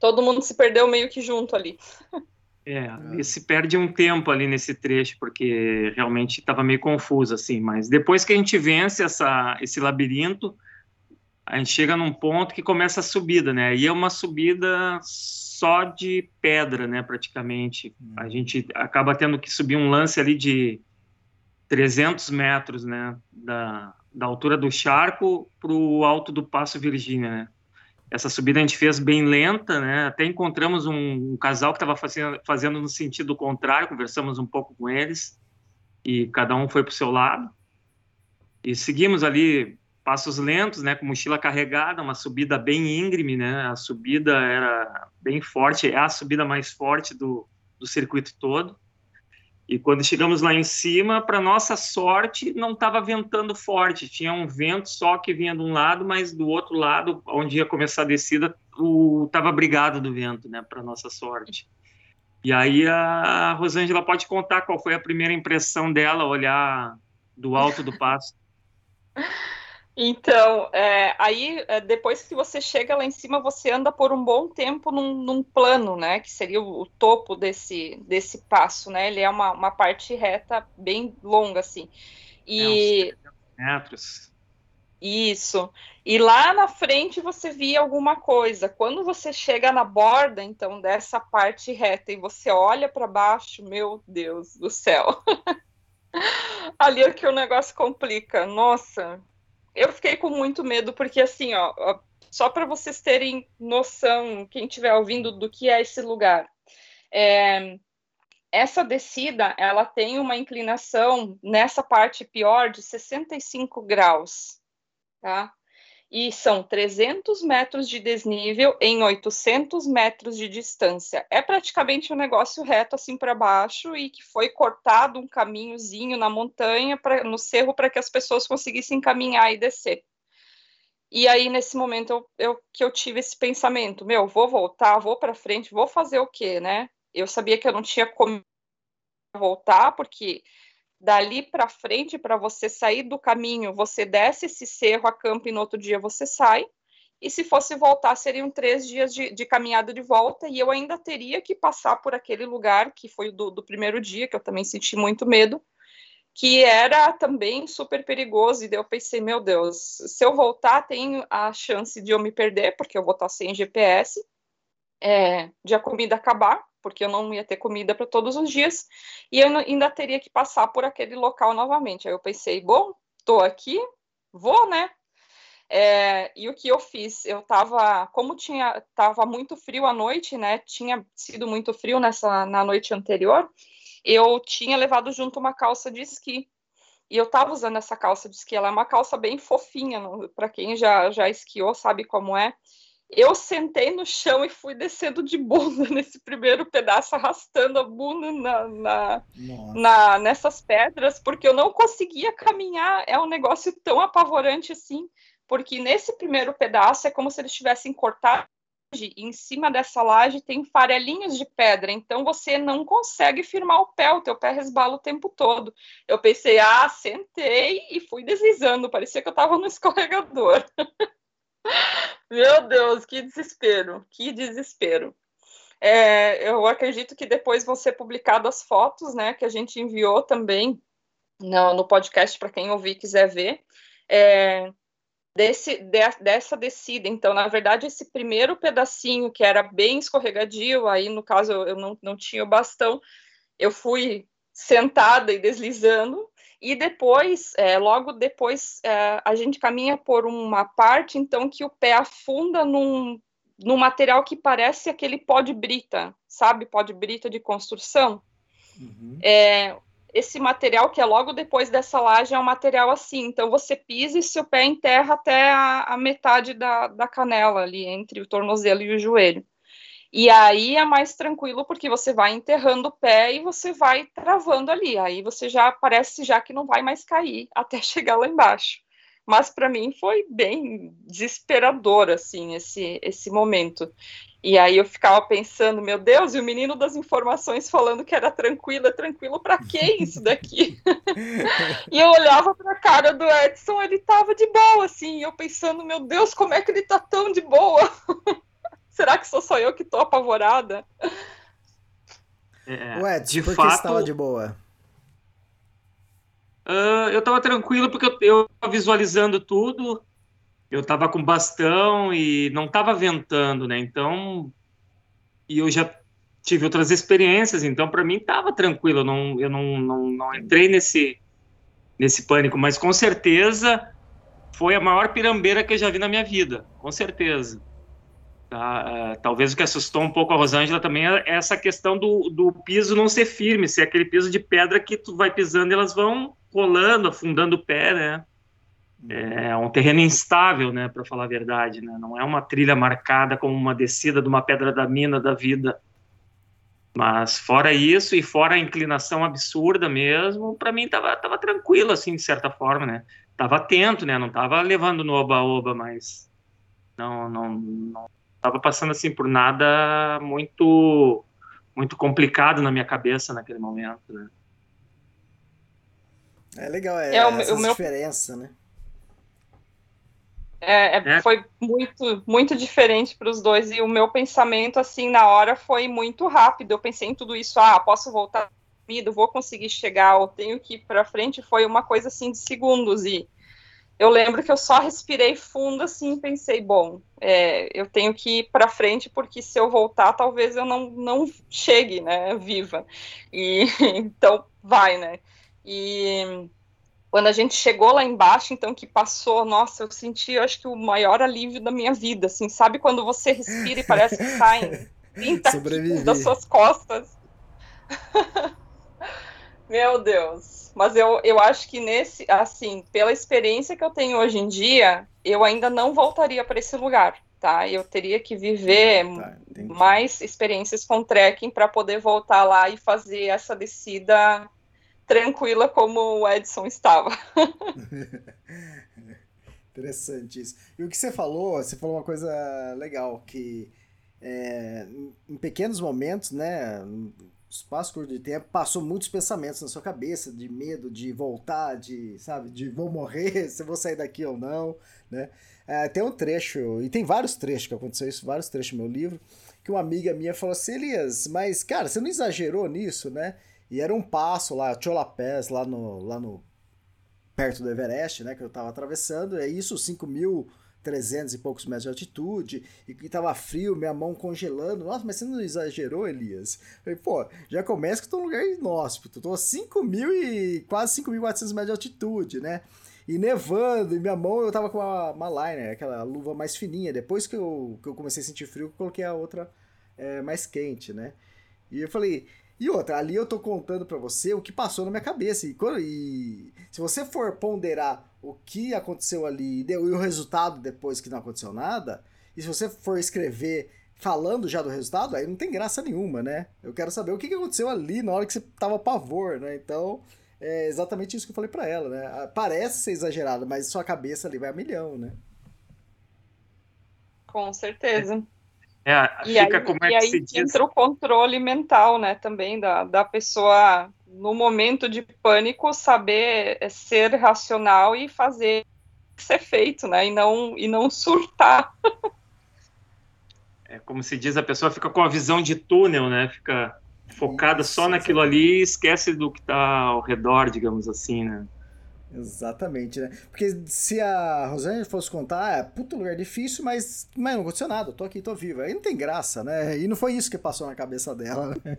Speaker 5: Todo mundo se perdeu meio que junto ali. (laughs)
Speaker 6: É, e se perde um tempo ali nesse trecho, porque realmente estava meio confuso, assim, mas depois que a gente vence essa, esse labirinto, a gente chega num ponto que começa a subida, né? E é uma subida só de pedra, né, praticamente. A uhum. gente acaba tendo que subir um lance ali de 300 metros, né, da, da altura do charco para o alto do Passo Virgínia, né. Essa subida a gente fez bem lenta, né, até encontramos um, um casal que estava fazendo, fazendo no sentido contrário, conversamos um pouco com eles, e cada um foi para o seu lado. E seguimos ali passos lentos, né, com mochila carregada, uma subida bem íngreme, né, a subida era bem forte, é a subida mais forte do, do circuito todo. E quando chegamos lá em cima, para nossa sorte, não estava ventando forte, tinha um vento só que vinha de um lado, mas do outro lado, onde ia começar a descida, estava brigado do vento, né, para nossa sorte. E aí a Rosângela pode contar qual foi a primeira impressão dela olhar do alto do passo. (laughs)
Speaker 5: Então, é, aí é, depois que você chega lá em cima, você anda por um bom tempo num, num plano, né? Que seria o, o, topo desse, desse passo, né? Ele é uma, uma parte reta bem longa, assim. E.
Speaker 6: É, metros.
Speaker 5: Isso. E lá na frente você via alguma coisa. Quando você chega na borda, então, dessa parte reta e você olha para baixo, meu Deus do céu. (laughs) Ali é que o negócio complica. Nossa, eu fiquei com muito medo, porque assim, ó, só para vocês terem noção, quem estiver ouvindo, do que é esse lugar. É, essa descida, ela tem uma inclinação nessa parte pior de 65 graus, tá? E são 300 metros de desnível em 800 metros de distância. É praticamente um negócio reto assim para baixo e que foi cortado um caminhozinho na montanha, pra, no cerro, para que as pessoas conseguissem caminhar e descer. E aí, nesse momento, eu, eu, que eu tive esse pensamento, meu, vou voltar, vou para frente, vou fazer o quê, né? Eu sabia que eu não tinha como voltar, porque dali para frente, para você sair do caminho, você desce esse cerro, acampa e no outro dia você sai. E se fosse voltar, seriam três dias de, de caminhada de volta, e eu ainda teria que passar por aquele lugar que foi do, do primeiro dia, que eu também senti muito medo, que era também super perigoso. E daí eu pensei, meu Deus, se eu voltar, tem a chance de eu me perder, porque eu vou estar sem GPS, é, de a comida acabar, porque eu não ia ter comida para todos os dias, e eu ainda teria que passar por aquele local novamente. Aí eu pensei, bom, estou aqui, vou, né? É, e o que eu fiz? Eu estava, como tinha, estava muito frio à noite, né? Tinha sido muito frio nessa na noite anterior. Eu tinha levado junto uma calça de esqui. E eu estava usando essa calça de esqui. Ela é uma calça bem fofinha, para quem já já esquiou sabe como é eu sentei no chão e fui descendo de bunda (laughs) nesse primeiro pedaço, arrastando a bunda na, na, na, nessas pedras, porque eu não conseguia caminhar. É um negócio tão apavorante assim, porque nesse primeiro pedaço é como se eles tivessem cortado. Em cima dessa laje tem farelinhos de pedra, então você não consegue firmar o pé, o teu pé resbala o tempo todo. Eu pensei, ah, sentei e fui deslizando, parecia que eu estava no (laughs) escorregador. Meu Deus, que desespero, que desespero. É, eu acredito que depois vão ser publicadas as fotos, né, que a gente enviou também no, no podcast para quem ouvir quiser ver, é, desse, de, dessa descida. Então, na verdade, esse primeiro pedacinho que era bem escorregadio, aí no caso eu não, não tinha o bastão, eu fui sentada e deslizando, e depois, é, logo depois, é, a gente caminha por uma parte, então, que o pé afunda num, num material que parece aquele pó de brita, sabe? Pó de brita de construção. Uhum. É, esse material que é logo depois dessa laje é um material assim, então você pisa e seu pé enterra até a, a metade da, da canela ali, entre o tornozelo e o joelho. E aí é mais tranquilo porque você vai enterrando o pé e você vai travando ali. Aí você já parece já que não vai mais cair (laughs) até chegar lá embaixo. Mas para mim foi bem desesperador assim esse esse momento. E aí eu ficava pensando, meu Deus, e o menino das informações falando que era tranquilo, é tranquilo para quem (laughs) isso daqui? (laughs) e eu olhava para a cara do Edson, ele tava de boa assim, e eu pensando, meu Deus, como é que ele tá tão de boa? Será que sou só eu que tô apavorada?
Speaker 2: É, Ué, de por fato, que você tava de boa?
Speaker 6: Uh, eu tava tranquilo porque eu, eu tava visualizando tudo, eu tava com bastão e não tava ventando, né? Então, e eu já tive outras experiências, então para mim tava tranquilo, eu não, eu não, não, não entrei nesse, nesse pânico, mas com certeza foi a maior pirambeira que eu já vi na minha vida, com certeza. Tá? Uh, talvez o que assustou um pouco a Rosângela também é essa questão do, do piso não ser firme, ser aquele piso de pedra que tu vai pisando e elas vão rolando, afundando o pé, né? É um terreno instável, né, para falar a verdade, né? Não é uma trilha marcada como uma descida de uma pedra da mina da vida. Mas fora isso e fora a inclinação absurda mesmo, para mim tava, tava tranquilo assim, de certa forma, né? Tava atento, né? Não tava levando no oba-oba, mas não, não, não estava passando assim por nada muito muito complicado na minha cabeça naquele momento, né?
Speaker 2: É legal, é, é o, essa o meu... diferença, né?
Speaker 5: É, é, é, foi muito, muito diferente para os dois. E o meu pensamento, assim, na hora foi muito rápido. Eu pensei em tudo isso. Ah, posso voltar vou conseguir chegar, ou tenho que ir para frente, foi uma coisa assim de segundos. E eu lembro que eu só respirei fundo assim e pensei, bom, é, eu tenho que ir para frente porque se eu voltar, talvez eu não, não chegue, né, viva. E (laughs) então vai, né? E quando a gente chegou lá embaixo, então que passou, nossa, eu senti, eu acho que o maior alívio da minha vida, assim, sabe quando você respira e parece que saem 30 quilos das suas costas? (laughs) Meu Deus. Mas eu, eu acho que nesse, assim, pela experiência que eu tenho hoje em dia, eu ainda não voltaria para esse lugar, tá? Eu teria que viver tá, mais experiências com trekking para poder voltar lá e fazer essa descida tranquila como o Edson estava. (laughs)
Speaker 2: Interessante isso. E o que você falou, você falou uma coisa legal, que é, em pequenos momentos, né, espaço curto de tempo, passou muitos pensamentos na sua cabeça, de medo, de voltar, de, sabe, de vou morrer, (laughs) se vou sair daqui ou não, né? É, tem um trecho, e tem vários trechos que aconteceu isso, vários trechos no meu livro, que uma amiga minha falou assim, Elias, mas, cara, você não exagerou nisso, né? E era um passo lá, Cholapés, lá no, lá no perto do Everest, né, que eu tava atravessando, é isso, 5 mil 300 e poucos metros de altitude, e que tava frio, minha mão congelando. Nossa, mas você não exagerou, Elias? Falei, pô, já começa que eu tô num lugar inóspito, tô a 5 mil e quase 5.400 metros de altitude, né? E nevando, e minha mão eu tava com uma, uma liner, aquela luva mais fininha. Depois que eu, que eu comecei a sentir frio, eu coloquei a outra é, mais quente, né? E eu falei, e outra, ali eu tô contando para você o que passou na minha cabeça. E, e, se você for ponderar o que aconteceu ali e o resultado depois que não aconteceu nada, e se você for escrever falando já do resultado, aí não tem graça nenhuma, né? Eu quero saber o que aconteceu ali na hora que você tava pavor, né? Então, é exatamente isso que eu falei para ela, né? Ah, parece ser exagerado, mas sua cabeça ali vai a milhão, né?
Speaker 5: Com certeza.
Speaker 6: É,
Speaker 5: e fica aí, como é que se diz. entra o controle mental, né, também da, da pessoa no momento de pânico saber é, ser racional e fazer ser feito, né, e não e não surtar.
Speaker 6: É como se diz, a pessoa fica com a visão de túnel, né, fica focada Isso, só naquilo ali e esquece do que está ao redor, digamos assim, né.
Speaker 2: Exatamente, né? Porque se a Rosângela fosse contar, é puto lugar difícil, mas, mas não aconteceu nada, eu tô aqui, tô viva. Aí não tem graça, né? E não foi isso que passou na cabeça dela, né?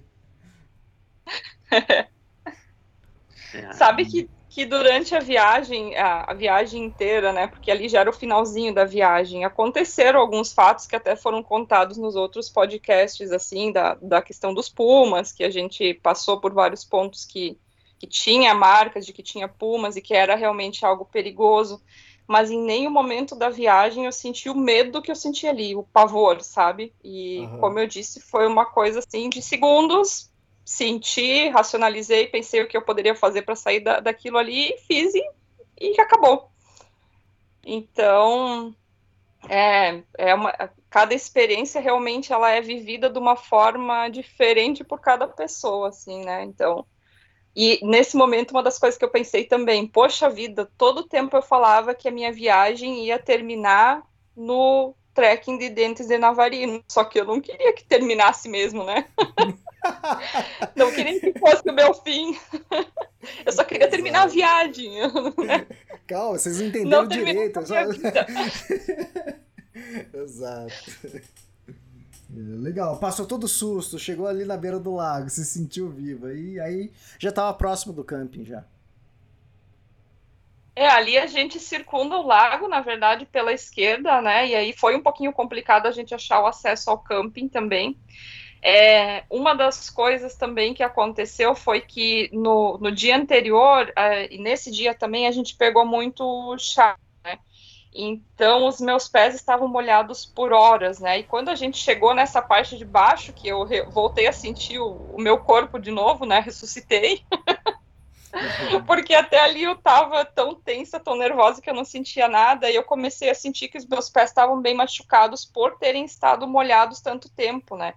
Speaker 2: (laughs)
Speaker 5: Sabe que, que durante a viagem, a, a, viagem inteira, né? Porque ali já era o finalzinho da viagem, aconteceram alguns fatos que até foram contados nos outros podcasts, assim, da, da questão dos pumas, que a gente passou por vários pontos que que tinha marcas de que tinha pumas e que era realmente algo perigoso, mas em nenhum momento da viagem eu senti o medo que eu senti ali, o pavor, sabe? E uhum. como eu disse, foi uma coisa assim de segundos, senti, racionalizei, pensei o que eu poderia fazer para sair da, daquilo ali, fiz e, e acabou. Então, é, é uma, cada experiência realmente ela é vivida de uma forma diferente por cada pessoa, assim, né? Então, e nesse momento, uma das coisas que eu pensei também, poxa vida, todo tempo eu falava que a minha viagem ia terminar no trekking de Dentes de Navarino, só que eu não queria que terminasse mesmo, né? (laughs) não queria que fosse o meu fim. (laughs) eu só queria terminar a viagem. Né?
Speaker 2: Calma, vocês não entenderam não direito. Só... (laughs) Exato. Legal, passou todo susto, chegou ali na beira do lago, se sentiu viva. E aí já estava próximo do camping já.
Speaker 5: É, ali a gente circunda o lago, na verdade, pela esquerda, né? E aí foi um pouquinho complicado a gente achar o acesso ao camping também. É, uma das coisas também que aconteceu foi que no, no dia anterior, é, e nesse dia também, a gente pegou muito chá então, os meus pés estavam molhados por horas, né? E quando a gente chegou nessa parte de baixo, que eu voltei a sentir o, o meu corpo de novo, né? Ressuscitei. (laughs) Porque até ali eu estava tão tensa, tão nervosa que eu não sentia nada, e eu comecei a sentir que os meus pés estavam bem machucados por terem estado molhados tanto tempo, né?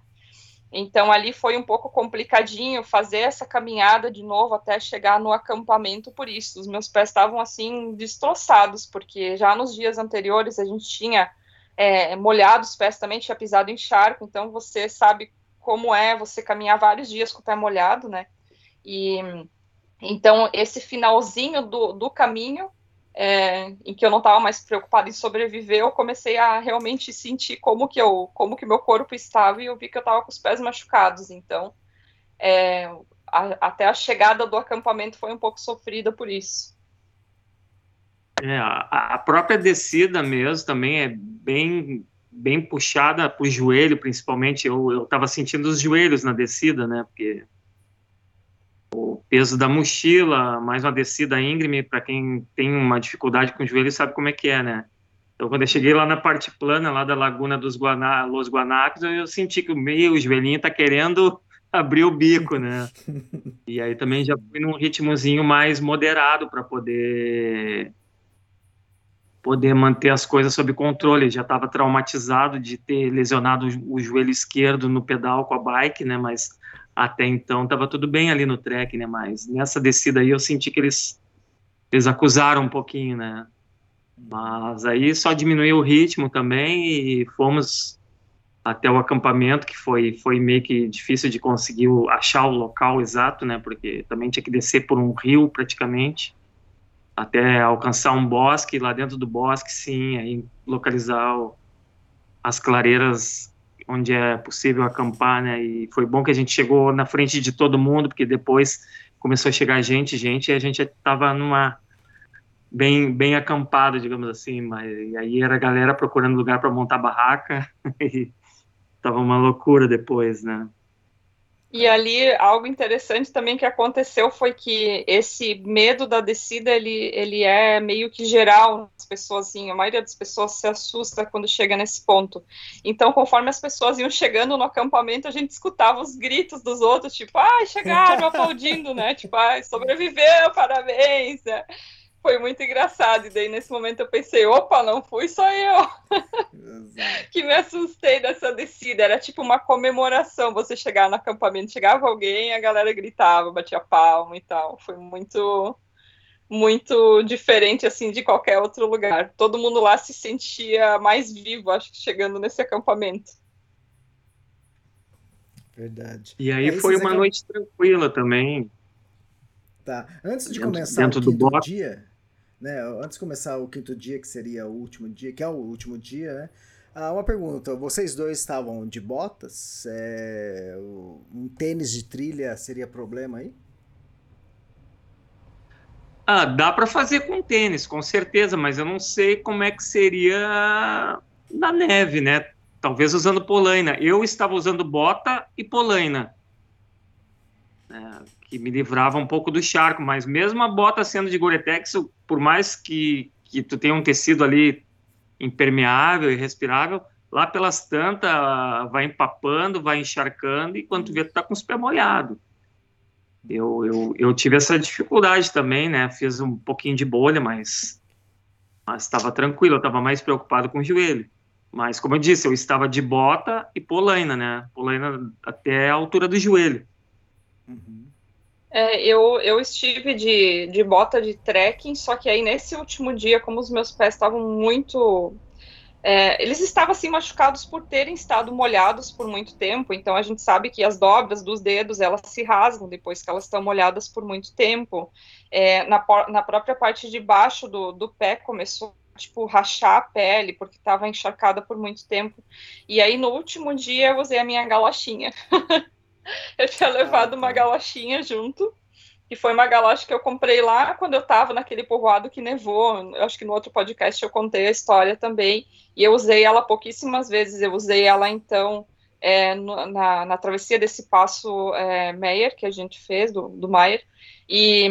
Speaker 5: Então ali foi um pouco complicadinho fazer essa caminhada de novo até chegar no acampamento por isso. Os meus pés estavam assim destroçados, porque já nos dias anteriores a gente tinha é, molhado os pés também, tinha pisado em charco, então você sabe como é você caminhar vários dias com o pé molhado, né? E então esse finalzinho do, do caminho é, em que eu não estava mais preocupada em sobreviver, eu comecei a realmente sentir como que eu, como que meu corpo estava e eu vi que eu estava com os pés machucados. Então, é, a, até a chegada do acampamento foi um pouco sofrida por isso.
Speaker 6: É, a, própria descida mesmo também é bem bem puxada para o joelho, principalmente. Eu estava sentindo os joelhos na descida, né? Porque peso da mochila, mais uma descida íngreme, para quem tem uma dificuldade com o joelho, sabe como é que é, né? Então, quando eu cheguei lá na parte plana, lá da Laguna dos Guaná, Los Guanacos, eu senti que o meio, o joelhinho tá querendo (laughs) abrir o bico, né? (laughs) E aí também já fui num ritmozinho mais moderado para poder poder manter as coisas sob controle. Já estava traumatizado de ter lesionado o joelho esquerdo no pedal com a bike, né? Mas até então estava tudo bem ali no trek, né? Mas nessa descida aí eu senti que eles eles acusaram um pouquinho, né? Mas aí só diminuiu o ritmo também e fomos até o acampamento, que foi foi meio que difícil de conseguir achar o local exato, né? Porque também tinha que descer por um rio praticamente até alcançar um bosque, lá dentro do bosque, sim, aí localizar o, as clareiras onde é possível acampar, né? E foi bom que a gente chegou na frente de todo mundo, porque depois começou a chegar gente, gente, e a gente estava numa bem bem acampado, digamos assim, mas aí era a galera procurando lugar para montar barraca (laughs) e tava uma loucura depois, né?
Speaker 5: E ali algo interessante também que aconteceu foi que esse medo da descida ele, ele é meio que geral nas pessoas, assim, a maioria das pessoas se assusta quando chega nesse ponto. Então, conforme as pessoas iam chegando no acampamento, a gente escutava os gritos dos outros, tipo, ai, chegaram, aplaudindo, né? Tipo, ai, sobreviveu, parabéns, né? Foi muito engraçado. E daí, nesse momento, eu pensei: opa, não fui só eu (laughs) que me assustei dessa descida. Era tipo uma comemoração você chegar no acampamento. Chegava alguém, a galera gritava, batia palma e tal. Foi muito. Muito diferente assim de qualquer outro lugar. Todo mundo lá se sentia mais vivo, acho que chegando nesse acampamento.
Speaker 2: Verdade.
Speaker 6: E aí, aí foi uma noite tranquila também.
Speaker 2: Tá. Antes de dentro, começar dentro o do dia, né? Antes de começar o quinto dia, que seria o último dia, que é o último dia, né? Ah, uma pergunta: vocês dois estavam de botas? É, um tênis de trilha seria problema aí?
Speaker 6: Ah, dá para fazer com tênis, com certeza, mas eu não sei como é que seria na neve, né? Talvez usando polaina. Eu estava usando bota e polaina. É, que me livrava um pouco do charco, mas mesmo a bota sendo de Gore-Tex, por mais que, que tu tenha um tecido ali impermeável e respirável, lá pelas tantas vai empapando, vai encharcando e quando tu vê tu tá com os pés molhados. Eu, eu, eu tive essa dificuldade também, né? Fiz um pouquinho de bolha, mas mas estava tranquilo, eu estava mais preocupado com o joelho. Mas, como eu disse, eu estava de bota e polaina, né? Polaina até a altura do joelho.
Speaker 5: Uhum. É, eu, eu estive de, de bota de trekking, só que aí nesse último dia, como os meus pés estavam muito. É, eles estavam assim machucados por terem estado molhados por muito tempo, então a gente sabe que as dobras dos dedos elas se rasgam depois que elas estão molhadas por muito tempo. É, na, na própria parte de baixo do, do pé começou tipo, rachar a pele, porque estava encharcada por muito tempo. E aí, no último dia, eu usei a minha galochinha. (laughs) (laughs) eu tinha levado uma galochinha junto. E foi uma galocha que eu comprei lá quando eu estava naquele povoado que nevou. Eu acho que no outro podcast eu contei a história também. E eu usei ela pouquíssimas vezes. Eu usei ela, então, é, na, na, travessia desse passo é, Meyer, que a gente fez, do, do Meyer. E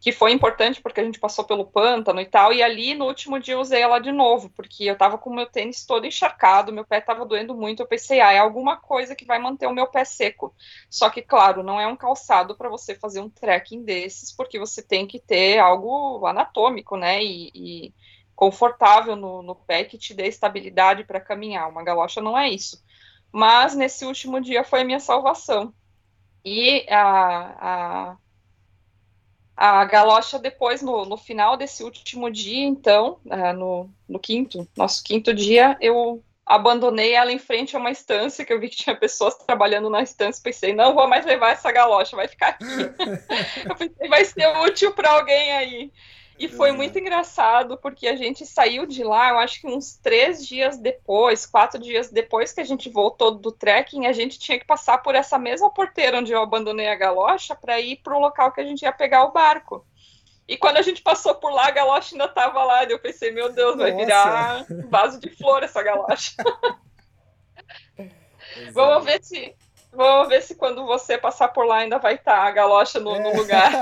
Speaker 5: que foi importante porque a gente passou pelo pântano e tal, e ali no último dia eu usei ela de novo, porque eu tava com o meu tênis todo encharcado, meu pé tava doendo muito, eu pensei, ah, é alguma coisa que vai manter o meu pé seco. Só que, claro, não é um calçado para você fazer um trekking desses, porque você tem que ter algo anatômico, né, e, e confortável no, no pé que te dê estabilidade para caminhar. Uma galocha não é isso. Mas nesse último dia foi a minha salvação. E a, a a galocha depois, no, no final desse último dia, então, uh, no, no quinto, nosso quinto dia, eu abandonei ela em frente a uma estância, que eu vi que tinha pessoas trabalhando na estância, pensei, não vou mais levar essa galocha, vai ficar aqui. (laughs) eu pensei, vai ser útil para alguém aí. E foi muito engraçado, porque a gente saiu de lá, eu acho que uns três dias depois, quatro dias depois que a gente voltou do trekking, a gente tinha que passar por essa mesma porteira onde eu abandonei a galocha para ir para o local que a gente ia pegar o barco. E quando a gente passou por lá, a galocha ainda estava lá. E eu pensei, meu Deus, vai Nossa. virar vaso de flor essa galocha. (laughs) Vamos ver se. Vamos ver se quando você passar por lá ainda vai estar tá a galocha no, é. no lugar.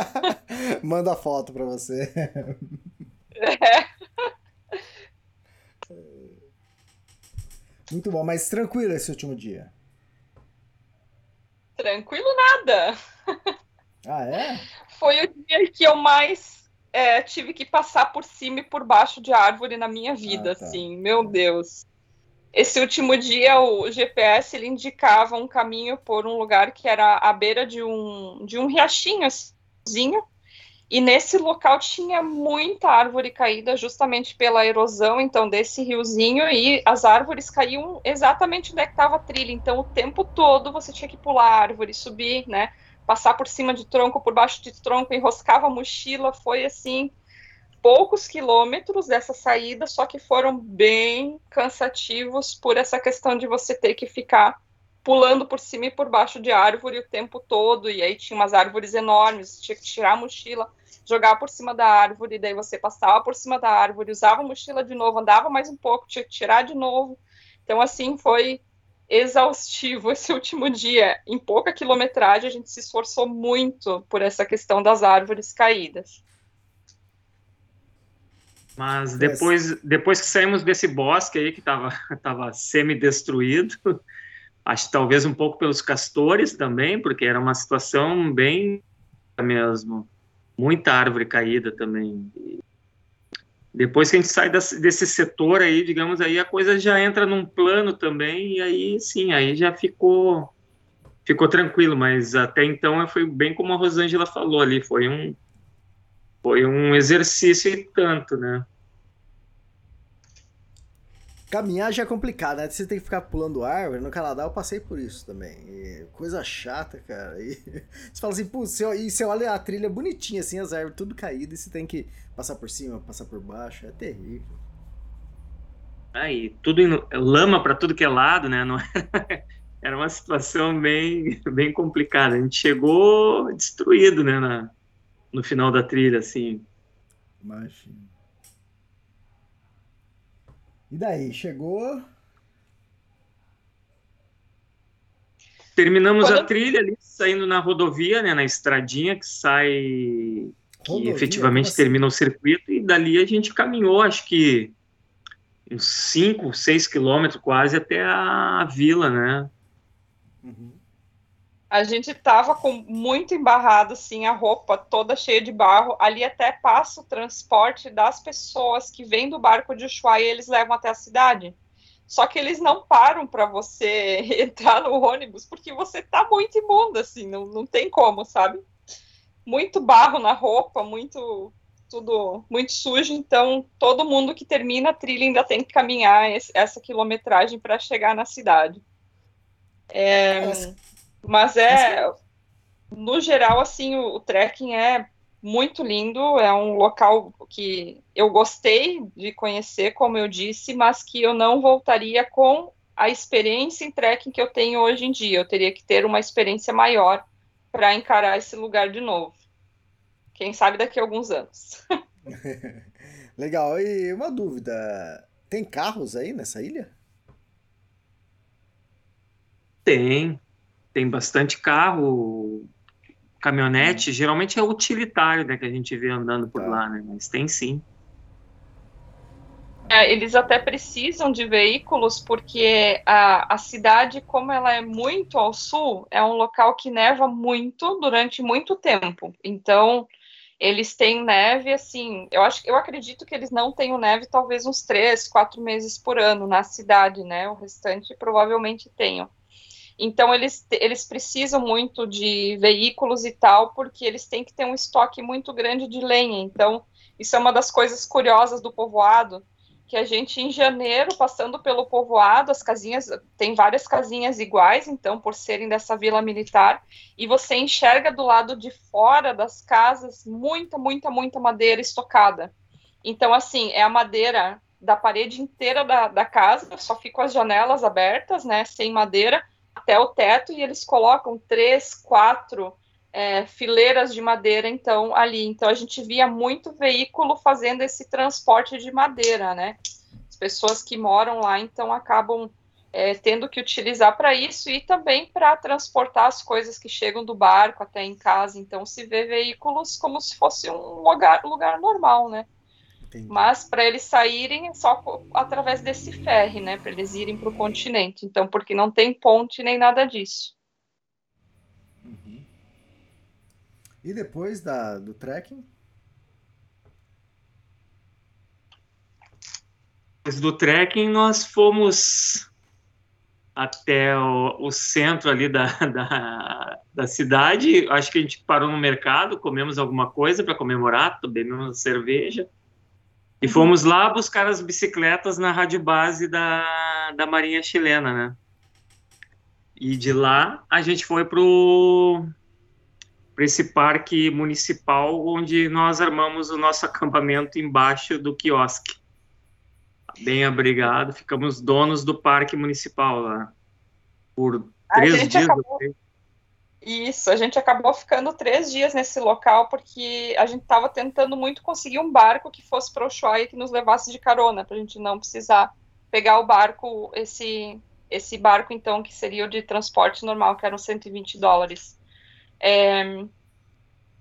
Speaker 5: (laughs)
Speaker 2: Manda foto para você. É. Muito bom, mas tranquilo esse último dia.
Speaker 5: Tranquilo nada.
Speaker 2: Ah, é?
Speaker 5: Foi o dia que eu mais é, tive que passar por cima e por baixo de árvore na minha vida, ah, tá. assim, meu Deus. Esse último dia, o GPS ele indicava um caminho por um lugar que era à beira de um, de um riachinho, assim, e nesse local tinha muita árvore caída justamente pela erosão, então, desse riozinho, e as árvores caíam exatamente onde é estava a trilha, então o tempo todo você tinha que pular a árvore, subir, né, passar por cima de tronco, por baixo de tronco, enroscava a mochila, foi assim, poucos quilômetros dessa saída, só que foram bem cansativos por essa questão de você ter que ficar pulando por cima e por baixo de árvore o tempo todo, e aí tinha umas árvores enormes, tinha que tirar a mochila, jogar por cima da árvore, daí você passava por cima da árvore, usava a mochila de novo, andava mais um pouco, tinha que tirar de novo. Então, assim, foi exaustivo (laughs) esse último dia. Em pouca quilometragem, a gente se esforçou muito por essa questão das árvores caídas.
Speaker 6: Mas depois, depois que saímos desse bosque aí que estava (laughs) tava semi-destruído, (laughs) acho que talvez um pouco pelos castores também, porque era uma situação bem mesmo, muita árvore caída também. Depois que a gente sai desse setor aí, digamos, aí a coisa já entra num plano também, e aí sim, aí já ficou ficou tranquilo, mas até então foi bem como a Rosângela falou ali, foi um foi um exercício e tanto, né?
Speaker 2: Caminhar já é complicado, né? Você tem que ficar pulando árvore. No Canadá eu passei por isso também. E coisa chata, cara. E (laughs) você fala assim, pô, você, e você olha a trilha bonitinha, assim, as árvores tudo caídas, e você tem que passar por cima, passar por baixo. É terrível.
Speaker 6: Aí, tudo em, lama para tudo que é lado, né? Não era, (laughs) era uma situação bem, bem complicada. A gente chegou destruído, né? Na, no final da trilha, assim.
Speaker 2: Imagina. E daí, chegou.
Speaker 6: Terminamos Quando... a trilha ali, saindo na rodovia, né, na estradinha que sai, rodovia, que efetivamente assim? termina o circuito, e dali a gente caminhou, acho que uns 5, 6 quilômetros quase até a vila, né?
Speaker 5: Uhum a gente tava com muito embarrado, assim, a roupa toda cheia de barro. Ali até passa o transporte das pessoas que vêm do barco de Ushuaia e eles levam até a cidade. Só que eles não param para você (laughs) entrar no ônibus, porque você tá muito imundo, assim, não, não tem como, sabe? Muito barro na roupa, muito tudo muito sujo, então todo mundo que termina a trilha ainda tem que caminhar esse, essa quilometragem para chegar na cidade. É, mas é, no geral, assim, o, o trekking é muito lindo, é um local que eu gostei de conhecer, como eu disse, mas que eu não voltaria com a experiência em trekking que eu tenho hoje em dia. Eu teria que ter uma experiência maior para encarar esse lugar de novo. Quem sabe daqui a alguns anos. (laughs)
Speaker 2: Legal. E uma dúvida: tem carros aí nessa ilha?
Speaker 6: Tem tem bastante carro, caminhonete, hum. geralmente é utilitário, né, que a gente vê andando por tá. lá, né, mas tem sim.
Speaker 5: É, eles até precisam de veículos porque a, a cidade, como ela é muito ao sul, é um local que neva muito durante muito tempo. Então, eles têm neve, assim, eu acho, eu acredito que eles não tenham neve talvez uns três, quatro meses por ano na cidade, né? O restante provavelmente tenham. Então, eles, eles precisam muito de veículos e tal, porque eles têm que ter um estoque muito grande de lenha. Então, isso é uma das coisas curiosas do povoado, que a gente em janeiro, passando pelo povoado, as casinhas, tem várias casinhas iguais, então, por serem dessa vila militar, e você enxerga do lado de fora das casas muita, muita, muita madeira estocada. Então, assim, é a madeira da parede inteira da, da casa, só ficam as janelas abertas, né, sem madeira, até o teto, e eles colocam três, quatro é, fileiras de madeira, então, ali. Então, a gente via muito veículo fazendo esse transporte de madeira, né? As pessoas que moram lá, então, acabam é, tendo que utilizar para isso e também para transportar as coisas que chegam do barco até em casa. Então, se vê veículos como se fosse um lugar, lugar normal, né? Entendi. Mas para eles saírem é só através desse ferry, né? Para eles irem para o continente. Então, porque não tem ponte nem nada disso.
Speaker 2: E depois da, do trekking?
Speaker 6: Depois do trekking, nós fomos até o, o centro ali da, (laughs) da, da, cidade. Acho que a gente parou no mercado, comemos alguma coisa para comemorar, bebemos cerveja. E uhum. fomos lá buscar as bicicletas na rádio base da, da Marinha Chilena, né? E de lá a gente foi pro para esse parque municipal onde nós armamos o nosso acampamento embaixo do quiosque. Bem abrigado, ficamos donos do parque municipal lá por três dias.
Speaker 5: Acabou... Isso, a gente acabou ficando três dias nesse local porque a gente estava tentando muito conseguir um barco que fosse para o Ushuaia que nos levasse de carona, para a gente não precisar pegar o barco, esse, esse barco então que seria o de transporte normal, que eram 120 dólares. É,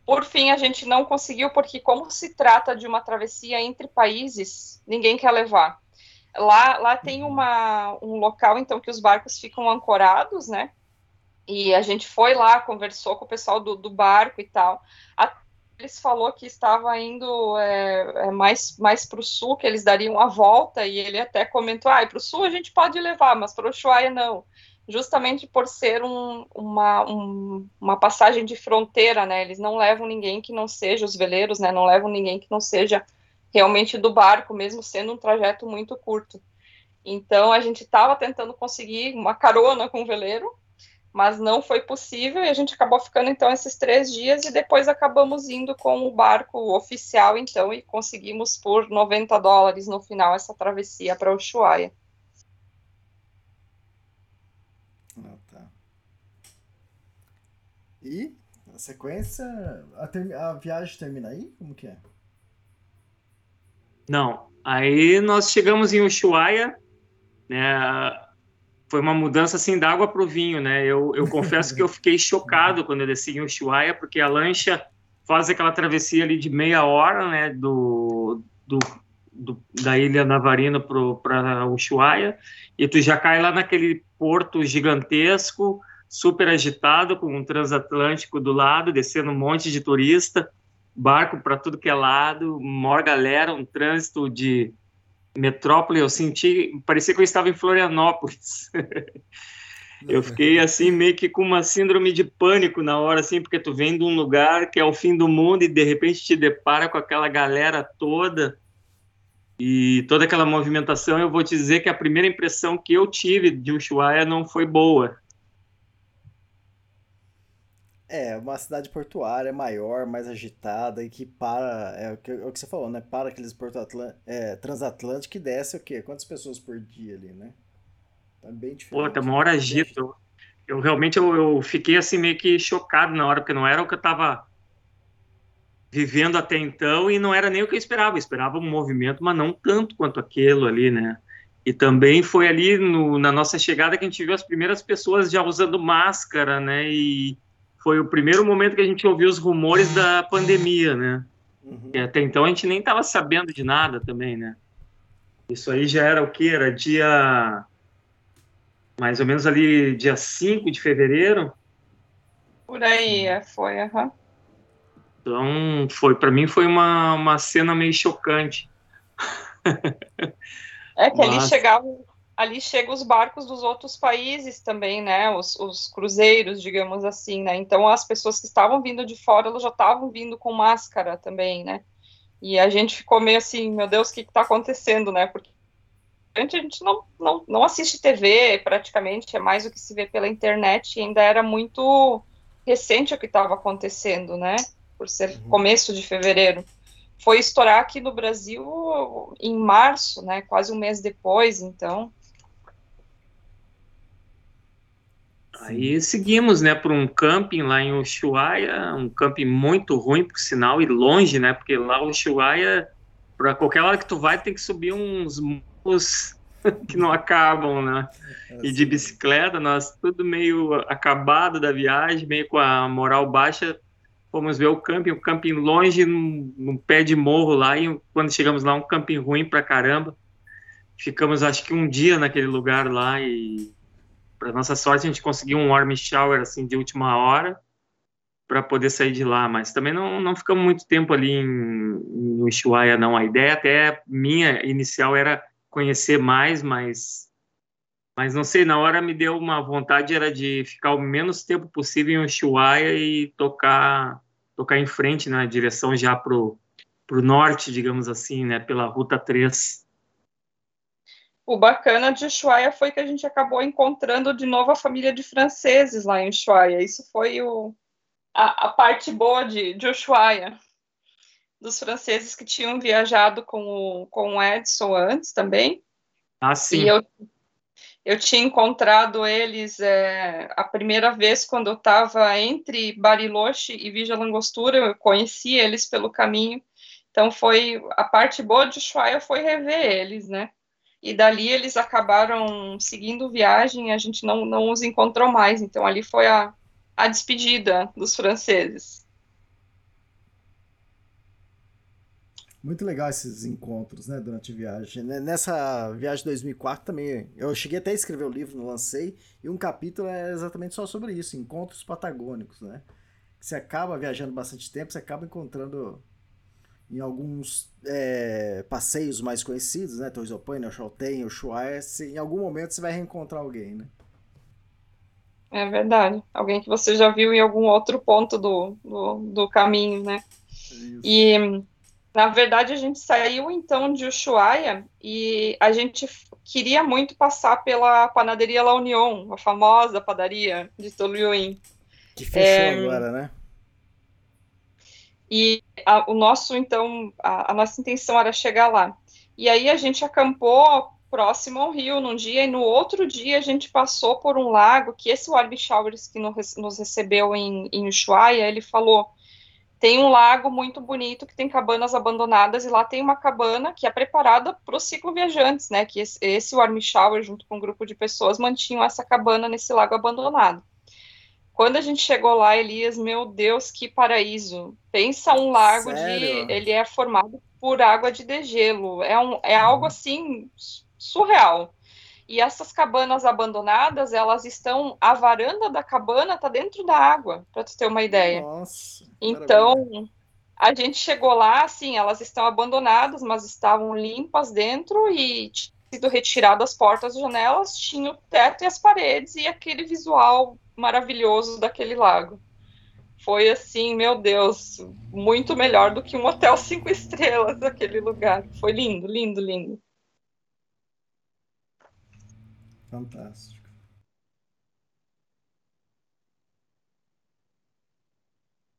Speaker 5: por fim, a gente não conseguiu, porque, como se trata de uma travessia entre países, ninguém quer levar. Lá, lá tem uma, um local, então, que os barcos ficam ancorados, né? E a gente foi lá, conversou com o pessoal do, do barco e tal. A, eles falou que estava indo é, é mais, mais para o sul, que eles dariam a volta, e ele até comentou, ah, para o sul a gente pode levar, mas para o Ushuaia não justamente por ser um, uma, um, uma passagem de fronteira, né? Eles não levam ninguém que não seja, os veleiros, né? Não levam ninguém que não seja realmente do barco, mesmo sendo um trajeto muito curto. Então, a gente estava tentando conseguir uma carona com o veleiro, mas não foi possível e a gente acabou ficando, então, esses três dias e depois acabamos indo com o barco oficial, então, e conseguimos por 90 dólares no final essa travessia para Ushuaia.
Speaker 2: E a sequência, a, a viagem termina aí? Como que é?
Speaker 6: Não. Aí nós chegamos em Ushuaia, né? Foi uma mudança assim da água para o vinho, né? Eu, eu (laughs) confesso que eu fiquei chocado quando eu desci em Ushuaia, porque a lancha faz aquela travessia ali de meia hora, né? Do, do, do da ilha Navarino para Ushuaia, e tu já cai lá naquele porto gigantesco, super agitado, com um transatlântico do lado, descendo um monte de turista, barco para tudo que é lado, maior galera, um trânsito de metrópole. Eu senti, parecia que eu estava em Florianópolis. (laughs) eu fiquei assim meio que com uma síndrome de pânico na hora, assim, porque tu vem de um lugar que é o fim do mundo e de repente te depara com aquela galera toda e toda aquela movimentação. Eu vou te dizer que a primeira impressão que eu tive de Ushuaia não foi boa.
Speaker 2: É, uma cidade portuária maior, mais agitada e que para. É o que, é o que você falou, né? Para aqueles porto é, transatlânticos que desce o quê? Quantas pessoas por dia ali, né?
Speaker 6: Tá bem diferente. Pô, tá uma hora agito. Eu realmente eu, eu fiquei assim meio que chocado na hora, porque não era o que eu tava vivendo até então e não era nem o que eu esperava. Eu esperava um movimento, mas não tanto quanto aquilo ali, né? E também foi ali no, na nossa chegada que a gente viu as primeiras pessoas já usando máscara, né? E foi o primeiro momento que a gente ouviu os rumores da pandemia, né? Uhum. E até então a gente nem estava sabendo de nada também, né? Isso aí já era o que? Era dia. Mais ou menos ali, dia 5 de fevereiro.
Speaker 5: Por aí, é, foi, aham. Uhum.
Speaker 6: Então, foi, para mim foi uma, uma cena meio chocante.
Speaker 5: É que Mas... ali chegavam ali chegam os barcos dos outros países também, né? Os, os, cruzeiros, digamos assim, né? Então as pessoas que estavam vindo de fora, elas já estavam vindo com máscara também, né? E a gente ficou meio assim, meu Deus, o que está acontecendo, né? Porque a gente não, não, não assiste TV praticamente, é mais o que se vê pela internet, e ainda era muito recente o que estava acontecendo, né? Por ser uhum. começo de fevereiro. Foi estourar aqui no Brasil em março, né? Quase um mês depois, então.
Speaker 6: Aí seguimos, né, por um camping lá em Ushuaia, um camping muito ruim, por sinal, e longe, né, porque lá Ushuaia, para qualquer hora que tu vai, tem que subir uns morros (laughs) que não acabam, né? E de bicicleta, nós tudo meio acabado da viagem, meio com a moral baixa, fomos ver o camping, o camping longe, num, num pé de morro lá, e quando chegamos lá, um camping ruim pra caramba. Ficamos, acho que um dia naquele lugar lá e, para nossa sorte, a gente conseguiu um warm shower, assim, de última hora, para poder sair de lá, mas também não, não ficamos muito tempo ali em, em Ushuaia, não. A ideia até minha inicial era conhecer mais, mas mas não sei, na hora me deu uma vontade era de ficar o menos tempo possível em Ushuaia e tocar tocar em frente na direção já pro pro norte, digamos assim, né, pela ruta 3.
Speaker 5: O bacana de Ushuaia foi que a gente acabou encontrando de novo a família de franceses lá em Ushuaia. Isso foi o, a, a parte boa de, de Ushuaia dos franceses que tinham viajado com o, com o Edson antes também.
Speaker 6: Ah, sim.
Speaker 5: E eu, eu tinha encontrado eles é, a primeira vez quando eu estava entre Bariloche e Vija Langostura, eu conheci eles pelo caminho. Então foi a parte boa de Ushuaia foi rever eles, né? E dali eles acabaram seguindo viagem, a gente não, não os encontrou mais. Então ali foi a, a despedida dos franceses.
Speaker 2: Muito legal esses encontros, né, durante a viagem. Nessa viagem de 2004 também, eu cheguei até a escrever o livro, não lancei, e um capítulo é exatamente só sobre isso, encontros patagônicos, né? Você acaba viajando bastante tempo, você acaba encontrando em alguns é, passeios mais conhecidos, né, Torres Opane, o Chaltén, o em algum momento você vai reencontrar alguém, né?
Speaker 5: É verdade. Alguém que você já viu em algum outro ponto do, do, do caminho, né? Isso. E na verdade, a gente saiu então de Ushuaia e a gente queria muito passar pela panaderia La Union, a famosa padaria de Toluim.
Speaker 2: Que fechou é, agora, né?
Speaker 5: E a, o nosso, então, a, a, nossa intenção era chegar lá. E aí a gente acampou próximo ao rio num dia, e no outro dia a gente passou por um lago, que esse Warby Showers que nos, nos recebeu em, em Ushuaia, ele falou tem um lago muito bonito que tem cabanas abandonadas e lá tem uma cabana que é preparada para o ciclo viajantes, né? Que esse, esse Warm Shower, junto com um grupo de pessoas, mantinham essa cabana nesse lago abandonado. Quando a gente chegou lá, Elias, meu Deus, que paraíso! Pensa um lago Sério? de. Ele é formado por água de degelo. É, um, é algo uhum. assim surreal. E essas cabanas abandonadas, elas estão. A varanda da cabana está dentro da água, para tu ter uma ideia.
Speaker 2: Nossa.
Speaker 5: Então, maravilha. a gente chegou lá, assim, elas estão abandonadas, mas estavam limpas dentro e sido retirado as portas e janelas, tinha o teto e as paredes e aquele visual maravilhoso daquele lago. Foi assim, meu Deus, muito melhor do que um hotel (laughs) cinco estrelas aquele lugar. Foi lindo, lindo, lindo.
Speaker 2: Fantástico.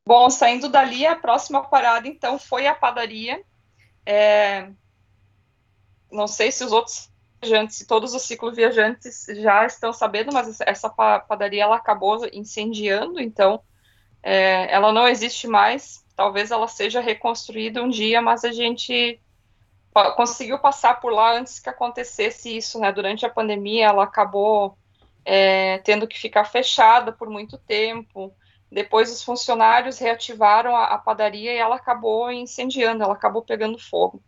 Speaker 5: Bom, saindo dali, a próxima parada, então, foi a padaria. É... Não sei se os outros viajantes, todos os ciclos viajantes já estão sabendo, mas essa padaria ela acabou incendiando, então é, ela não existe mais. Talvez ela seja reconstruída um dia, mas a gente conseguiu passar por lá antes que acontecesse isso, né? Durante a pandemia, ela acabou é, tendo que ficar fechada por muito tempo. Depois, os funcionários reativaram a, a, padaria e ela acabou incendiando, ela acabou pegando fogo.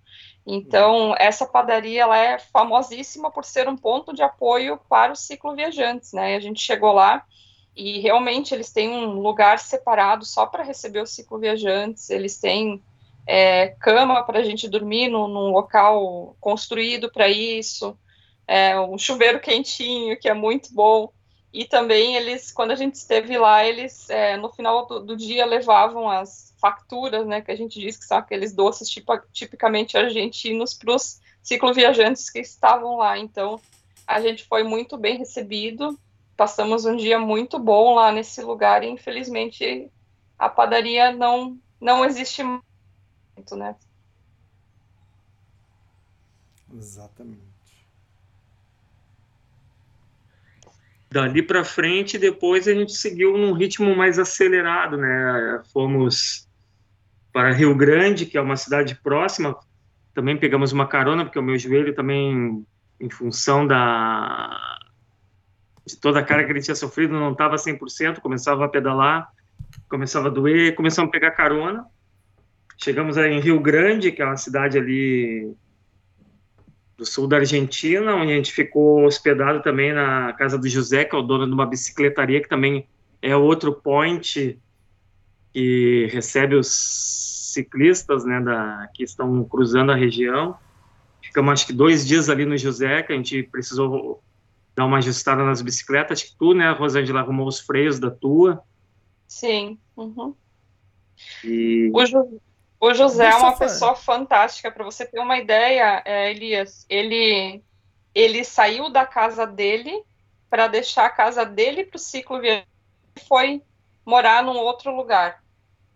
Speaker 5: Então, essa padaria ela é famosíssima por ser um ponto de apoio para os ciclo viajantes, né? A gente chegou lá e realmente eles têm um lugar separado só para receber os ciclo viajantes. Eles têm é, cama para a gente dormir no, num local construído para isso, é, um chuveiro quentinho, que é muito bom. E também eles, quando a gente esteve lá, eles é, no final do, do, dia levavam as facturas, né, que a gente diz que são aqueles doces tipicamente argentinos para os cicloviajantes que estavam lá. Então, a gente foi muito bem recebido, passamos um dia muito bom lá nesse lugar e, infelizmente, a padaria não, não existe muito, né?
Speaker 2: Exatamente.
Speaker 6: Dali para frente, depois a gente seguiu num ritmo mais acelerado, né? Fomos para Rio Grande, que é uma cidade próxima. Também pegamos uma carona, porque o meu joelho também, em função da de toda a carga que ele tinha sofrido, não estava 100%, começava a pedalar, começava a doer, começamos a pegar carona. Chegamos em Rio Grande, que é uma cidade ali do sul da Argentina, onde a gente ficou hospedado também na casa do José, que é o dono de uma bicicletaria, que também é outro point que recebe os ciclistas, né, da, que estão cruzando a região. Ficamos, acho que, dois dias ali no José, que a gente precisou dar uma ajustada nas bicicletas. Acho que tu, né, Rosângela, arrumou os freios da tua.
Speaker 5: Sim. Uhum.
Speaker 6: E...
Speaker 5: O, o José é uma pessoa fantástica. Para você ter uma ideia, é, Elias, ele, ele saiu da casa dele para deixar a casa dele para o ciclo e foi morar num outro lugar.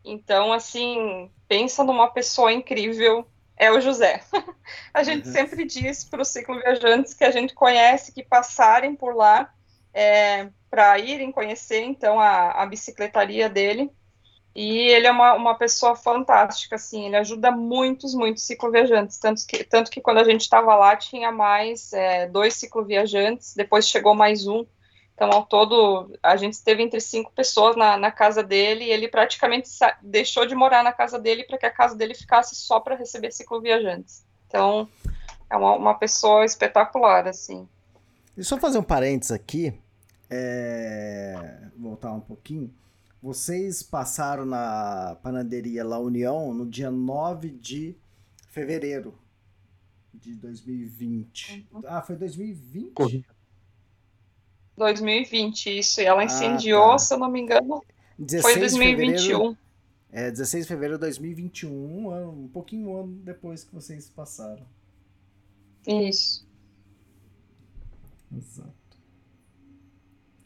Speaker 5: Então, assim, pensa numa pessoa incrível, é o José. (laughs) a gente uhum. sempre diz para os cicloviajantes que a gente conhece, que passarem por lá é, para irem conhecer, então, a, a bicicletaria dele. E ele é uma, uma pessoa fantástica, assim, ele ajuda muitos, muitos cicloviajantes, tanto que, tanto que quando a gente estava lá tinha mais é, dois cicloviajantes, depois chegou mais um, então, ao todo, a gente esteve entre cinco pessoas na, na casa dele e ele praticamente deixou de morar na casa dele para que a casa dele ficasse só para receber cicloviajantes. Então, é uma, uma pessoa espetacular, assim.
Speaker 2: Deixa eu fazer um parênteses aqui, é... voltar um pouquinho. Vocês passaram na panaderia La União no dia 9 de fevereiro de 2020. Uhum. Ah, foi 2020? Correto.
Speaker 5: 2020, isso. E ela ah, incendiou, tá. se eu não me engano, foi 2021.
Speaker 2: é, 16 de fevereiro de 2021, um pouquinho um ano depois que vocês passaram.
Speaker 5: Isso.
Speaker 2: Exato.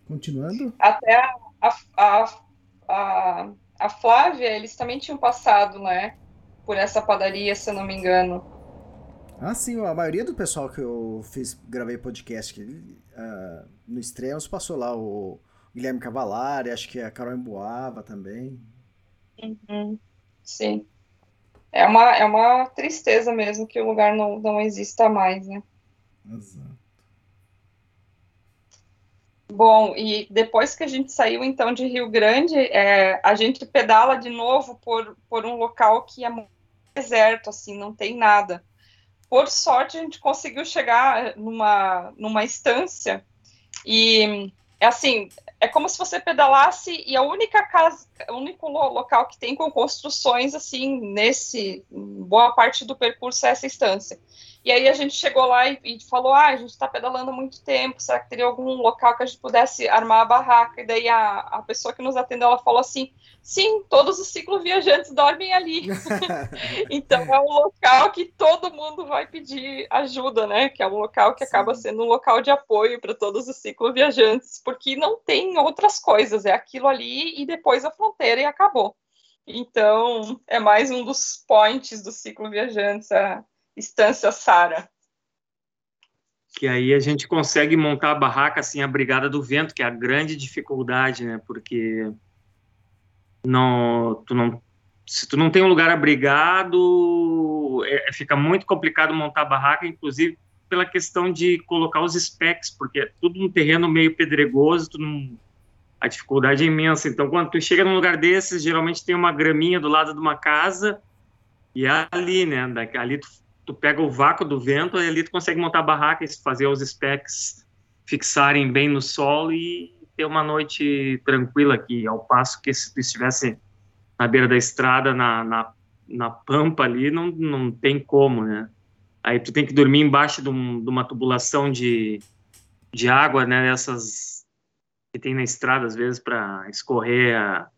Speaker 2: Continuando?
Speaker 5: Até a, a, a, a Flávia, eles também tinham passado, né? Por essa padaria, se eu não me engano.
Speaker 2: Ah, sim, a maioria do pessoal que eu fiz, gravei podcast, uh, no Extremos passou lá o Guilherme Cavalari, acho que a Carol Emboava também.
Speaker 5: Uhum. Sim. É uma, é uma tristeza mesmo que o lugar não, não exista mais, né?
Speaker 2: Exato.
Speaker 5: Bom, e depois que a gente saiu então de Rio Grande, é, a gente pedala de novo por, por um local que é muito deserto, assim, não tem nada. Por sorte, a gente conseguiu chegar numa, numa estância e é assim, é como se você pedalasse e a única casa, o único local que tem com construções assim nesse boa parte do percurso é essa estância. E aí a gente chegou lá e, e falou: ah, a gente está pedalando há muito tempo, será que teria algum local que a gente pudesse armar a barraca? E daí a, a pessoa que nos atendeu ela falou assim: sim, todos os cicloviajantes dormem ali. (laughs) então é um local que todo mundo vai pedir ajuda, né? Que é um local que sim. acaba sendo um local de apoio para todos os cicloviajantes, porque não tem outras coisas, é aquilo ali e depois a fronteira e acabou. Então, é mais um dos points do ciclo viajantes, a, Estância Sara.
Speaker 6: Que aí a gente consegue montar a barraca assim, a Brigada do Vento, que é a grande dificuldade, né? Porque não, tu não, se tu não tem um lugar abrigado, é, fica muito complicado montar a barraca, inclusive pela questão de colocar os specs, porque é tudo um terreno meio pedregoso, não, a dificuldade é imensa. Então, quando tu chega num lugar desses, geralmente tem uma graminha do lado de uma casa e é ali, né? Ali tu tu pega o vácuo do vento e ali tu consegue montar a barraca e fazer os specs fixarem bem no solo e ter uma noite tranquila aqui, ao passo que se tu estivesse na beira da estrada, na, na, na pampa ali, não, não tem como, né? Aí tu tem que dormir embaixo de, um, de uma tubulação de, de água, né? Essas que tem na estrada, às vezes, para escorrer a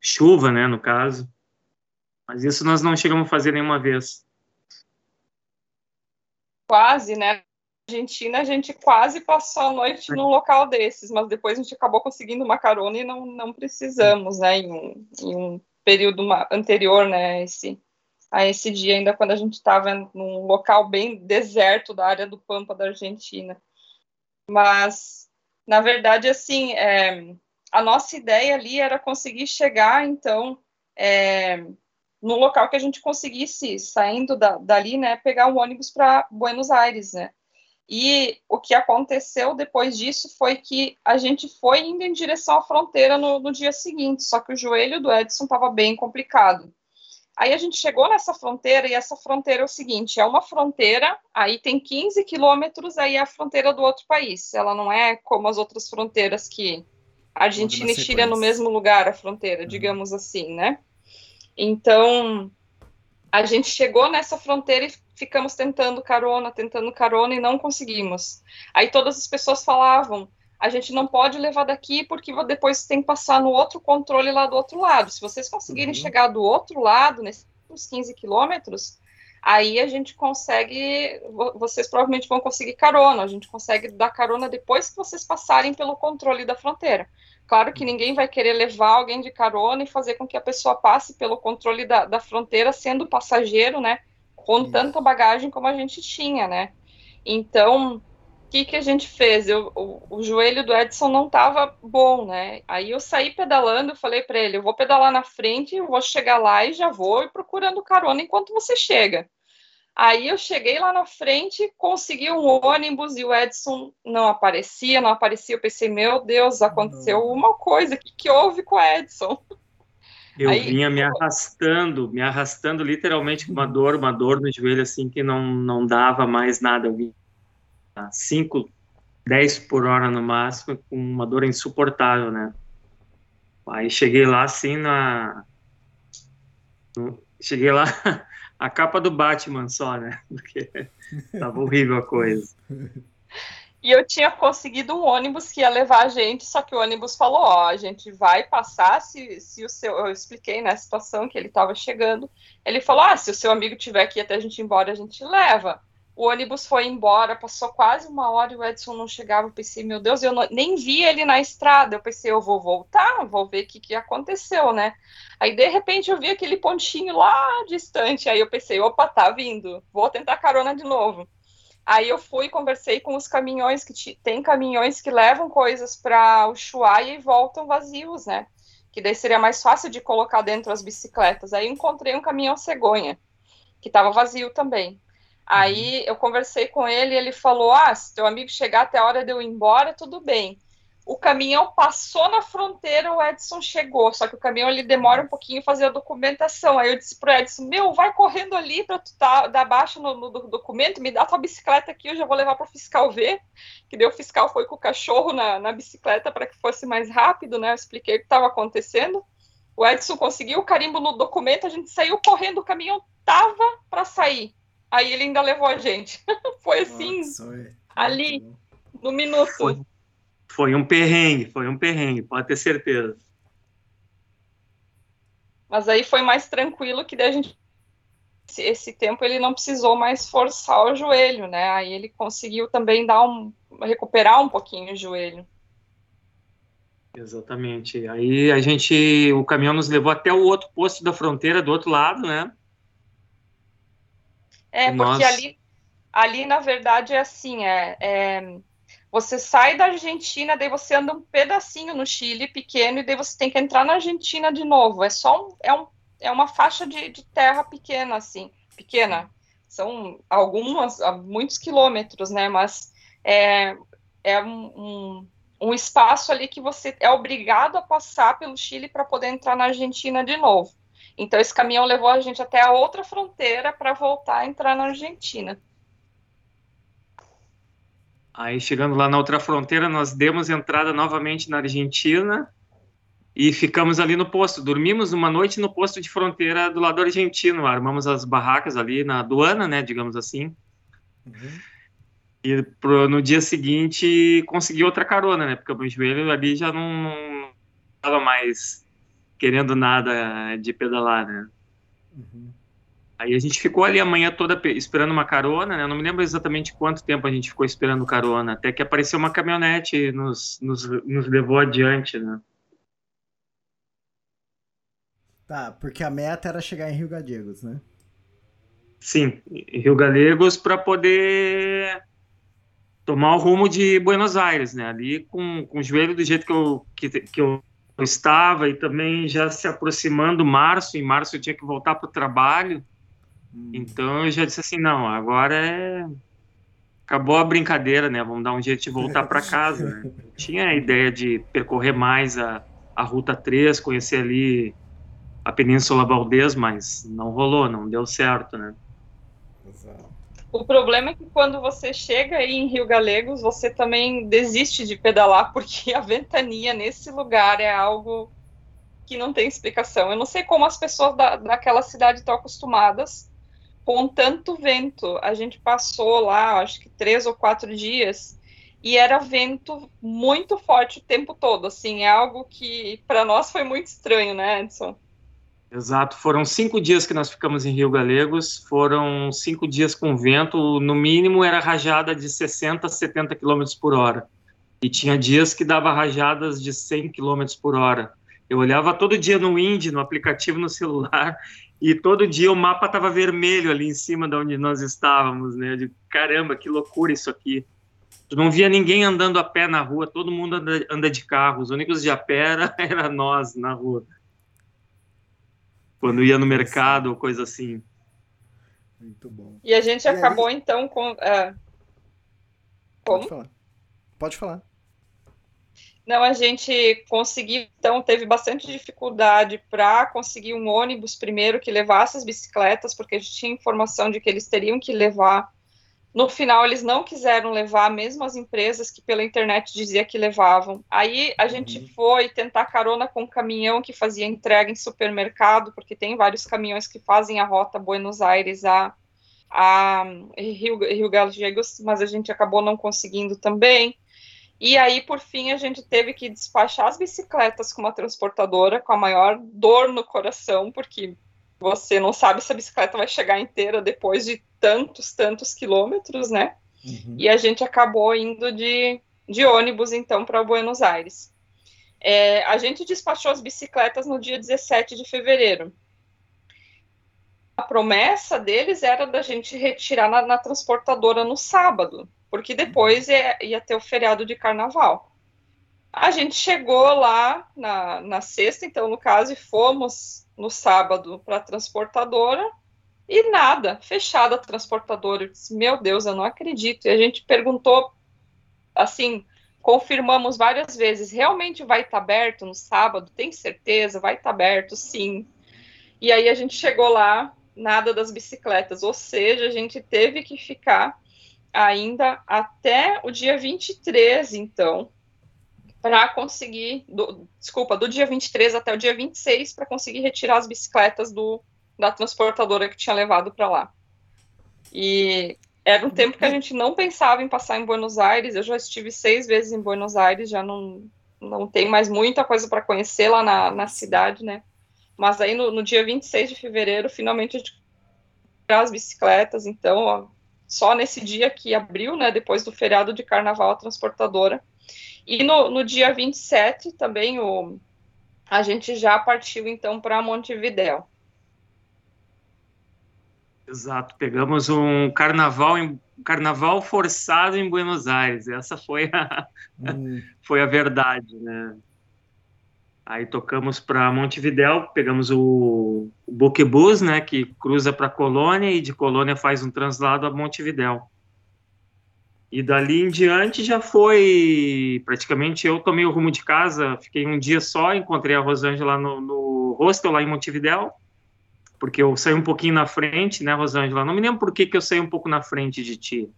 Speaker 6: chuva, né? No caso. Mas isso nós não chegamos a fazer nenhuma vez.
Speaker 5: Quase, né? Argentina, a gente quase passou a noite num local desses, mas depois a gente acabou conseguindo uma carona e não, não precisamos, né, em um, em um período anterior, né, esse, a esse dia, ainda quando a gente estava num local bem deserto da área do Pampa da Argentina. Mas, na verdade, assim, é, a nossa ideia ali era conseguir chegar, então, é, no local que a gente conseguisse, saindo da, dali, né, pegar um ônibus para Buenos Aires, né, e o que aconteceu depois disso foi que a gente foi indo em direção à fronteira no, no dia seguinte, só que o joelho do Edson estava bem complicado. Aí a gente chegou nessa fronteira, e essa fronteira é o seguinte: é uma fronteira, aí tem 15 quilômetros, aí é a fronteira do outro país. Ela não é como as outras fronteiras que Argentina e Chile é no mesmo lugar, a fronteira, uhum. digamos assim, né? Então, a gente chegou nessa fronteira e ficamos tentando carona, tentando carona e não conseguimos. Aí todas as pessoas falavam: a gente não pode levar daqui porque depois tem que passar no outro controle lá do outro lado. Se vocês conseguirem uhum. chegar do outro lado, nesses 15 quilômetros, aí a gente consegue, vocês provavelmente vão conseguir carona, a gente consegue dar carona depois que vocês passarem pelo controle da fronteira. Claro que ninguém vai querer levar alguém de carona e fazer com que a pessoa passe pelo controle da, da fronteira sendo passageiro, né? Com Isso. tanta bagagem como a gente tinha, né? Então, que, que a gente fez? Eu, o, o joelho do Edson não estava bom, né? Aí eu saí pedalando, eu falei para ele, eu vou pedalar na frente, eu vou chegar lá e já vou ir procurando carona enquanto você chega. Aí eu cheguei lá na frente, consegui um ônibus e o Edson não aparecia, não aparecia. Eu pensei, meu Deus, aconteceu uma coisa. O que, que houve com o Edson? (laughs)
Speaker 6: Eu Aí, vinha me arrastando, me arrastando literalmente com uma dor, uma dor no joelho assim que não, não dava mais nada. Eu vinha 5, 10 por hora no máximo, com uma dor insuportável, né? Aí cheguei lá assim na. Cheguei lá (laughs) a capa do Batman só, né? (laughs) Porque tava horrível a coisa.
Speaker 5: E eu tinha conseguido um ônibus que ia levar a gente, só que o ônibus falou, ó, a gente vai passar se, se o seu... Eu expliquei, né, a situação que ele estava chegando. Ele falou, ah, se o seu amigo tiver aqui até a gente ir embora, a gente leva. O ônibus foi embora, passou quase uma hora e o Edson não chegava. Eu pensei, meu Deus, eu não, nem vi ele na estrada. Eu pensei, eu vou voltar, vou ver o que, que aconteceu, né? Aí, de repente, eu vi aquele pontinho lá distante. Aí eu pensei, opa, tá vindo, vou tentar carona de novo. Aí eu fui conversei com os caminhões, que tem caminhões que levam coisas para Ushuaia e voltam vazios, né? Que daí seria mais fácil de colocar dentro as bicicletas. Aí encontrei um caminhão cegonha, que estava vazio também. Aí eu conversei com ele e ele falou: Ah, se teu amigo chegar até a hora de eu ir embora, tudo bem. O caminhão passou na fronteira, o Edson chegou, só que o caminhão ele demora um pouquinho fazer a documentação. Aí eu disse pro Edson: Meu, vai correndo ali para tu tá, dar baixa no, no, documento, me dá tua bicicleta aqui, eu já vou levar para o fiscal ver. Que deu o fiscal foi com o cachorro na, na bicicleta para que fosse mais rápido, né? Eu expliquei o que estava acontecendo. O Edson conseguiu o carimbo no documento, a gente saiu correndo, o caminhão tava para sair. Aí ele ainda levou a gente. (laughs) foi assim, Nossa, ali, no minuto.
Speaker 6: Foi, foi um perrengue, foi um perrengue, pode ter certeza.
Speaker 5: Mas aí foi mais tranquilo que daí a gente esse, esse, tempo ele não precisou mais forçar o joelho, né? Aí ele conseguiu também dar um recuperar um pouquinho o joelho.
Speaker 6: Exatamente. Aí a gente, o caminhão nos levou até o outro posto da fronteira do outro lado, né?
Speaker 5: É, porque ali, ali, na verdade, é assim, é, é, você sai da Argentina, daí você anda um pedacinho no Chile, pequeno, e daí você tem que entrar na Argentina de novo. É só um, é, um, é uma faixa de, de terra pequena, assim, pequena. São algumas, muitos quilômetros, né, mas é, é um, um, um espaço ali que você é obrigado a passar pelo Chile para poder entrar na Argentina de novo. Então, esse caminhão levou a gente até a outra fronteira para voltar a entrar na Argentina.
Speaker 6: Aí, chegando lá na outra fronteira, nós demos entrada novamente na Argentina e ficamos ali no posto. Dormimos uma noite no posto de fronteira do lado argentino. Armamos as barracas ali na aduana, né, digamos assim. Uhum. E pro, no dia seguinte consegui outra carona, né? Porque o meu joelho ali já não estava mais querendo nada de pedalar, né?
Speaker 2: Uhum.
Speaker 6: Aí a gente ficou ali a manhã toda esperando uma carona, né? Eu não me lembro exatamente quanto tempo a gente ficou esperando carona, até que apareceu uma caminhonete e nos, nos, nos levou adiante, né?
Speaker 2: Tá, porque a meta era chegar em Rio Gallegos, né?
Speaker 6: Sim, Rio Gallegos para poder tomar o rumo de Buenos Aires, né? Ali com, com o joelho do jeito que eu, que, que eu estava e também já se aproximando março, em março eu tinha que voltar para o trabalho, hum. então eu já disse assim, não, agora é... acabou a brincadeira, né? Vamos dar um jeito de voltar para casa. Né? (laughs) Tinha a ideia de percorrer mais a, a Ruta 3, conhecer ali a Península Valdez, mas não rolou, não deu certo, né?
Speaker 5: O problema é que quando você chega aí em Rio Galegos, você também desiste de pedalar, (laughs) porque a ventania nesse lugar é algo que não tem explicação. Eu não sei como as pessoas da, daquela cidade estão acostumadas com tanto vento. A gente passou lá, acho que três ou quatro dias, e era vento muito forte o tempo todo. Assim, é algo que para nós foi muito estranho, né, Edson?
Speaker 6: Exato, foram cinco dias que nós ficamos em Rio Galegos, foram cinco dias com vento, no mínimo era rajada de 60 a 70 km por hora, e tinha dias que dava rajadas de 100 km por hora. Eu olhava todo dia no Wind, no aplicativo no celular, e todo dia o mapa estava vermelho ali em cima de onde nós estávamos, né? Digo, caramba, que loucura isso aqui. Tu não via ninguém andando a pé na rua, todo mundo anda, anda de carro, os únicos de a pé era, (laughs) era nós na rua quando ia no mercado ou coisa assim.
Speaker 2: Muito bom.
Speaker 5: E a gente e acabou aí... então com. Uh...
Speaker 2: Como? Pode falar. Pode falar.
Speaker 5: Não, a gente conseguiu, então teve bastante dificuldade para conseguir um ônibus primeiro que levasse as bicicletas, porque a gente tinha informação de que eles teriam que levar no final, eles não quiseram levar, mesmo as empresas que pela internet dizia que levavam. Aí a gente uhum. foi tentar carona com um caminhão que fazia entrega em supermercado, porque tem vários caminhões que fazem a rota Buenos Aires a, a Rio, Rio Gallegos, mas a gente acabou não conseguindo também. E aí, por fim, a gente teve que despachar as bicicletas com uma transportadora, com a maior dor no coração, porque você não sabe se a bicicleta vai chegar inteira depois de tantos, tantos quilômetros, né? Uhum. E a gente acabou indo de, de ônibus, então, para Buenos Aires. É, a gente despachou as bicicletas no dia 17 de fevereiro. A promessa deles era da gente retirar na, na transportadora no sábado, porque depois ia, ia, ter o feriado de carnaval. A gente chegou lá na, na sexta, então, no caso, e fomos no sábado para a transportadora e nada, fechada a transportadora. Eu disse, meu Deus, eu não acredito. E a gente perguntou, assim, confirmamos várias vezes, realmente vai estar tá aberto no sábado? Tem certeza? Vai estar tá aberto? Sim. E aí a gente chegou lá, nada das bicicletas, ou seja, a gente teve que ficar ainda até o dia 23, então, para conseguir, do, desculpa, do dia 23 até o dia 26, para conseguir retirar as bicicletas do, da transportadora que tinha levado para lá. E era um tempo que a gente não pensava em passar em Buenos Aires. Eu já estive seis vezes em Buenos Aires, já não, não tem mais muita coisa para conhecer lá na, na cidade, né? Mas aí no, no dia 26 de fevereiro, finalmente a gente as bicicletas, então, ó, só nesse dia que abriu, né, depois do feriado de carnaval, a transportadora e no, no dia 27 também o, a gente já partiu então para Montevidéu.
Speaker 6: Exato, pegamos um carnaval em carnaval forçado em Buenos Aires. Essa foi a hum. foi a verdade, né? Aí tocamos para Montevidéu, pegamos o, o Boquebus, né, que cruza para Colônia e de Colônia faz um translado a Montevidéu. E dali em diante já foi praticamente eu tomei o rumo de casa, fiquei um dia só, encontrei a Rosângela no, no hostel lá em Montevidéu, porque eu saí um pouquinho na frente, né, Rosângela? Não me lembro por que, que eu saí um pouco na frente de ti.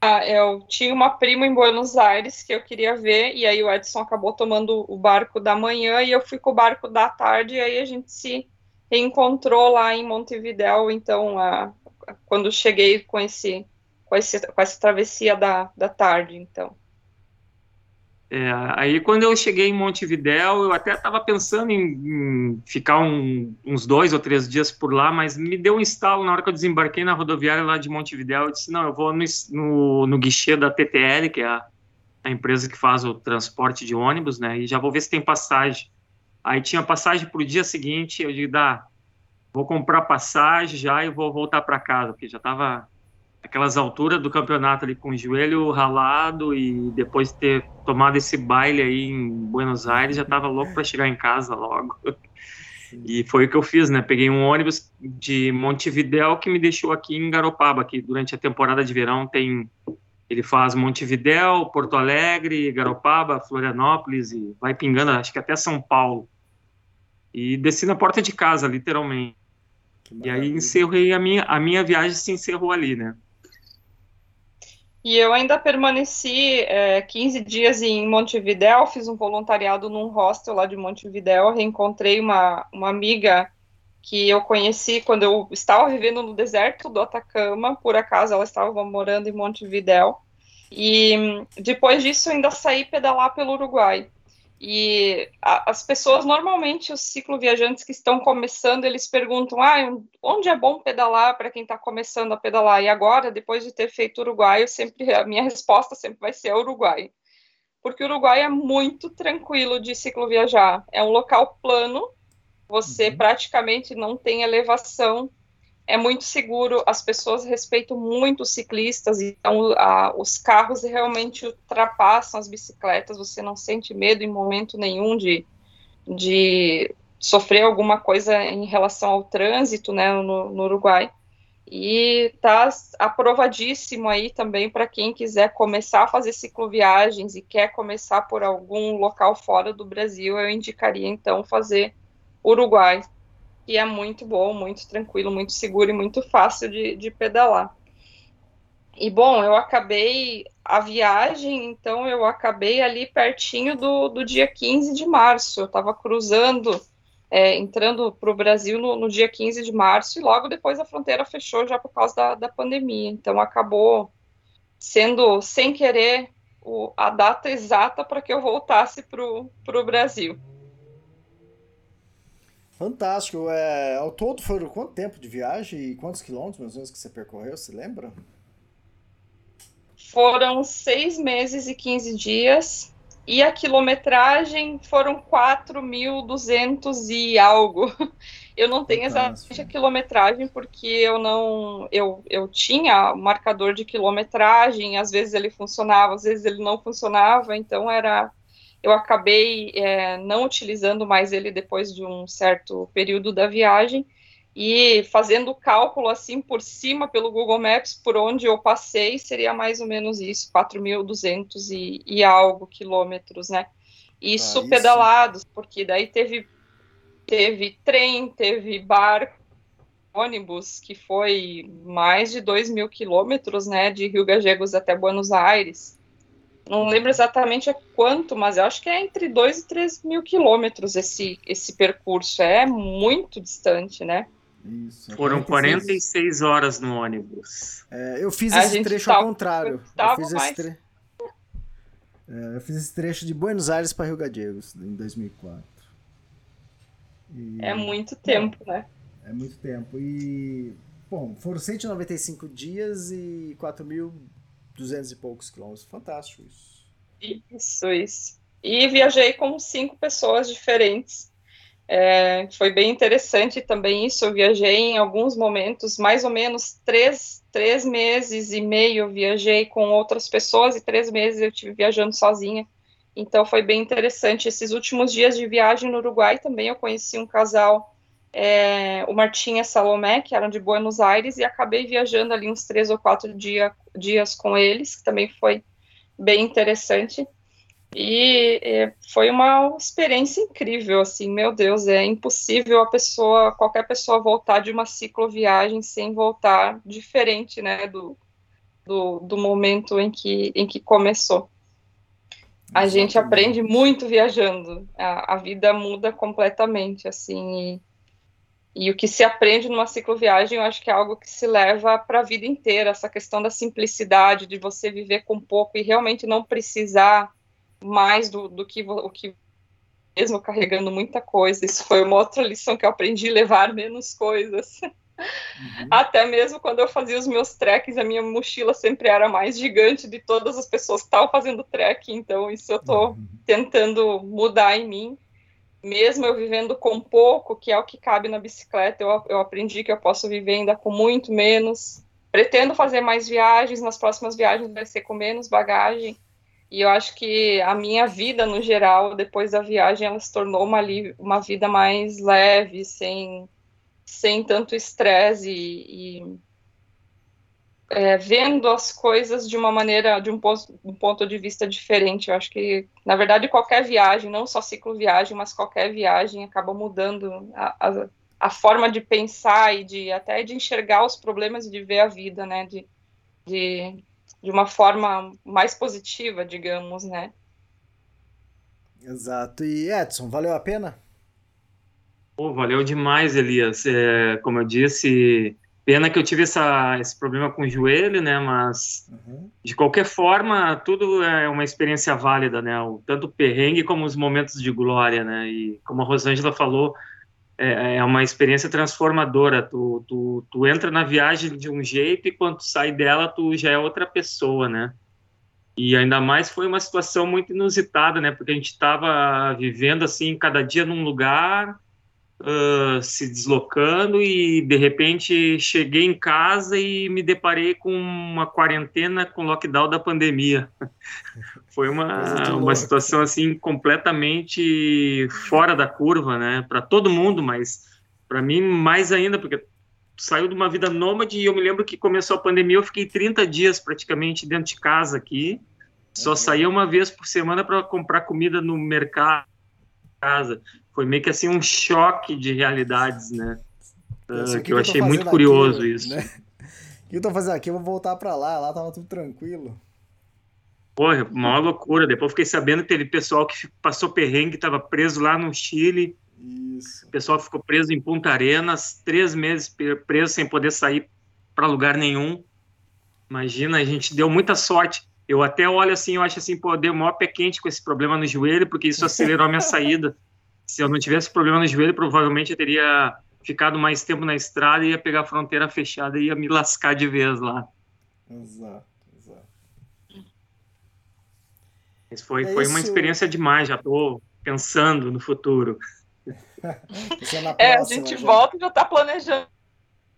Speaker 5: Ah, eu tinha uma prima em Buenos Aires que eu queria ver, e aí o Edson acabou tomando o barco da manhã e eu fui com o barco da tarde, e aí a gente se reencontrou lá em Montevidéu, então, a, quando cheguei com esse com, esse, com essa travessia da, da tarde, então.
Speaker 6: É, aí quando eu cheguei em Montevidéu, eu até estava pensando em, em ficar um, uns dois ou três dias por lá, mas me deu um estalo na hora que eu desembarquei na rodoviária lá de Montevidéu. Eu disse, não, eu vou no, no, no guichê da TTL, que é a, a, empresa que faz o transporte de ônibus, né, e já vou ver se tem passagem. Aí tinha passagem para o dia seguinte, eu digo, dá, vou comprar passagem já e vou voltar para casa, porque já estava aquelas alturas do campeonato ali com o joelho ralado e depois de ter tomado esse baile aí em Buenos Aires, já tava louco para chegar em casa logo. E foi o que eu fiz, né? Peguei um ônibus de Montevidéu que me deixou aqui em Garopaba, que durante a temporada de verão tem ele faz Montevidéu, Porto Alegre, Garopaba, Florianópolis e vai pingando, acho que até São Paulo. E desci na porta de casa, literalmente. E aí encerrei a minha a minha viagem se encerrou ali, né?
Speaker 5: E eu ainda permaneci é, 15 dias em Montevidéu, fiz um voluntariado num hostel lá de Montevidéu, reencontrei uma, uma amiga que eu conheci quando eu estava vivendo no deserto do Atacama, por acaso ela estava morando em Montevidéu, e depois disso ainda saí pedalar pelo Uruguai. E a, as pessoas, normalmente, os cicloviajantes que estão começando, eles perguntam: ah, onde é bom pedalar para quem está começando a pedalar? E agora, depois de ter feito Uruguai, eu sempre, a minha resposta sempre vai ser Uruguai. Porque o Uruguai é muito tranquilo de cicloviajar. É um local plano, você uhum. praticamente não tem elevação, é muito seguro, as pessoas respeitam muito os ciclistas, então a, os carros realmente ultrapassam as bicicletas, você não sente medo em momento nenhum de, de sofrer alguma coisa em relação ao trânsito né, no, no Uruguai. E está aprovadíssimo aí também para quem quiser começar a fazer cicloviagens e quer começar por algum local fora do Brasil, eu indicaria então fazer Uruguai e é muito bom, muito tranquilo, muito seguro e muito fácil de, de pedalar. E bom, eu acabei a viagem, então eu acabei ali pertinho do, do dia 15 de março. Eu estava cruzando, é, entrando para o Brasil no, no, dia 15 de março, e logo depois a fronteira fechou já por causa da, da pandemia. Então acabou sendo, sem querer, o, a data exata para que eu voltasse para o Brasil.
Speaker 2: Fantástico. É, ao todo foram quanto tempo de viagem e quantos quilômetros mais ou menos que você percorreu, você lembra?
Speaker 5: Foram seis meses e 15 dias. E a quilometragem foram 4.200 e algo. (laughs) Eu não tenho exatamente a quilometragem porque eu não. Eu, eu tinha o marcador de quilometragem, às vezes ele funcionava, às vezes ele não funcionava, então era eu acabei é, não utilizando mais ele depois de um certo período da viagem e fazendo o cálculo assim por cima pelo Google Maps por onde eu passei seria mais ou menos isso 4.200 e, e algo quilômetros né? Isso ah, pedalados porque daí teve teve trem teve barco ônibus que foi mais de 2 mil quilômetros né de Rio Gagegos até Buenos Aires não lembro exatamente a quanto, mas eu acho que é entre 2 e 3 mil quilômetros esse, esse percurso. É muito distante, né?
Speaker 6: Isso, Foram 46, 46 horas no ônibus.
Speaker 2: É, eu fiz a esse trecho ao contrário. Eu fiz, mais... esse tre... é, eu fiz esse trecho de Buenos Aires para Rio Gallegos em 2004.
Speaker 5: E... É muito tempo, né?
Speaker 2: É muito tempo. E, bom, foram 195 dias e 4 mil 200 e poucos quilômetros. Fantástico isso.
Speaker 5: Isso, isso. E viajei com cinco pessoas diferentes. É, foi bem interessante também isso. Eu viajei em alguns momentos, mais ou menos três, três meses e meio eu viajei com outras pessoas e três meses eu tive viajando sozinha. Então foi bem interessante. Esses últimos dias de viagem no Uruguai também eu conheci um casal é, o Martinha Salomé, que eram de Buenos Aires, e acabei viajando ali uns três ou quatro dia, dias com eles, que também foi bem interessante. E é, foi uma experiência incrível, assim, meu Deus, é impossível a pessoa, qualquer pessoa voltar de uma cicloviagem sem voltar diferente, né, do, do, do momento em que, em que começou. A gente aprende muito viajando, a, a vida muda completamente, assim, e, e o que se aprende numa cicloviagem, eu acho que é algo que se leva para a vida inteira, essa questão da simplicidade, de você viver com pouco e realmente não precisar mais do, do que o que mesmo carregando muita coisa. Isso foi uma outra lição que eu aprendi, (laughs) levar menos coisas. Uhum. Até mesmo quando eu fazia os meus treks, a minha mochila sempre era mais gigante de todas as pessoas que estavam fazendo trek, então isso eu estou uhum. tentando mudar em mim. Mesmo eu vivendo com pouco, que é o que cabe na bicicleta, eu, eu aprendi que eu posso viver ainda com muito menos. Pretendo fazer mais viagens, nas próximas viagens vai ser com menos bagagem, e eu acho que a minha vida, no geral, depois da viagem, ela se tornou uma, uma vida mais leve, sem, sem tanto estresse e, e é, vendo as coisas de uma maneira, de um ponto, um ponto de vista diferente. Eu acho que, na verdade, qualquer viagem, não só ciclo viagem, mas qualquer viagem acaba mudando a, a, a forma de pensar e de até de enxergar os problemas e de ver a vida, né? De, de de uma forma mais positiva, digamos, né?
Speaker 2: Exato. E Edson, valeu a pena?
Speaker 6: Oh, valeu demais, Elias. É, como eu disse, pena que eu tive essa, esse problema com o joelho, né? Mas uhum. de qualquer forma, tudo é uma experiência válida, né? O, tanto o perrengue como os momentos de glória, né? E como a Rosângela falou, é, é uma experiência transformadora. Tu, tu, tu entra na viagem de um jeito e quando sai dela, tu já é outra pessoa, né? E ainda mais foi uma situação muito inusitada, né? Porque a gente estava vivendo assim, cada dia num lugar, uh, se deslocando e de repente cheguei em casa e me deparei com uma quarentena com lockdown da pandemia. (laughs) Foi uma, uma situação assim completamente fora da curva, né? Para todo mundo, mas para mim mais ainda, porque saiu de uma vida nômade e eu me lembro que começou a pandemia, eu fiquei 30 dias praticamente dentro de casa aqui. Só uhum. saía uma vez por semana para comprar comida no mercado casa foi meio que assim um choque de realidades, né? Uh, que eu, achei muito curioso aqui, isso. Né? (laughs)
Speaker 2: O que eu tô fazendo aqui? Eu vou voltar para lá, lá tava tudo tranquilo.
Speaker 6: Porra, maior loucura. Depois fiquei sabendo que teve pessoal que passou perrengue, estava preso lá no Chile. Isso. O pessoal ficou preso em Punta Arenas, três meses preso sem poder sair para lugar nenhum. Imagina, a gente deu muita sorte. Eu até olho assim, eu acho assim, pô, deu maior pé quente com esse problema no joelho, porque isso acelerou a minha (laughs) saída se eu não tivesse problema no joelho, provavelmente eu teria ficado mais tempo na estrada e ia pegar a fronteira fechada e ia me lascar de vez lá.
Speaker 2: Exato, exato.
Speaker 6: Mas foi, é foi uma experiência demais, já estou pensando no futuro. (laughs)
Speaker 5: é, é, a gente já. volta e já está planejando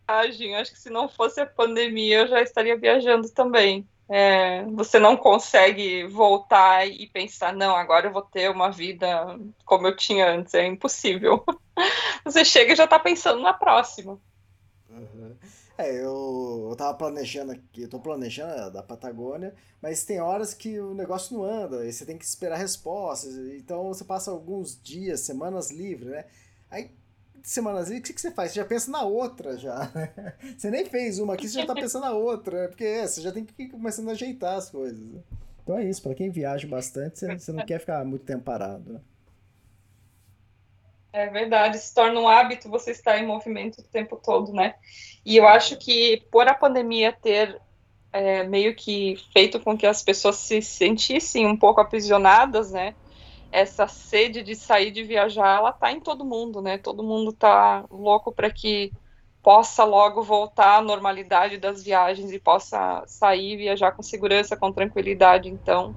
Speaker 5: viagem. Acho que se não fosse a pandemia, eu já estaria viajando também. É, você não consegue voltar e pensar, não, agora eu vou ter uma vida como eu tinha antes, é impossível. (laughs) Você chega e já está pensando na próxima.
Speaker 2: Uhum. É, eu, eu tava planejando aqui, eu tô planejando da Patagônia, mas tem horas que o negócio não anda, e você tem que esperar respostas, então você passa alguns dias, semanas livre, né? Aí semanas o que, que você faz? Você já pensa na outra já. (laughs) Você nem fez uma aqui, você já tá pensando na outra, né? porque é, você já tem que ir começando a ajeitar as coisas. Né? Então é isso, para quem viaja bastante, você, você não quer ficar muito tempo parado. Né?
Speaker 5: É verdade, se torna um hábito você estar em movimento o tempo todo, né? E eu acho que por a pandemia ter é, meio que feito com que as pessoas se sentissem um pouco aprisionadas, né? Essa sede de sair de viajar, ela tá em todo mundo, né? Todo mundo tá louco para que possa logo voltar à normalidade das viagens e possa sair viajar com segurança, com tranquilidade. Então,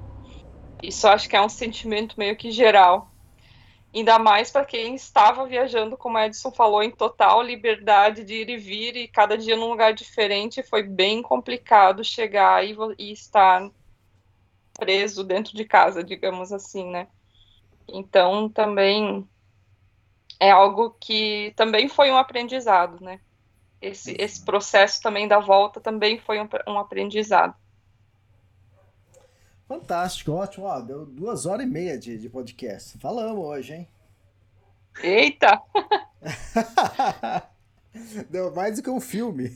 Speaker 5: isso acho que é um sentimento meio que geral. Ainda mais para quem estava viajando, como a Edson falou, em total liberdade de ir e vir e cada dia num lugar diferente. Foi bem complicado chegar e, e estar preso dentro de casa, digamos assim, né? Então, também é algo que também foi um aprendizado, né? Esse, esse processo também da volta também foi um, um aprendizado.
Speaker 2: Fantástico, ótimo. Ó, deu duas horas e meia de, de podcast. Falamos hoje, hein?
Speaker 5: Eita! (laughs)
Speaker 2: deu mais do que um filme.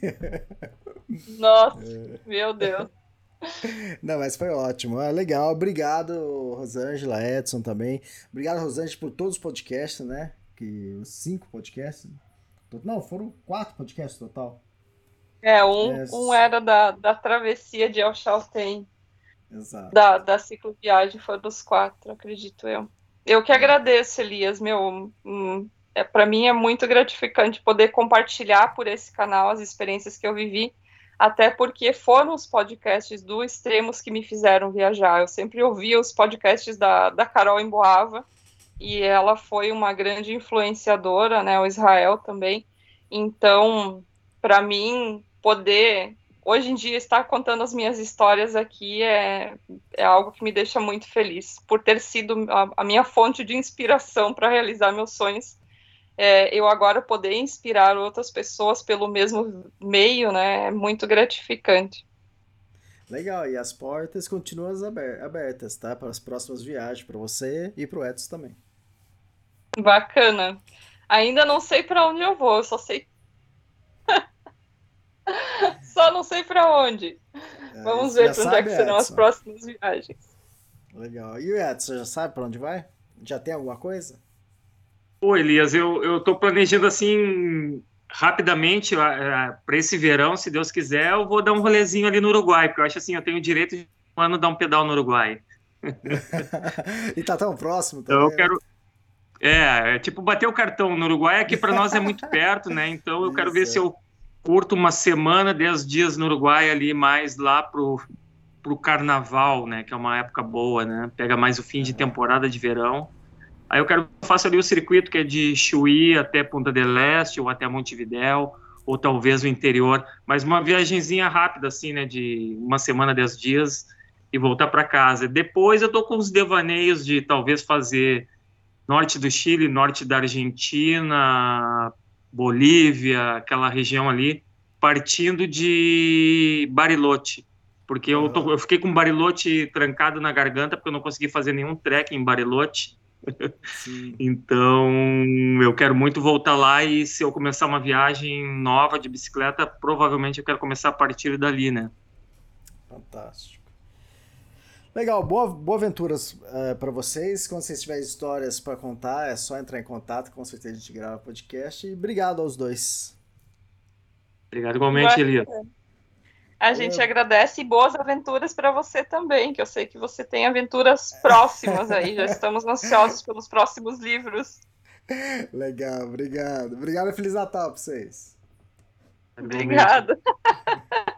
Speaker 5: Nossa, é. meu Deus.
Speaker 2: Não, mas foi ótimo. Ah, legal. Obrigado, Rosângela, Edson também. Obrigado, Rosângela, por todos os podcasts, né? Que, os cinco podcasts. Não, foram quatro podcasts total.
Speaker 5: É, um, é... um era da, da travessia de El Chaltén.
Speaker 2: Exato.
Speaker 5: da, da cicloviagem foram os quatro, acredito eu. Eu que agradeço, Elias, meu. Hum, é, para mim é muito gratificante poder compartilhar por esse canal as experiências que eu vivi, até porque foram os podcasts do Extremos que me fizeram viajar. Eu sempre ouvia os podcasts da, da Carol Emboava, e ela foi uma grande influenciadora, né, o Israel também. Então, para mim, poder hoje em dia estar contando as minhas histórias aqui é, é algo que me deixa muito feliz por ter sido a, a minha fonte de inspiração para realizar meus sonhos. É, eu agora poder inspirar outras pessoas pelo mesmo meio, né, é muito gratificante.
Speaker 2: Legal, e as portas continuam abertas, tá? Para as próximas viagens, para você e para o Edson também.
Speaker 5: Bacana. Ainda não sei para onde eu vou, eu só sei (laughs) Só não sei para onde. É, Vamos ver para onde é que serão Edson. as próximas viagens.
Speaker 2: Legal. E o Edson, já sabe para onde vai? Já tem alguma coisa?
Speaker 6: Pô, Elias, eu, eu tô planejando assim rapidamente para esse verão, se Deus quiser, eu vou dar um rolezinho ali no Uruguai, porque eu acho assim, eu tenho o direito de um ano dar um pedal no Uruguai. (laughs)
Speaker 2: e tá tão próximo também.
Speaker 6: Então eu quero é, é, tipo bater o cartão no Uruguai, aqui para nós é muito (laughs) perto, né? Então eu quero ver se eu curto uma semana, dez dias no Uruguai ali, mais lá pro, pro carnaval, né? Que é uma época boa, né? Pega mais o fim de temporada de verão. Aí eu quero faço ali o circuito que é de Chuí até Punta del Este ou até Montevidéu ou talvez o interior, mas uma viagemzinha rápida assim, né? De uma semana, dez dias e voltar para casa. Depois eu tô com os devaneios de talvez fazer norte do Chile, norte da Argentina, Bolívia, aquela região ali, partindo de Bariloche, porque eu, tô, eu fiquei com Bariloche trancado na garganta porque eu não consegui fazer nenhum trek em Bariloche. Então eu quero muito voltar lá e se eu começar uma viagem nova de bicicleta, provavelmente eu quero começar a partir dali, né?
Speaker 2: Fantástico. Legal, boa, boa aventuras uh, para vocês. Quando vocês tiverem histórias para contar, é só entrar em contato, com certeza a gente grava podcast. E obrigado aos dois.
Speaker 6: Obrigado igualmente, Elia.
Speaker 5: A gente agradece e boas aventuras para você também, que eu sei que você tem aventuras próximas aí. Já estamos ansiosos pelos próximos livros.
Speaker 2: Legal, obrigado. Obrigado e Feliz Natal para vocês.
Speaker 5: Obrigada. (laughs)